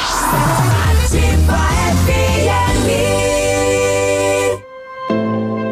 Ativa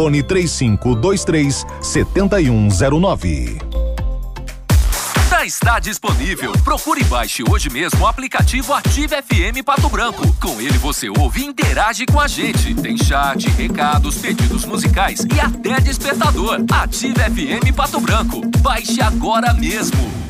Fone 3523 7109. Já está disponível. Procure e baixe hoje mesmo o aplicativo Ative FM Pato Branco. Com ele você ouve e interage com a gente. Tem chat, recados, pedidos musicais e até despertador. Ative FM Pato Branco. Baixe agora mesmo.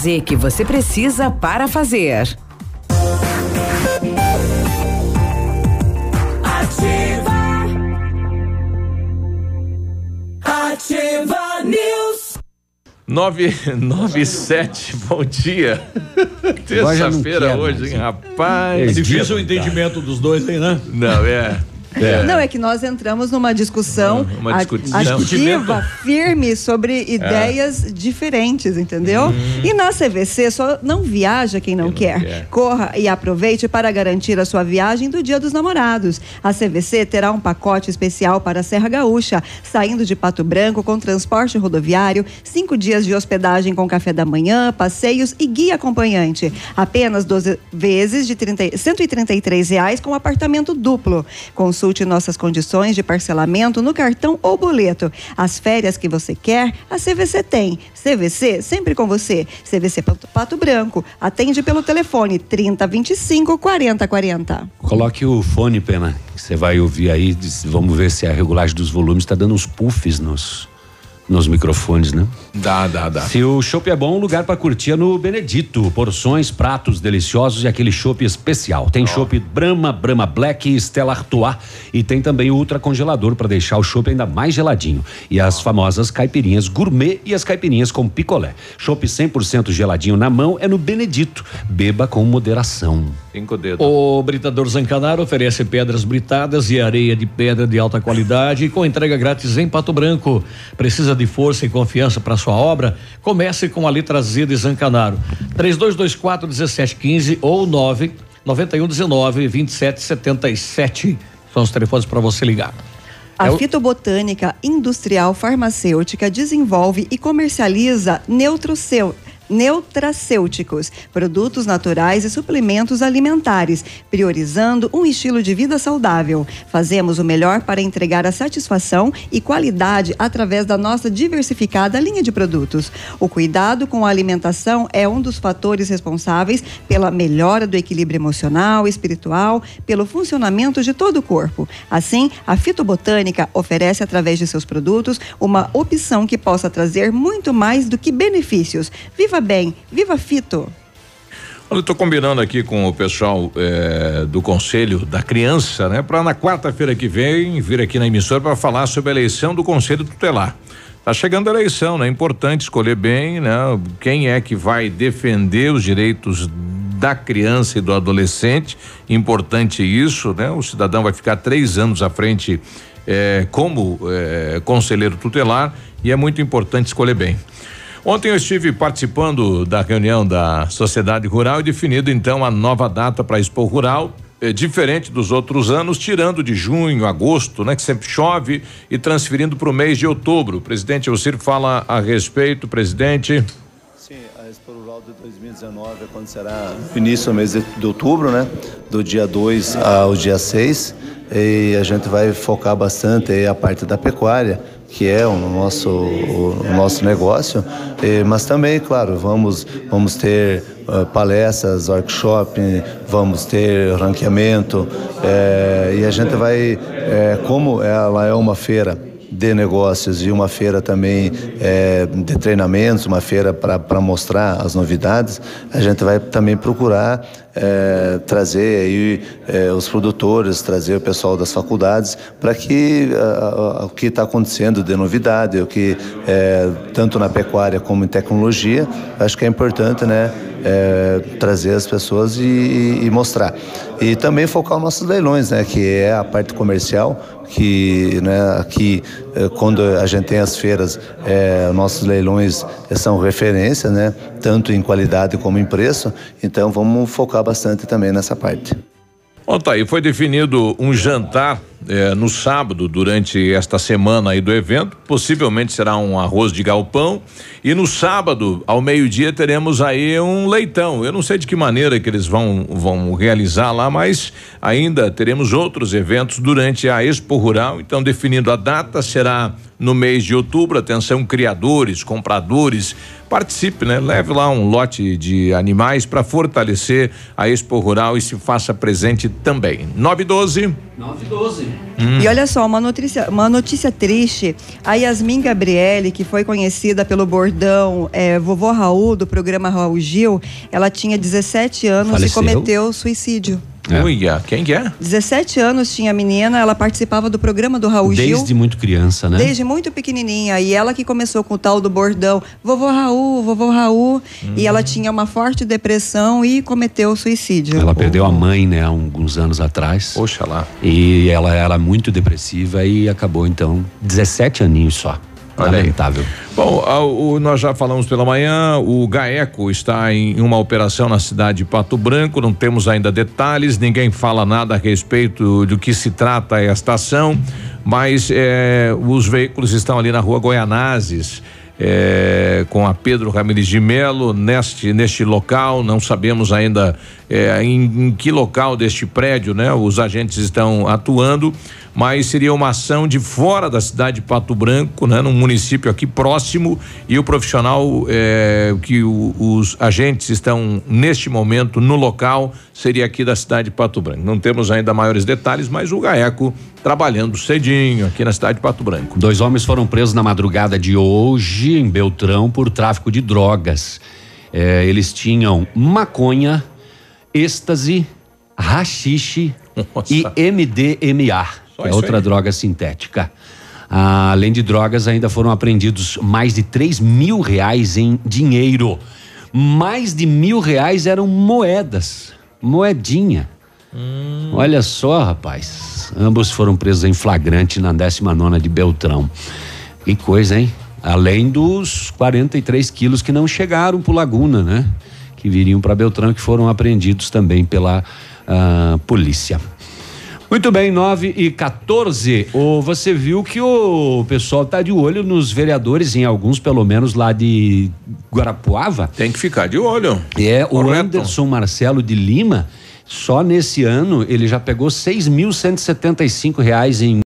Z que você precisa para fazer. Ativa. Ativa News. 997, bom dia. Terça-feira hoje, hein, rapaz. É difícil o entendimento dos dois aí, né? Não, é. É. Não, é que nós entramos numa discussão Uma ativa, firme, sobre ideias diferentes, entendeu? E na CVC só não viaja quem não, quer. quer. Corra e aproveite para garantir a sua viagem do Dia dos Namorados. A CVC terá um pacote especial para a Serra Gaúcha, saindo de Pato Branco com transporte rodoviário, cinco dias de hospedagem com café da manhã, passeios e guia acompanhante. Apenas 12 vezes de 30, e- 133 reais com apartamento duplo. Consulte nossas condições de parcelamento no cartão ou boleto. As férias que você quer, a CVC tem. CVC sempre com você. CVC Pato, Branco. Atende pelo telefone 3025 4040. Coloque o fone, Pena. Você vai ouvir aí. Vamos ver se a regulagem dos volumes está dando uns puffs nos, nos microfones, né? Dá, dá, dá. Se o chopp é bom, lugar para curtir é no Benedito. Porções, pratos deliciosos e aquele chopp especial. Tem chopp Brahma, Brahma Black e Stella Artois. E tem também o ultra congelador para deixar o chopp ainda mais geladinho. E as famosas caipirinhas gourmet e as caipirinhas com picolé. Chopp 100% geladinho na mão é no Benedito. Beba com moderação. Cinco dedos. O Britador Zancanaro oferece pedras britadas e areia de pedra de alta qualidade com entrega grátis em Pato Branco. Precisa de força e confiança para sua obra? Comece com a letra Z de Zancanaro. 3224 1715 ou 9 9119 2777. São os telefones para você ligar. A É o- fitobotânica industrial farmacêutica desenvolve e comercializa neutroceu neutracêuticos, produtos naturais e suplementos alimentares, priorizando um estilo de vida saudável. Fazemos o melhor para entregar a satisfação e qualidade através da nossa diversificada linha de produtos. O cuidado com a alimentação é um dos fatores responsáveis pela melhora do equilíbrio emocional, espiritual, pelo funcionamento de todo o corpo. Assim, a fitobotânica oferece através de seus produtos uma opção que possa trazer muito mais do que benefícios. Viva bem, viva fito! Olha, eu tô combinando aqui com o pessoal eh, do Conselho da Criança, né? Para na quarta-feira que vem vir aqui na emissora para falar sobre a eleição do Conselho Tutelar. Tá chegando a eleição, né? É importante escolher bem, né? Quem é que vai defender os direitos da criança e do adolescente. Importante isso, né? O cidadão vai ficar três anos à frente eh, como eh, conselheiro tutelar e é muito importante escolher bem. Ontem eu estive participando da reunião da Sociedade Rural e definido então a nova data para a Expo Rural. É diferente dos outros anos, tirando de junho, agosto, né, que sempre chove, e transferindo para o mês de outubro. O presidente Elcir fala a respeito, presidente. Sim, a Expo Rural de 2019 acontecerá no início do mês de, outubro, né? Do dia 2 ao dia 6. E a gente vai focar bastante a parte da pecuária, que é o nosso, o nosso negócio, Eh, mas também, claro, vamos, vamos ter ah, palestras, workshop, vamos ter ranqueamento eh, e a gente vai, eh, como ela é uma feira de negócios e uma feira também eh, de treinamentos, uma feira para mostrar as novidades, a gente vai também procurar eh, trazer aí eh, os produtores, trazer o pessoal das faculdades para que ah, ah, o que está acontecendo de novidade, o que eh, tanto na pecuária como em tecnologia, acho que é importante, né? eh, trazer as pessoas e, e- e mostrar. E também focar os nossos leilões, né? Que é a parte comercial, que né, aqui eh, quando a gente tem as feiras, eh, nossos leilões eh, são referência, né? Tanto em qualidade como em preço. Então vamos focar bastante também nessa parte. Bom, tá aí, foi definido um jantar eh, no sábado, durante esta semana aí do evento. Possivelmente será um arroz de galpão. E no sábado, ao meio-dia, teremos aí um leitão. Eu não sei de que maneira que eles vão, vão realizar lá, mas ainda teremos outros eventos durante a Expo Rural. Então, definindo a data, será no mês de outubro. Atenção, criadores, compradores, participe, né? Leve lá um lote de animais para fortalecer a Expo Rural e se faça presente também. 912. 912. E olha só, uma notícia, uma notícia triste. A Yasmin Gabriele, que foi conhecida pelo bordão eh, Vovô Raul, do programa Raul Gil, ela tinha 17 anos Faleceu? e cometeu suicídio. Uia, quem que é? 17 anos tinha a menina, ela participava do programa do Raul Gil. Desde muito criança, né? Desde muito pequenininha. E ela que começou com o tal do bordão, vovô Raul, vovô Raul. E ela tinha uma forte depressão e cometeu suicídio. Ela perdeu a mãe, né, há alguns anos atrás. Poxa lá. E ela era muito depressiva e acabou, então, 17 aninhos só. Olha aí. Lamentável. Bom, o- nós já falamos pela manhã, o GAECO está em uma operação na cidade de Pato Branco, não temos ainda detalhes, ninguém fala nada a respeito do que se trata esta ação, mas eh, os veículos estão ali na rua Goianazes. Eh, com a Pedro Ramires de Melo neste neste local não sabemos ainda eh, em, em que local deste prédio né os agentes estão atuando mas seria uma ação de fora da cidade de Pato Branco, né, num município aqui próximo, e o profissional eh, que o- os agentes estão neste momento no local seria aqui da cidade de Pato Branco. Não temos ainda maiores detalhes, mas o GAECO trabalhando cedinho aqui na cidade de Pato Branco. Dois homens foram presos na madrugada de hoje em Beltrão por tráfico de drogas. É, eles tinham maconha, êxtase, rachixe e MDMA, que é outra aí. droga sintética. Ah, além de drogas, ainda foram apreendidos mais de 3 mil reais em dinheiro. Mais de mil reais eram moedas, moedinha. Olha só, rapaz. Ambos foram presos em flagrante na 19 de Beltrão. Que coisa, hein? Além dos 43 quilos que não chegaram pro Laguna, né? Que viriam para Beltrão, que foram apreendidos também pela ah, polícia. Muito bem, 9 e 14. Ô, você viu que o pessoal tá de olho nos vereadores, em alguns, pelo menos, lá de Guarapuava? Tem que ficar de olho. É, o Correto. Anderson Marcelo de Lima, só nesse ano, ele já pegou 6.175 reais em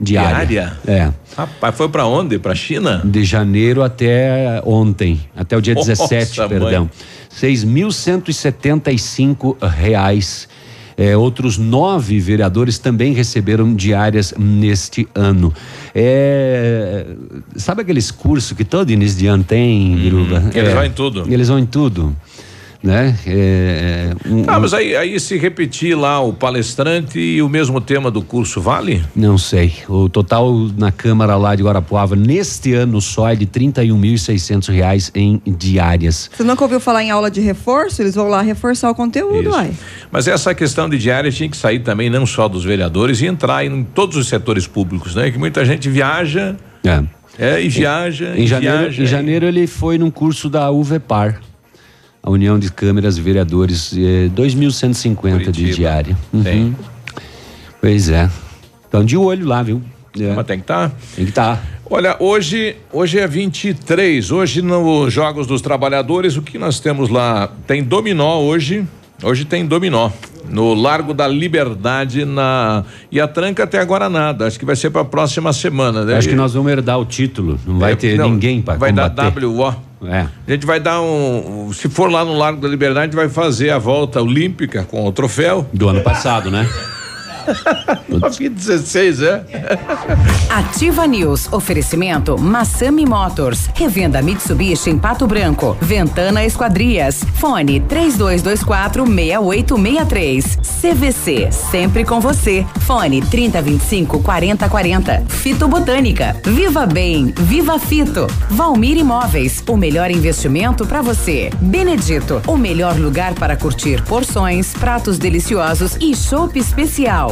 diária. Diária? É. Rapaz, foi pra onde? Pra China? De janeiro até ontem, até o dia Nossa, 17, mãe. perdão. 6.175 reais. É, outros nove vereadores também receberam diárias neste ano. É, sabe aqueles cursos que todo início de ano tem, Biruba? Uhum. Eles É, vão em tudo. Eles vão em tudo. Né? É, um- Ah, mas aí, aí se repetir lá o palestrante e o mesmo tema do curso, vale? Não sei. O total na Câmara lá de Guarapuava, neste ano só, é de 31.600 reais em diárias. Você nunca ouviu falar em aula de reforço? Eles vão lá reforçar o conteúdo, uai. Mas essa questão de diária tinha que sair também não só dos vereadores e entrar em todos os setores públicos, né? Que muita gente viaja É. É, e viaja, Em e janeiro, viaja. em janeiro ele foi num curso da UVEPAR, a União de Câmeras Vereadores, eh, 2.150 de diária. Uhum. Pois é. Então de olho lá, viu? É. Mas tem que estar. Tem que estar. Olha, hoje, hoje é 23. Hoje nos Jogos dos Trabalhadores, o que nós temos lá? Tem dominó hoje. Hoje tem dominó. No Largo da Liberdade na e a tranca até agora nada. Acho que vai ser para a próxima semana, né? Acho que nós vamos herdar o título. Não vai É, ter não, ninguém para Vai combater. dar WO. É. A gente vai dar um. Se for lá no Largo da Liberdade, a gente vai fazer a volta olímpica com o troféu. Do ano passado, né? 2016, é? Ativa News. Oferecimento Massami Motors. Revenda Mitsubishi em Pato Branco. Ventana Esquadrias. Fone 3224 6863. CVC. Sempre com você. Fone 3025 4040. Fito Botânica. Viva Bem. Viva Fito. Valmir Imóveis. O melhor investimento para você. Benedito. O melhor lugar para curtir porções, pratos deliciosos e chopp especial.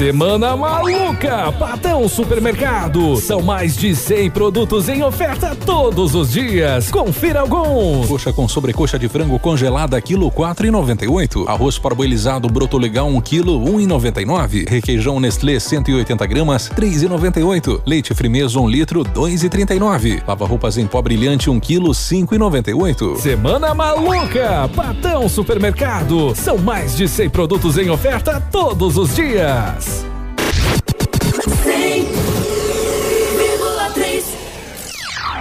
Semana Maluca! Patão Supermercado. São mais de 100 produtos em oferta todos os dias. Confira alguns. Coxa com sobrecoxa de frango congelada, quilo quatro e noventa e oito. Arroz parboilizado broto legal, um quilo, um e noventa e nove. Requeijão Nestlé, 180 gramas, três e noventa e oito. Leite Frimeso, um litro, dois e trinta e nove. Lava roupas em pó brilhante, um quilo, cinco e noventa e oito. Semana Maluca! Patão Supermercado. São mais de 100 produtos em oferta todos os dias.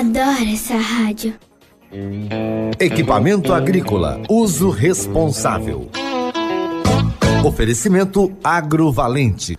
Adoro essa rádio. Equipamento agrícola, uso responsável. Oferecimento agrovalente.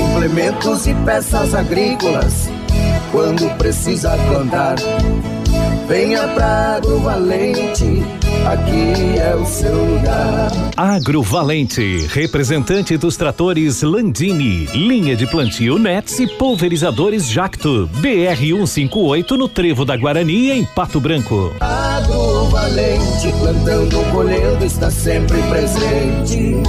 Implementos e peças agrícolas, quando precisa plantar. Venha pra Agrovalente, aqui é o seu lugar. Agrovalente, representante dos tratores Landini, linha de plantio Nets e pulverizadores Jacto, BR 158 no Trevo da Guarani, em Pato Branco. Agrovalente, plantando, colhendo, está sempre presente.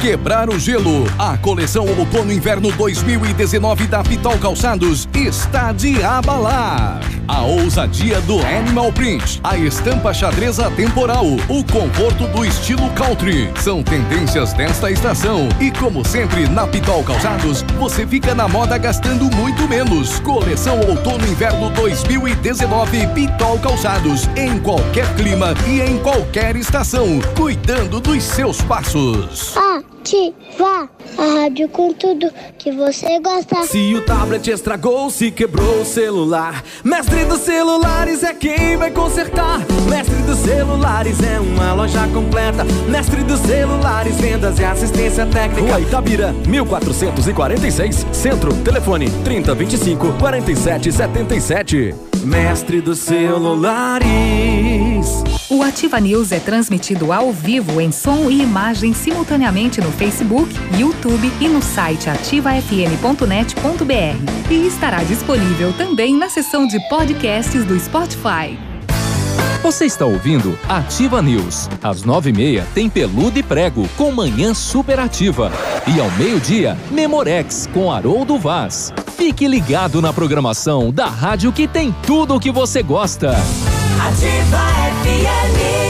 Quebrar o gelo, a coleção Outono Inverno 2019 da Pitol Calçados está de abalar. A ousadia do Animal Print, a estampa xadreza temporal, o conforto do estilo country são tendências desta estação. E como sempre, na Pitol Calçados, você fica na moda gastando muito menos. Coleção Outono Inverno 2019 Pitol Calçados, em qualquer clima e em qualquer estação, cuidando dos seus passos. Ativa a rádio com tudo que você gosta. Se o tablet estragou, se quebrou o celular, Mestre dos Celulares é quem vai consertar. Mestre dos Celulares é uma loja completa. Mestre dos Celulares, vendas e assistência técnica. Rua Itabira, 1446, Centro, telefone 3025 4777. Mestre dos Celulares. O Ativa News é transmitido ao vivo em som e imagem simultaneamente no Facebook, YouTube e no site ativafm.net.br. E estará disponível também na seção de podcasts do Spotify. Você está ouvindo Ativa News. Às nove e meia tem Peludo e Prego com Manhã Superativa. E ao meio-dia, Memorex com Haroldo Vaz. Fique ligado na programação da rádio que tem tudo o que você gosta. Ativa FM.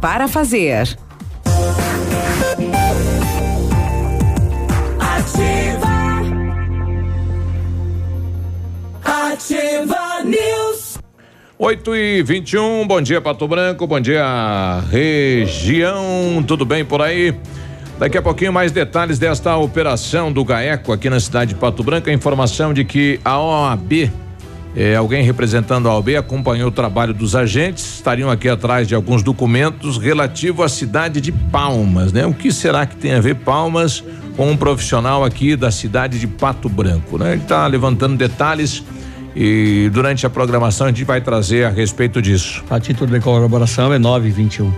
para fazer. Ativa. Ativa News. 8 e 21 bom dia Pato Branco, bom dia região, tudo bem por aí? Daqui a pouquinho mais detalhes desta operação do GAECO aqui na cidade de Pato Branco, a informação de que a OAB, eh, alguém representando a OAB acompanhou o trabalho dos agentes, estariam aqui atrás de alguns documentos relativo à cidade de Palmas, né? O que será que tem a ver Palmas com um profissional aqui da cidade de Pato Branco, né? Ele está levantando detalhes e durante a programação a gente vai trazer a respeito disso. A título de colaboração é 921.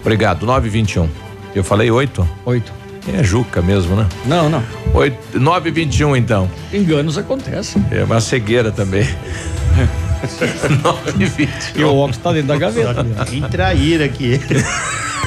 Obrigado, 921. Eu falei 8? 8. É Juca mesmo, né? Não, não. 8, 921 então. Enganos acontecem. É uma cegueira também. 921. E o óculos tá dentro da gaveta. Que traíra aqui.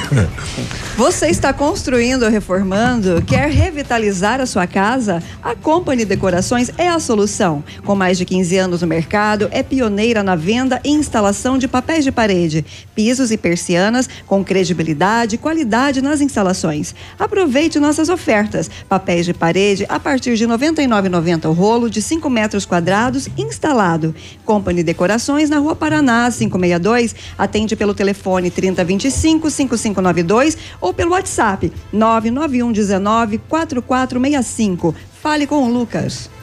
Você está construindo ou reformando? Quer revitalizar a sua casa? A Company Decorações é a solução. Com mais de 15 anos no mercado, é pioneira na venda e instalação de papéis de parede, pisos e persianas com credibilidade e qualidade nas instalações. Aproveite nossas ofertas. Papéis de parede a partir de R$ 99,90 o rolo de 5 metros quadrados instalado. Company Decorações na Rua Paraná, 562. Atende pelo telefone 3025 5592 ou pelo WhatsApp 991 19 4465. Fale com o Lucas.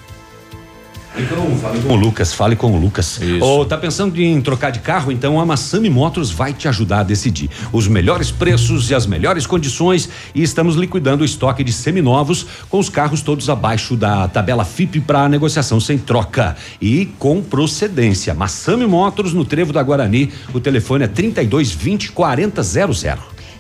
Fale com o Lucas, fale com o Lucas. Ou tá pensando em trocar de carro? Então a Massami Motors vai te ajudar a decidir. Os melhores preços e as melhores condições e estamos liquidando o estoque de seminovos com os carros todos abaixo da tabela FIP para negociação sem troca e com procedência. Massami Motors no Trevo da Guarani. O telefone é 32 20 40 00.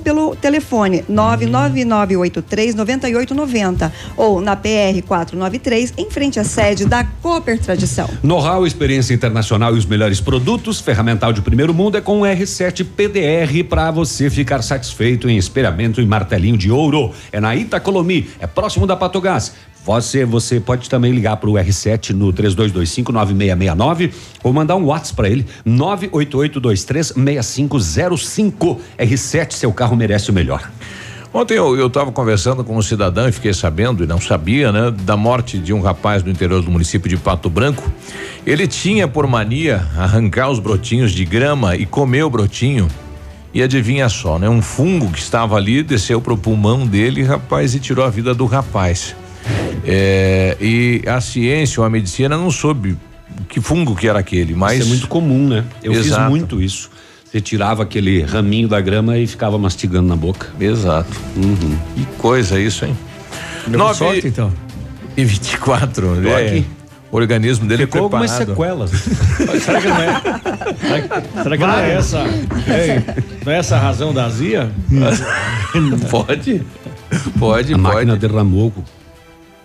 pelo telefone 99983 9890 ou na PR 493 em frente à sede da Cooper Tradição. Know-how, experiência internacional e os melhores produtos, ferramental de primeiro mundo é com o R7 PDR para você ficar satisfeito em espelhamento e martelinho de ouro. É na Itacolomi, é próximo da Patogás. Você, você pode também ligar para o R7 no 32259669 ou mandar um WhatsApp para ele 988236505. R7, seu carro merece o melhor. Ontem eu estava conversando com um cidadão e fiquei sabendo, e não sabia, né, da morte de um rapaz do interior do município de Pato Branco. Ele tinha por mania arrancar os brotinhos de grama e comer o brotinho. E adivinha só, né? Um fungo que estava ali desceu pro pulmão dele, rapaz, e tirou a vida do rapaz. É, e a ciência ou a medicina não soube que fungo que era aquele, mas. Isso é muito comum, né? Eu fiz Exato. muito isso. Você tirava aquele raminho da grama e ficava mastigando na boca. Exato. Que coisa isso, hein? Deu Nove sorte, então. E 24. Tô é, aqui. O organismo dele Ficou é algumas preparado. sequelas. Será que não é? Será que, será que não é essa? é, não é essa a razão da azia? pode. Pode, a máquina derramou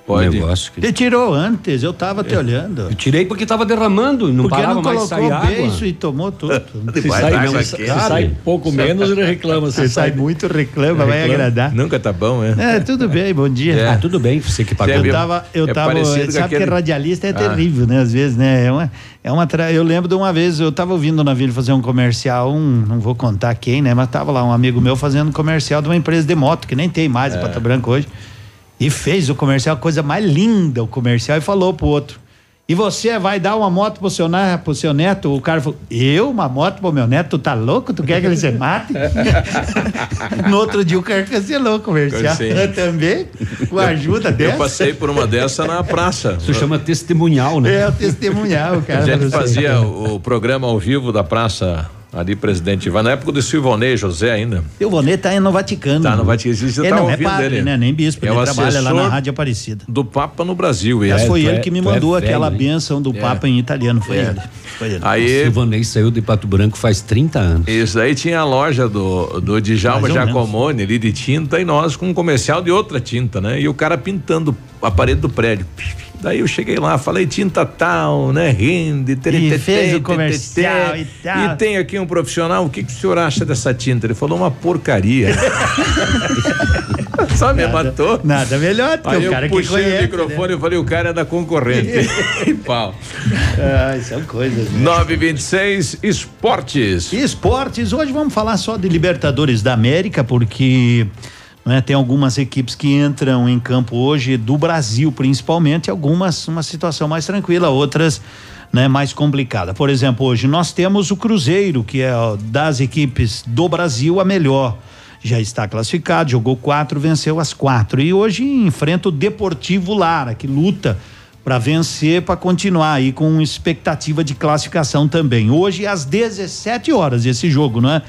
Pode. negócio. Que... Você tirou antes, eu tava te olhando. Eu tirei porque tava derramando não Porque parava não mais colocou sair água. beijo e tomou tudo. Se sai, se, se sai pouco menos, ele reclama. Você sai muito, reclama, vai Reclama. agradar. Nunca tá bom, é? É, tudo bem, bom dia. É. Ah, tudo bem, você que pagou. Eu tava, eu É tava, sabe aquele- que radialista é Ah. terrível, né? Às vezes, né? É uma, é uma tra... Eu lembro de uma vez, eu tava ouvindo o navio fazer um comercial, um, não vou contar quem, né? Mas tava lá um amigo meu fazendo comercial de uma empresa de moto, que nem tem mais em É. Pato Branco hoje. E fez o comercial, coisa mais linda o comercial, e falou pro outro. E você vai dar uma moto pro seu, pro seu neto? O cara falou, eu? Uma moto pro meu neto? Tu tá louco? Tu quer que ele se mate? no outro dia o cara cancelou o comercial. Também, com a ajuda Eu dessa. passei por uma dessa na praça. Isso chama testemunhal, né? É, o testemunhal, cara. A gente assim, fazia o programa ao vivo da praça ali, presidente Ivan, na época do Silvonei José ainda. O Vonê tá no Vaticano. Tá no Vaticano, você Ele tá não é padre, dele. né? Nem bispo, É ele o trabalha lá na Rádio Aparecida. Do Papa no Brasil. Aliás, ele. foi tu ele é- que me é mandou velho, aquela benção do É. Papa em italiano, foi É. ele. Foi ele. Aí, Silvanei saiu de Pato Branco faz 30 anos. Isso daí tinha a loja do, do Djalma. Giacomone ali de tinta e nós com um comercial de outra tinta, né? E o cara pintando a parede do prédio. Daí eu cheguei lá, falei tinta tal, né? Rende, teretetê, fez o comercial e tal. E tem aqui um profissional, o que, que o senhor acha dessa tinta? Ele falou uma porcaria. Só me matou. Nada melhor do que Aí o cara eu que puxei conhece. o microfone e falei, o cara é da concorrente. E pau. Ai, são coisas. né? 926 Esportes. Esportes, hoje vamos falar só de Libertadores da América, porque né, tem algumas equipes que entram em campo hoje, do Brasil principalmente, algumas uma situação mais tranquila, outras né, mais complicada. Por exemplo, hoje nós temos o Cruzeiro, que é das equipes do Brasil a melhor. Já está classificado, jogou quatro, venceu as quatro. E hoje enfrenta o Deportivo Lara, que luta para vencer, para continuar aí com expectativa de classificação também. Hoje às 17 horas esse jogo, não é?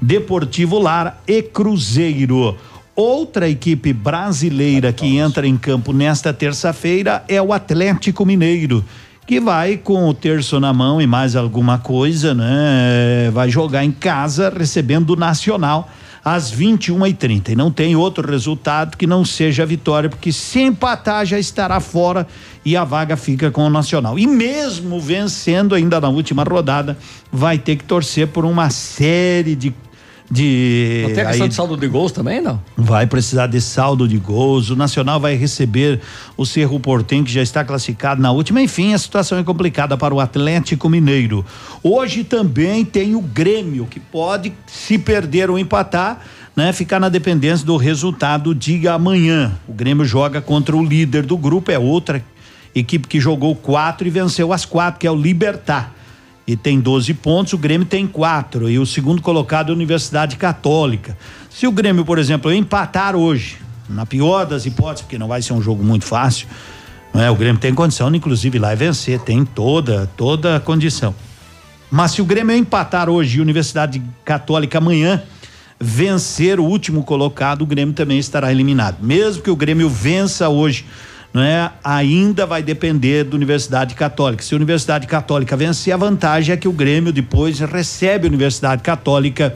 Deportivo Lara e Cruzeiro. Outra equipe brasileira que entra em campo nesta terça-feira é o Atlético Mineiro, que vai com o terço na mão e mais alguma coisa, né? Vai jogar em casa recebendo o Nacional às 21h30. E não tem outro resultado que não seja a vitória, porque se empatar já estará fora e a vaga fica com o Nacional. E mesmo vencendo ainda na última rodada, vai ter que torcer por uma série de. De Não tem a questão aí- de saldo de gols também, não? Vai precisar de saldo de gols. O Nacional vai receber o Cerro Portem, que já está classificado na última. Enfim, a situação é complicada para o Atlético Mineiro. Hoje também tem o Grêmio, que pode, se perder ou empatar, né, ficar na dependência do resultado de amanhã. O Grêmio joga contra o líder do grupo, é outra equipe que jogou quatro e venceu as quatro, que é o Libertar e tem 12 pontos, o Grêmio tem quatro e o segundo colocado é a Universidade Católica. Se o Grêmio, por exemplo, empatar hoje, na pior das hipóteses, porque não vai ser um jogo muito fácil, não é? O Grêmio tem condição, inclusive, lá e vencer, tem toda, toda a condição. Mas se o Grêmio empatar hoje e a Universidade Católica amanhã vencer o último colocado, o Grêmio também estará eliminado. Mesmo que o Grêmio vença hoje, não é? Ainda vai depender da Universidade Católica. Se a Universidade Católica vencer, a vantagem é que o Grêmio depois recebe a Universidade Católica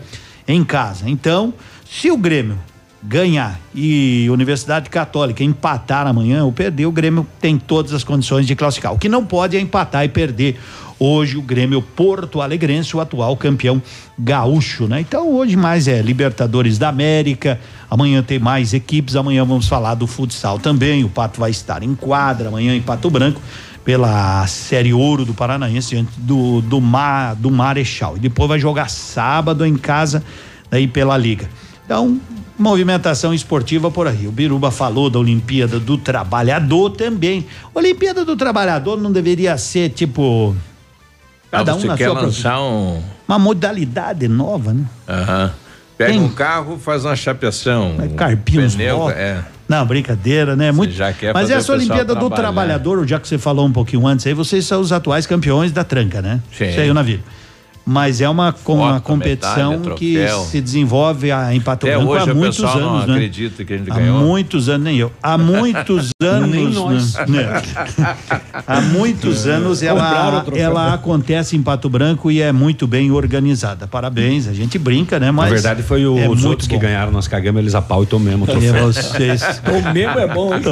em casa. Então, se o Grêmio ganhar e Universidade Católica empatar amanhã ou perder, o Grêmio tem todas as condições de classificar. O que não pode é empatar e perder hoje o Grêmio Porto Alegrense, o atual campeão gaúcho, né? Então hoje mais é Libertadores da América, amanhã tem mais equipes, amanhã vamos falar do futsal também, o Pato vai estar em quadra amanhã em Pato Branco pela Série Ouro do Paranaense diante do do, Mar, do Marechal e depois vai jogar sábado em casa daí pela Liga. Então, movimentação esportiva por aí. O Biruba falou da Olimpíada do Trabalhador também. Olimpíada do Trabalhador não deveria ser tipo cada Ah, um na quer sua lançar um. uma modalidade nova, né? Aham. Pega Tem- um carro, faz uma chapeação. Um carpir uns pneu, é. Não, brincadeira, né? Muito. já quer Mas fazer essa Olimpíada do. Trabalhador, já que você falou um pouquinho antes aí, vocês são os atuais campeões da tranca, né? Sim. Isso aí, o navio. Mas é uma, com uma Foto, competição medalha, que se desenvolve a- em Pato Até Branco hoje há o muitos anos, não né? acredita que a gente Há ganhou. muitos anos, nem eu. Há muitos anos. Nem nós. né? Há muitos anos Compraram ela, ela acontece em Pato Branco e é muito bem organizada. Parabéns, a gente brinca, né? Mas Na verdade, foi o- é os outros que bom. ganharam, nós cagamos eles a pau e tomemos o É troféu. vocês. O mesmo é bom, hein?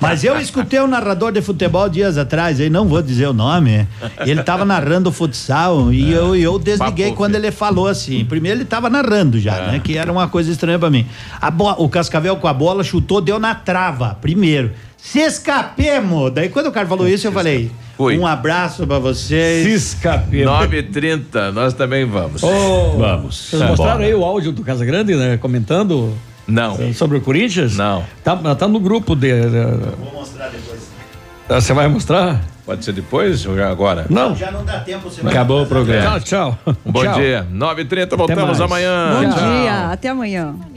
Mas eu escutei um narrador de futebol dias atrás, aí não vou dizer o nome. Ele tava narrando o futsal e eu, eu desliguei Papo, quando ele falou assim. Primeiro ele tava narrando já, É. né? Que era uma coisa estranha pra mim. O Cascavel com a bola chutou, deu na trava, primeiro. Se escapemos! Daí quando o cara falou isso, eu falei: Fui. um abraço pra vocês. Escapeu. 9h30, nós também vamos. Ô, Vamos. Vocês mostraram aí o áudio do Casa Grande, né? Comentando. Não. Sobre o Corinthians? Não. Tá, tá no grupo de. Vou mostrar depois. Você vai mostrar? Pode ser depois ou agora? Não. Já não dá tempo. Você Acabou o programa. Tchau, tchau. Bom Tchau. dia. 9h30, voltamos amanhã. Bom Tchau. dia, até amanhã.